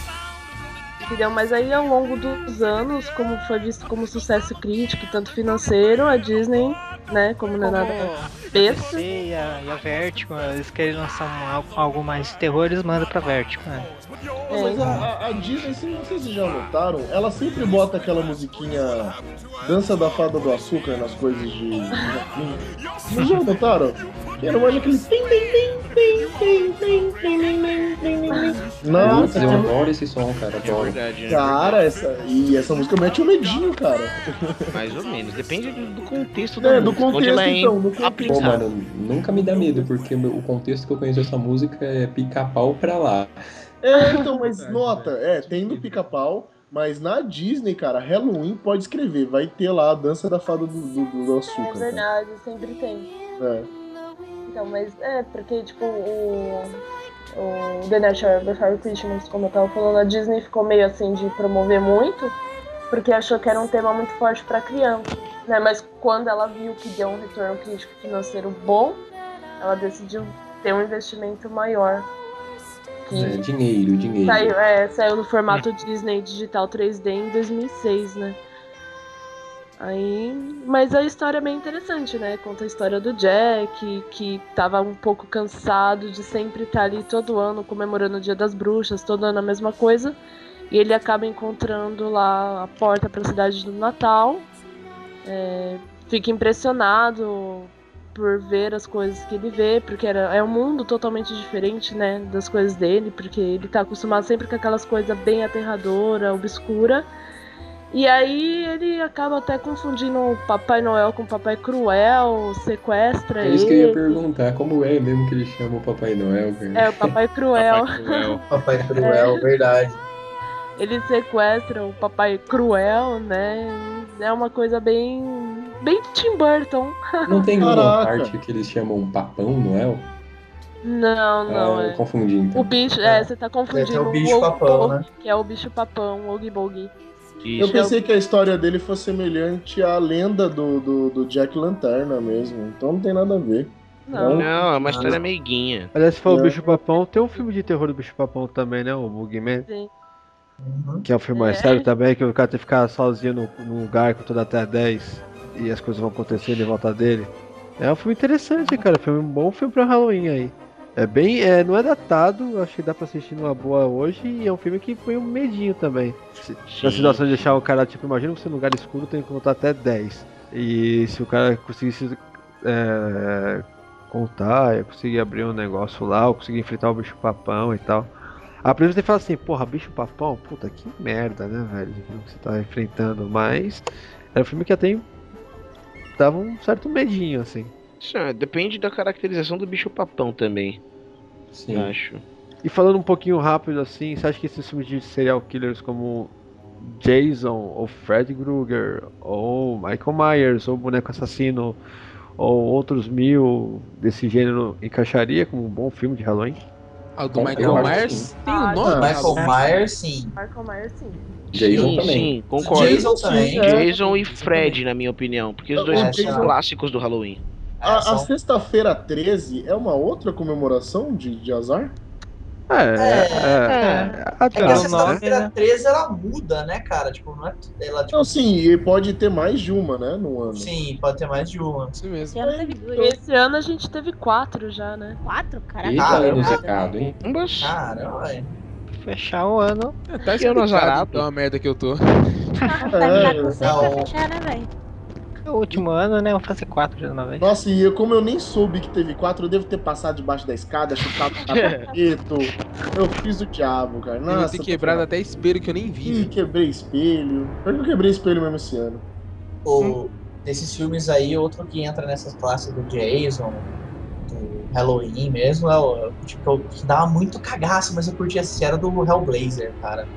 Entendeu? Mas aí ao longo dos anos, como foi visto como sucesso crítico, tanto financeiro, a Disney, né? Como não é nada besta. E a, e a Vertigo, eles querem lançar um, algo mais de terror, eles mandam pra Vertigo, né? É, mas a, a Disney, se não sei se já notaram, ela sempre bota aquela musiquinha Dança da Fada do Açúcar nas coisas de. Vocês já notaram? Eu não mais aquele. Nossa, eu adoro esse som, cara. Adoro. É verdade, né? Cara, essa, e essa música mete um medinho, cara. Mais ou menos. Depende do contexto da é, música. Do contexto, é então, do contexto. Pô, aplicada. mano, nunca me dá medo, porque o contexto que eu conheço dessa música é pica-pau pra lá. É, então, mas nota, é, tem no pica-pau, mas na Disney, cara, Halloween pode escrever, vai ter lá a dança da fada do, do, do É açúcar. cara. verdade, sempre tem. É. Então, mas é, porque, tipo, o, o The National Before Christmas, como eu tava falando, a Disney ficou meio assim de promover muito, porque achou que era um tema muito forte pra criança, né? Mas quando ela viu que deu um retorno crítico financeiro bom, ela decidiu ter um investimento maior. Que É, dinheiro, dinheiro. saiu, é, saiu no formato Disney Digital 3D em 2006, né? Aí, mas a história é bem interessante, né? Conta a história do Jack, que tava um pouco cansado de sempre estar ali todo ano comemorando o Dia das Bruxas, todo ano a mesma coisa. E ele acaba encontrando lá a porta para a cidade do Natal. É, fica impressionado por ver as coisas que ele vê, porque era, é um mundo totalmente diferente, né, das coisas dele, porque ele tá acostumado sempre com aquelas coisas bem aterradora, obscura. E aí ele acaba até confundindo o Papai Noel com o Papai Cruel, sequestra É isso que eu ele. ia perguntar, como é mesmo que eles chamam o Papai Noel, cara? É, o Papai Cruel. Papai Cruel, verdade. Ele sequestra o Papai Cruel, né? É uma coisa bem. bem Tim Burton. Não tem uma parte que eles chamam Papão Noel? Não, não, Ah, é. eu confundi então. O bicho, é, você tá confundindo é o bicho Ogi papão, Bogi, né? que é o bicho papão, o Bogi. Eu pensei que a história dele fosse semelhante à lenda do, do, do Jack Lanterna mesmo, então não tem nada a ver. Não. Não, é uma história meiguinha. Aliás, se for o É. Bicho Papão, tem um filme de terror do Bicho Papão também, né? O Bugman. Sim. Que é um filme mais É. sério também, que o cara tem que ficar sozinho no, no lugar com toda até 10 e as coisas vão acontecendo em volta dele. É um filme interessante, cara. Filme, um bom filme pra Halloween aí. É bem. É, não é datado, acho que dá pra assistir numa boa hoje e é um filme que foi um medinho também. Se- Na situação de deixar o cara, tipo, imagina você num lugar escuro tem que contar até 10. E se o cara conseguisse é, contar, eu conseguir abrir um negócio lá, eu conseguir enfrentar o bicho papão e tal. A primeira você fala assim, porra, bicho papão, puta que merda, né, velho? O que você tá enfrentando, mas era um filme que até dava um certo medinho, assim. Isso, é, depende da caracterização do bicho papão também, Sim. acho. E falando um pouquinho rápido assim, você acha que esses filmes de serial killers como Jason, ou Fred Krueger, ou Michael Myers, ou Boneco Assassino, ou outros mil desse gênero encaixaria como um bom filme de Halloween? Ah, o do Michael Myers sim. tem Ah, um nome? Michael cara? Myers, sim. Michael Myers, sim. Jason sim, também. sim, concordo. Jason também. Jason e Fred, na minha opinião, porque os dois É, são Jason- clássicos do Halloween. A, a sexta-feira 13 é uma outra comemoração de, de azar? É, é, É que a atrás, né? sexta-feira 13 ela muda, né, cara? Tipo, não é. Ela, tipo, Não, sim, e pode ter mais de uma, né, no ano. sim, pode ter mais de uma. Isso mesmo. Esse ano teve duas. Esse ano a gente teve quatro já, né? Quatro? Caraca. Eita, Caramba. zicado, hein? Caramba, velho. Fechar o ano. É, tá explicado azarado. então a merda que eu tô. Tá É, com pra não. fechar, né, velho? O último ano, né? Vamos fazer quatro de uma vez. Nossa, e eu, como eu nem soube que teve quatro, eu devo ter passado debaixo da escada, chutado o tapete. Eu fiz o diabo, cara. Eu Nossa, vou ter quebrado até espelho que eu nem vi. Ih, velho. quebrei espelho. Pior que eu quebrei espelho mesmo esse ano. O, desses filmes aí, outro que entra nessas classes do Jason, do Halloween mesmo, é o tipo, que dava muito cagaço, mas eu curtia assistir, era do Hellblazer, cara.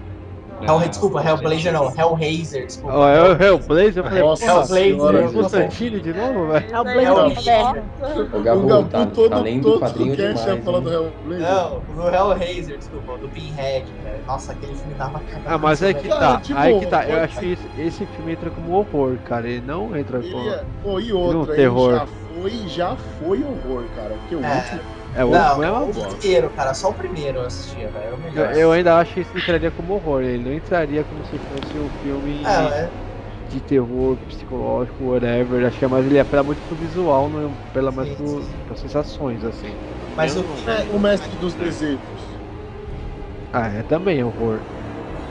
Hell, desculpa, Hellblazer não, Hellraiser, desculpa. Ó, é o Hellblazer, eu falei, Nossa Hellblazer, senhora, o Constantine de novo, velho. É o inferno. O O Gabu, Gabu tá, todo, tá lendo todo quadrinho demais. ia falar do hein? Hellblazer. Não, do Hellraiser, desculpa, do Pinhead, velho. Nossa, aquele filme dava cagaço. Ah, mas é que velho. tá, tipo, aí que tá. Eu acho que esse, esse filme entra como horror, cara. Ele não entra Ele como. é- Pô, e Não, outra, terror. já foi, já foi horror, cara. Porque o É. último. É, o Não, é uma o bosta. primeiro, cara, só o primeiro eu assistia, velho. o Eu, melhor. eu ainda acho que isso entraria como horror. Ele não entraria como se fosse um filme É, é. de terror, psicológico, whatever. Acho que é mais ele apela muito pro visual, não apela mais Sim, pro, sim. pras sensações, assim. Mas o, É, o mestre dos desejos. Ah, é também horror.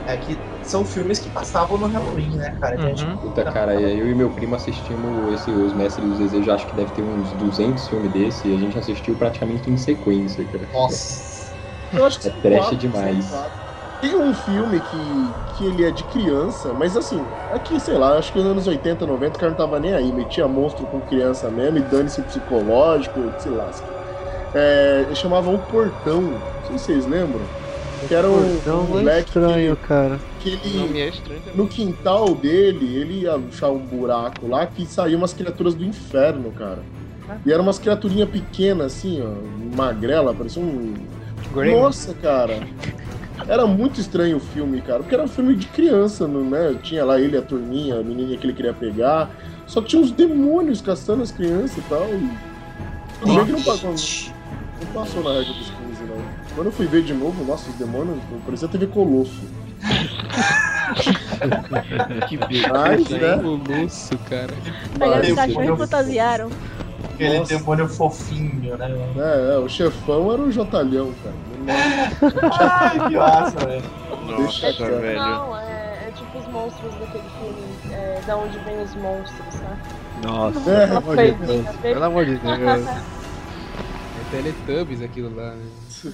é que são filmes que passavam no Halloween, né, cara? Então, tipo, Puta, cara, eu e meu primo assistimos esse, Os Mestres dos Desejos, acho que deve ter uns 200 filmes desse, e a gente assistiu praticamente em sequência, cara. Nossa. Eu acho que É trash quatro, demais. Tem um filme que, que ele é de criança, mas assim, aqui, sei lá, acho que nos anos 80, 90 o cara não tava nem aí, metia monstro com criança mesmo e dane-se psicológico, se lasca. É, ele chamava O Portão, não sei se vocês lembram. Que era um, Não, um é moleque estranho, cara. que ele, Não me é estranho no quintal dele, ele ia achar um buraco lá que saíam umas criaturas do inferno, cara. E eram umas criaturinhas pequenas, assim, ó, magrela, parecia um. Grêmio. Nossa, cara. Era muito estranho o filme, cara, porque era um filme de criança, não, né? Tinha lá ele, a turminha, a menininha que ele queria pegar. Só que tinha uns demônios caçando as crianças e tal. E... Tudo bem que não passou, não passou na regra dos 15, não. Quando eu fui ver de novo, nossa, os demônios, parecia TV Colosso. Que beleza, Mas, né? Colosso, cara. Valeu, os cachorros fantasiaram. Aquele Nossa. demônio fofinho, né? É, é, o chefão era o Jotalhão, cara. Ai, que massa, velho. Deixa Nossa, quieto. velho. Não, é, é tipo os monstros daquele filme. É, da onde vem os monstros, né? Nossa, É, pelo amor de foi Deus. bem- Pelo amor de Deus. É Teletubbies aquilo lá, né?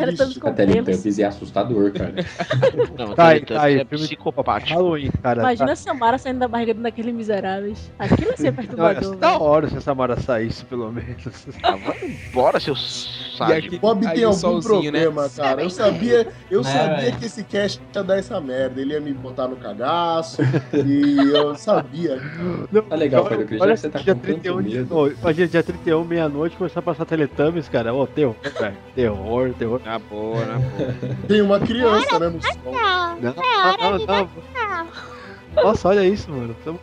Cara, A com. Teletubbies é assustador, cara. Não, Tá aí, Teletubbies tá aí, é psicopático. Halloween, cara. Imagina tá... a Samara saindo da barriga daqueles miseráveis. Aquilo ia ser Não, perturbador. da velho. hora se a Samara saísse, pelo menos. Ah, vai embora, seu E aqui- Bob tem algum solzinho, né? problema, cara. Eu sabia, eu Né, sabia que esse cast ia dar essa merda. Ele ia me botar no cagaço. e eu sabia. Não, Tá legal, Pedro Cris, olha você tá dia com tanto 31 de medo. Imagina, dia 31, meia-noite, começar a passar Teletubbies, cara. Ô, terror, velho. Terror, terror. Na boa, na boa. Tem uma criança, né, no som. Não, não, não, não. Nossa, olha isso, mano. Tamo-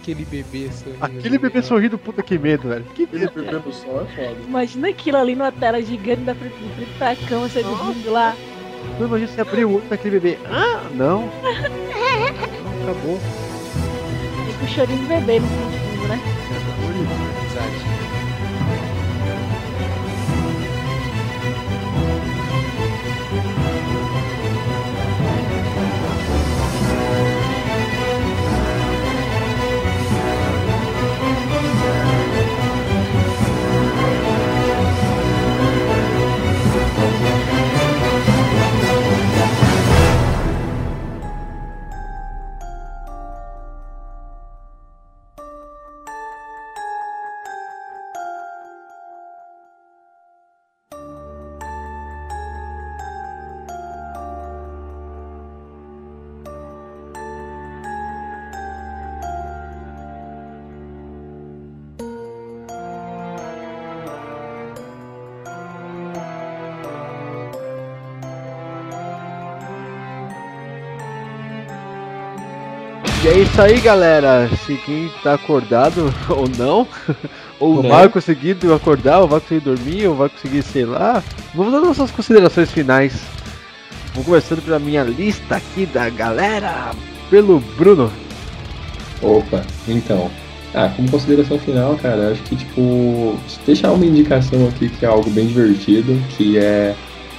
Aquele bebê sorrindo. Aquele bebê sorrindo, puta que medo, velho. Que bebendo no som é foda. Imagina aquilo ali numa tela gigante da frente, pra cama, você dormindo lá. Não imagina você abrir o olho daquele bebê. Ah, não. Não, acabou. E com o chorinho do bebê no fundo, né? Exato. E é isso aí, galera. Se quem tá acordado ou não, ou Não. vai conseguir acordar, ou vai conseguir dormir, ou vai conseguir, sei lá. Vamos dar nossas considerações finais. Vou começando pela minha lista aqui da galera. Pelo Bruno. Opa, então. Ah, como consideração final, cara, acho que, tipo, deixar uma indicação aqui que é algo bem divertido, que é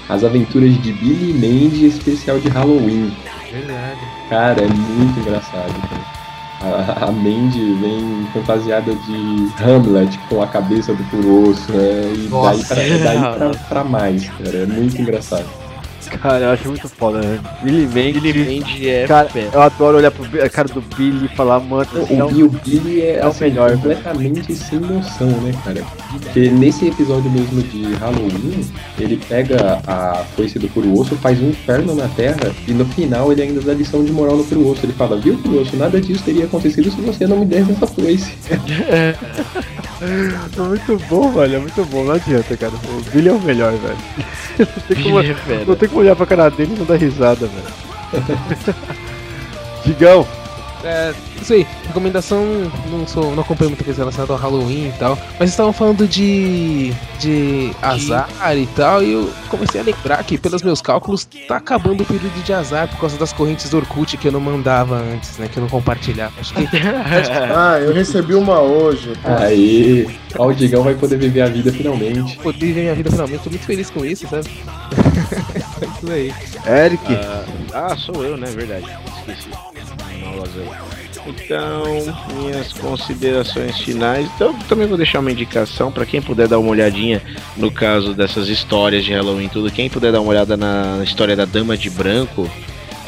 As Aventuras de Billy Mandy, especial de Halloween. Verdade. Cara, é muito engraçado, cara. A, a Mandy vem fantasiada de Hamlet com a cabeça do Furoso, né? E daí, Nossa. pra, daí pra, pra mais, cara. É muito engraçado. Cara, eu acho muito foda, né? Billy Mandy. Billy Mandy é Cara, fera. eu adoro olhar pro a cara do Billy e falar, mano, O, é o Billy é, é o assim, melhor, completamente sem noção, né, cara? Porque nesse episódio mesmo de Halloween, ele pega a foice do Curuosso, faz um inferno na Terra e no final ele ainda dá lição de moral no Curuosso. Ele fala, viu, Curuosso, nada disso teria acontecido se você não me desse essa foice. É muito bom, velho. É muito bom. Não adianta, cara. O Billy é o melhor, velho. Não tem como, Billy é não tem como olhar pra cara dele e não dar risada, velho. Digão. É, isso aí, recomendação, não sou, não acompanho muita coisa relacionada ao Halloween e tal, mas vocês estavam falando de de azar e tal, e eu comecei a lembrar que pelos meus cálculos tá acabando o período de azar por causa das correntes do Orkut que eu não mandava antes, né, que eu não compartilhava. Acho que Ah, eu recebi uma hoje. Aí, ó, o Digão vai poder viver a vida finalmente. poder viver minha vida finalmente, tô muito feliz com isso, sabe? É isso aí. Eric. Ah, ah, sou eu, né? Verdade. Esqueci. Então, minhas considerações finais. Então, também vou deixar uma indicação para quem puder dar uma olhadinha no caso dessas histórias de Halloween tudo. Quem puder dar uma olhada na história da Dama de Branco,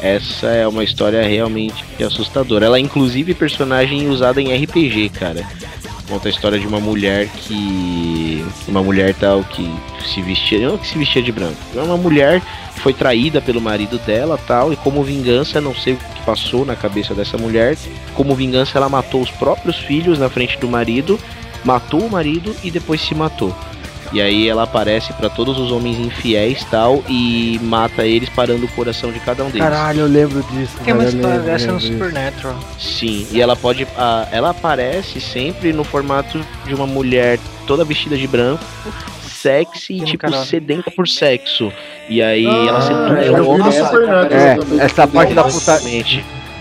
essa é uma história realmente assustadora. Ela é inclusive personagem usada em RPG, cara. Conta a história de uma mulher que. Uma mulher tal que se vestia. Não que se vestia de branco. É uma mulher que foi traída pelo marido dela tal. E como vingança, não sei o que passou na cabeça dessa mulher. Como vingança, ela matou os próprios filhos na frente do marido. Matou o marido e depois se matou. E aí ela aparece pra todos os homens infiéis tal. E mata eles parando o coração de cada um deles. Caralho, eu lembro disso. Tem uma história lembro, dessa no. Supernatural. Sim, e ela pode. ah, ela aparece sempre no formato de uma mulher toda vestida de branco, sexy e tipo canal. sedenta por sexo. E aí Ah, ela homem. Supernatural É, também. essa parte da puta...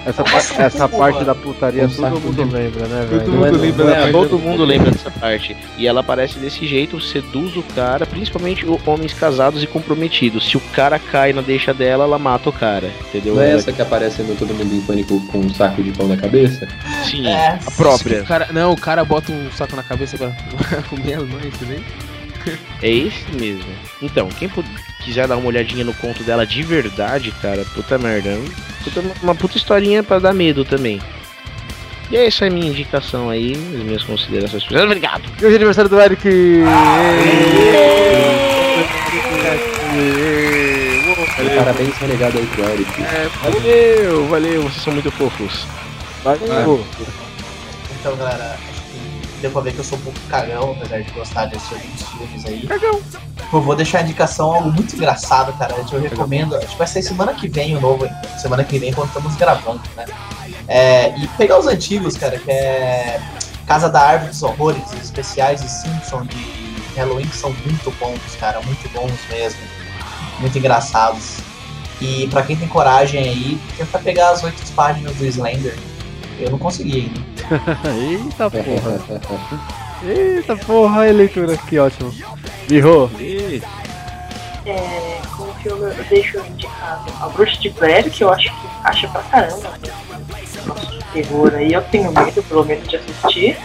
Essa, pa- Nossa, essa parte da putaria Um todo saco mundo lembra, né, Todo velho? mundo lembra da É, parte todo mundo lembra dessa parte. E ela aparece desse jeito, seduz o cara, principalmente homens casados e comprometidos. Se o cara cai na deixa dela, ela mata o cara. Entendeu? Não é essa que aparece no Todo Mundo em Pânico com um saco de pão na cabeça? Sim, É. a própria. O cara, não, o cara bota um saco na cabeça pra comer as mães, entendeu? É esse mesmo. Então, quem pu- quiser dar uma olhadinha no conto dela de verdade, cara, puta merda. é puta- uma puta historinha pra dar medo também. E é essa a minha indicação aí, as minhas considerações. Obrigado! E hoje é aniversário do Eric! Parabéns, renegado aí pro Eric. É, valeu, valeu, vocês são muito fofos. Valeu! Então, galera, deu pra ver que eu sou um pouco cagão, apesar de gostar desses alguns filmes aí. Cagão. Eu vou deixar a indicação algo muito engraçado, cara. Eu recomendo. Acho que vai sair semana que vem o novo. Semana que vem quando estamos gravando, né? É, e pegar os antigos, cara, que é Casa da Árvore dos Horrores, os especiais de Simpson de Halloween que são muito bons, cara, muito bons mesmo. Muito engraçados. E pra quem tem coragem aí, tenta pegar as oito páginas do Slender. Eu não consegui ainda. Eita porra! Eita porra, olha a leitura, que ótimo. Birro! É, como filme eu deixo indicado A Bruxa de Blair, que eu acho que acha pra caramba. Nossa, de terror aí, eu tenho medo pelo menos de assistir.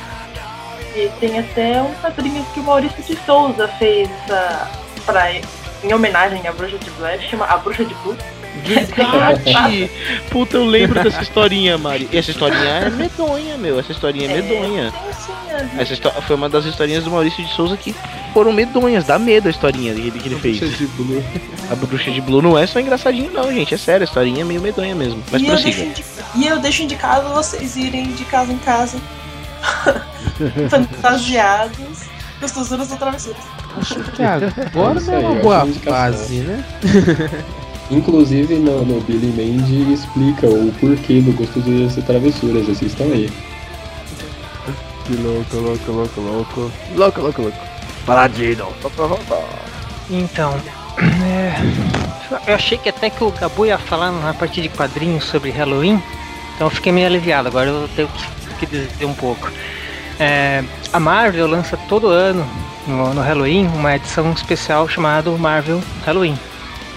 E tem até um quadrinho que o Maurício de Souza fez ah, pra, em homenagem à Bruxa de Blair, chama A Bruxa de Blue. Verdade! Puta, eu lembro dessa historinha, Mari. E essa historinha é medonha, meu. Essa historinha é medonha. Tem assim, as- Essa foi uma das historinhas do Maurício de Souza que foram medonhas, dá medo a historinha que ele, que ele fez. de Blue. A bruxa de Blue não é só engraçadinho, não, gente. É sério, a historinha é meio medonha mesmo. Mas e, eu deixo prossiga. indi- e eu deixo indicado vocês irem de casa em casa. Fantasiados. Gostosuras ou travessuras. Que agora é uma eu boa acho indicação. fase, né? Inclusive no, no Billy Mandy explica o porquê do Gostosuras e Travessuras, assistam aí. Que louco, louco, louco, louco. Louco, louco, louco. Paladino! Então, é, eu achei que até que o Gabu ia falar na parte de quadrinhos sobre Halloween, então eu fiquei meio aliviado. Agora eu tenho que, que dizer um pouco. É, a Marvel lança todo ano no, no Halloween uma edição especial chamada Marvel Halloween,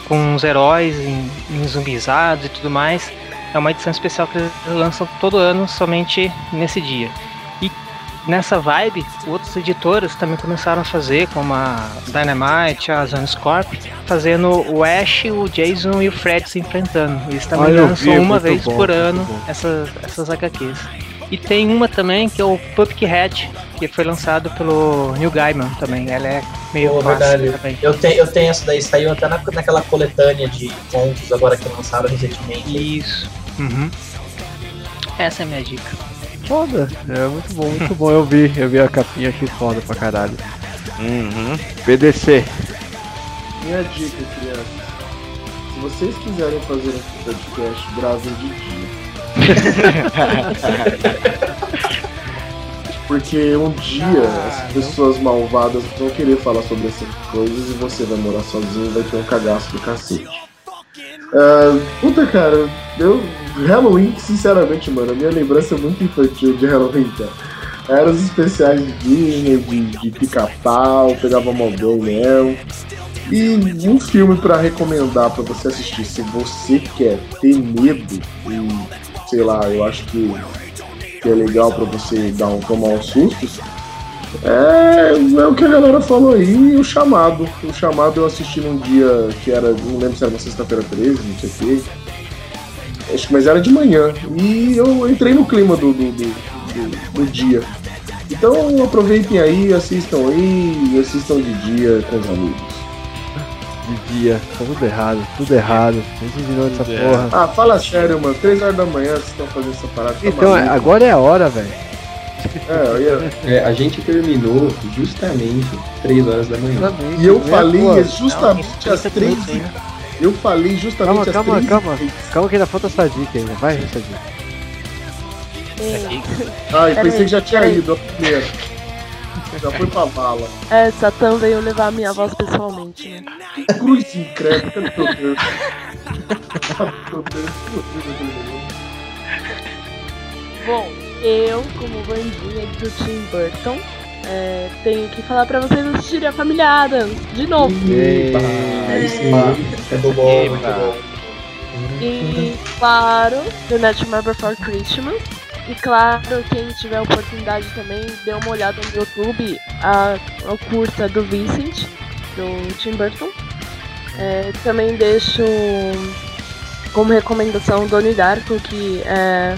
com os heróis em, em zumbizados e tudo mais. É uma edição especial que eles lançam todo ano somente nesse dia. E nessa vibe, outras editoras também começaram a fazer, como a Dynamite, a Zanscorp, fazendo o Ash, o Jason e o Fred se enfrentando. Eles também eu lançam vi, uma muito vez bom, por ano essas, essas HQs. E tem uma também que é o Pumpkinhead, que foi lançado pelo Neil Gaiman também. Ela é meio Pô, clássica verdade. também. Eu tenho, eu tenho essa daí, saiu até na, naquela coletânea de contos agora que lançaram recentemente. Isso. Uhum. Essa é a minha dica. Foda, é muito bom, muito bom. Eu vi, eu vi a capinha, achei foda pra caralho. Uhum. PDC. Minha dica, crianças. Se vocês quiserem fazer um podcast, gravem de dia. Porque um dia as pessoas malvadas vão querer falar sobre essas coisas e você vai morar sozinho e vai ter um cagaço do cacete. Ah, puta, cara, eu. Halloween, sinceramente, mano, a minha lembrança é muito infantil de Halloween, cara. Eram os especiais de Disney, de, de pica-pau, pegava bem mesmo. E um filme pra recomendar pra você assistir, se você quer ter medo e, sei lá, eu acho que, que é legal pra você dar um, tomar uns sustos, é, é o que a galera falou aí, o chamado. O chamado eu assisti num dia que era, não lembro se era uma sexta-feira 13, não sei o quê. Acho que mas era de manhã. E eu entrei no clima do, do, do, do- do dia. Então aproveitem aí, assistam aí, assistam de dia com os amigos. Dia, tá tudo errado, tudo errado. Nem se virou essa porra. Ah, fala sério, mano. 3 horas da manhã vocês estão fazendo essa parada. tá Então, maluco? agora é a hora, velho. É. É, a gente terminou justamente 3 horas da manhã. E eu falei é justamente às 3 Eu falei justamente Calma, às calma, 3 calma. Calma que ainda falta essa dica ainda. Vai, essa dica. Ai, Peraí, pensei que já tinha ido a primeira. Já foi pra bala. É, Satã veio levar a minha voz pessoalmente, né? Cruz Deus? Meu Deus, meu Deus. Bom, eu, como bandinha do Tim Burton, é, tenho que falar pra vocês assistirem a Família Adams, de novo. Aí sim. Muito bom, muito bom. E, claro, The Nightmare Before Christmas. E, claro, quem tiver oportunidade também, dê uma olhada no YouTube, a, a curta do Vincent, do Tim Burton. É, também deixo como recomendação Donnie Darko, que é,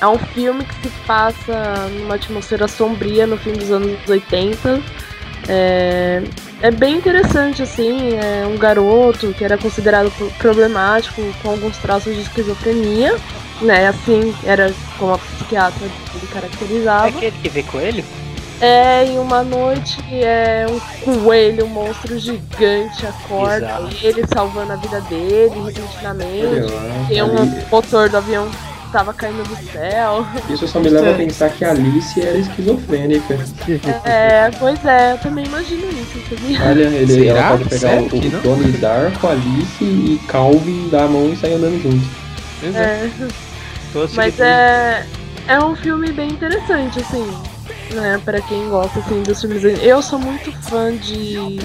é um filme que se passa numa atmosfera sombria no fim dos anos 80. É, é bem interessante, assim, é um garoto que era considerado pro- problemático, com alguns traços de esquizofrenia, né? Assim, era como a psiquiatra ele É caracterizava. aquele que vê coelho? É, em uma noite é um coelho, um monstro gigante acorda Bizarro. ele salvando a vida dele repentinamente. Tem um motor do avião tava caindo do céu. Isso só me leva a pensar que a Alice era esquizofrênica. É, pois é, eu também imagino isso, sabia? Olha, ele, Será? ela pode pegar Sério o, o? Donnie Darko, Alice e Calvin dar a mão e sair andando junto. É. Todos Mas é, é um filme bem interessante, assim, né? Pra quem gosta, assim, dos filmes. Eu sou muito fã de,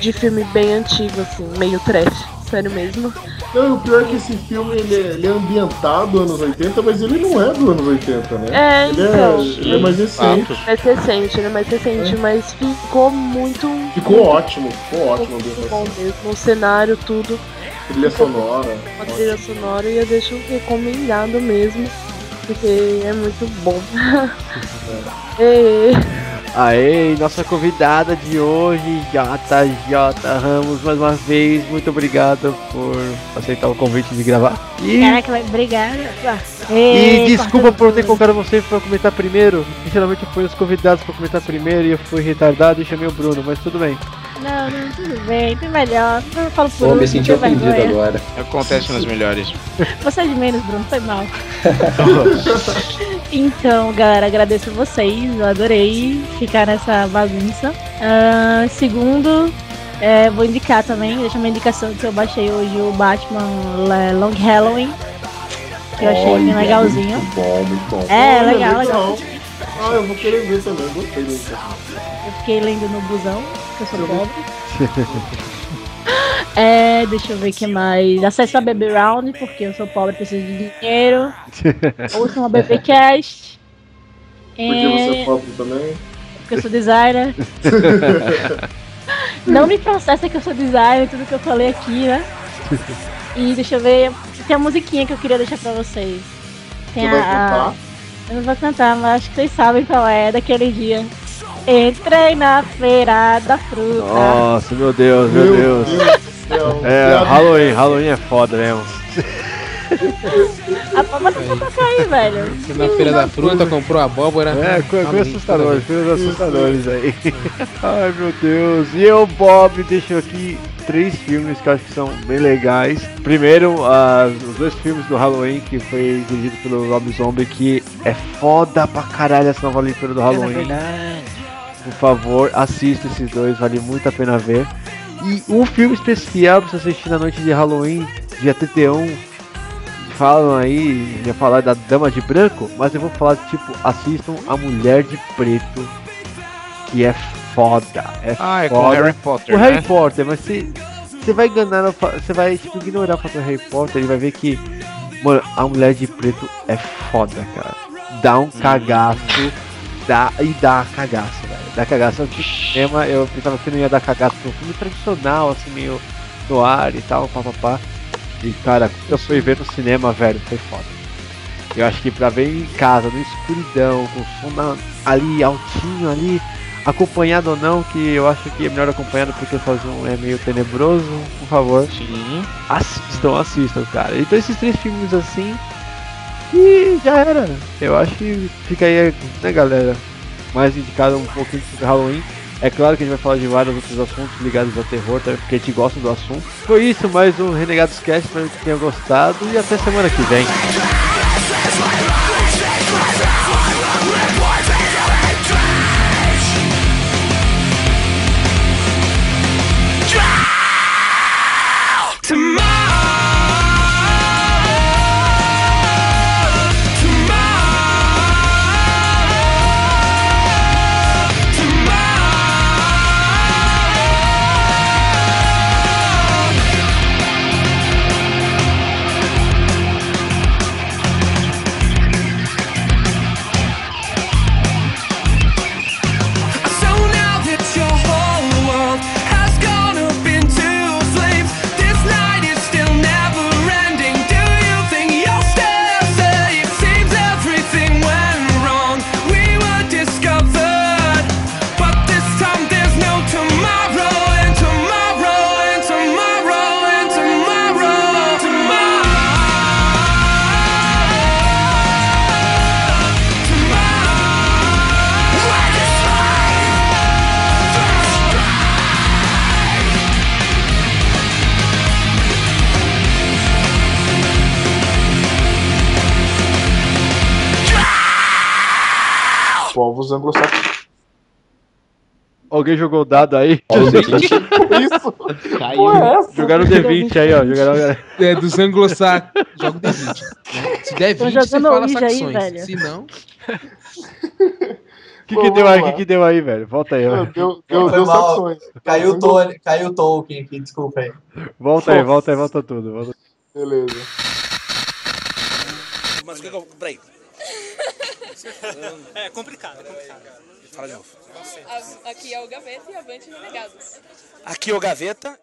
de filme bem antigo, assim, meio trash, sério mesmo. Não, o pior é que esse filme ele é, ele é ambientado anos 80, mas ele não é dos anos 80, né? É, ele, então. é, ele é mais recente. Mais recente, ele é mais recente, mas ficou muito. Ficou ótimo, ficou ótimo muito bom mesmo. O cenário, tudo. Trilha sonora. Uma trilha sonora e eu deixo recomendado mesmo. Porque é muito bom. Ê, Aê, nossa convidada de hoje, JJ Ramos, mais uma vez, muito obrigado por aceitar o convite de gravar. E, Caraca. Ah, e ei, desculpa por ter colocado você pra comentar primeiro. Geralmente eu fui os convidados pra comentar primeiro e eu fui retardado e chamei o Bruno, mas tudo bem. Tudo. Não, não, tudo bem, tem melhor. Eu falo por Pô, me senti ofendido agora. Acontece nos melhores. Você é de menos, Bruno, foi mal. Então, galera, agradeço vocês. Eu adorei ficar nessa bagunça. Ah, segundo, é, vou indicar também, deixa uma indicação que eu baixei hoje o Batman Long Halloween. Que eu achei bem Olha, legalzinho. Muito bom, muito bom. É, Olha, legal, legal. Ah, eu vou querer ver também, gostei disso. Eu fiquei lendo no busão, que eu sou pobre. É, deixa eu ver o que mais. Acesso a Baby Round, porque eu sou pobre e preciso de dinheiro. Ouçam a BBcast. Porque você é pobre também. porque eu sou designer. Não me processa que eu sou designer, tudo que eu falei aqui, né? E deixa eu ver. Tem a musiquinha que eu queria deixar pra vocês. Tem Você a-? Eu não vou cantar, mas acho que vocês sabem qual é, daquele dia. Entrei na feira da fruta. Nossa, meu Deus, meu, Meu Deus. Deus. É. Halloween, Halloween é foda mesmo. A palma tá pra tocar aí, velho. Fui na feira da fruta, comprou abóbora. É, Halloween, coisas assustadoras, toda coisas assustadoras aí. Ai meu Deus. E eu, Bob, deixo aqui três filmes que eu acho que são bem legais. Primeiro, as- os dois filmes do Halloween, que foi dirigido pelo Rob Zombie, que é foda pra caralho essa nova leitura do Halloween. Por favor, assista esses dois, vale muito a pena ver. E um filme especial pra você assistir na noite de Halloween, dia 31. Falam aí, ia falar da Dama de Branco, mas eu vou falar, tipo, assistam A Mulher de Preto, que é foda. É Ah, é com foda. Harry Potter, O Harry né? Potter, mas você, você vai enganar, você vai tipo, ignorar o fator Harry Potter e vai ver que, mano, A Mulher de Preto é foda, cara. Dá um cagaço, dá, e dá cagaço, velho. Dá cagaço. Eu cinema, eu pensava que não ia dar cagaço, porque é um filme tradicional, assim, meio no ar e tal, papapá. E cara, eu fui ver no cinema, velho, foi foda. Eu acho que pra ver em casa, no escuridão, com o som na- ali altinho ali, acompanhado ou não, que eu acho que é melhor acompanhado porque sozinho é meio tenebroso, por favor. Sim. Assistam, assistam, cara. Então esses três filmes assim. E já era. Eu acho que fica aí, né galera? Mais indicado um pouquinho sobre Halloween. É claro que a gente vai falar de vários outros assuntos ligados ao terror, também, porque a gente gosta do assunto. Foi isso, mais um Renegados Cast, espero que tenham gostado e até semana que vem. Alguém jogou o dado aí? Isso! Caiu. Porra, é essa? Jogaram o D20 aí, ó. Jogaram... É, dos anglo-saxões. Joga o D20. né? Se der Tô 20, você fala aí, saxões. velho. Se não, O que, Pô, que deu aí? O que, que deu aí, velho? Volta aí, ó. Deu, deu, deu saxões. Caiu o Tolkien, caiu o Tolkien aqui, desculpa aí. Volta aí, volta aí, volta tudo. Volta... Beleza. Mas que eu. Peraí. É complicado, é complicado. Fala de novo. Aqui é o Gaveta e avante renegados. Aqui é o Gaveta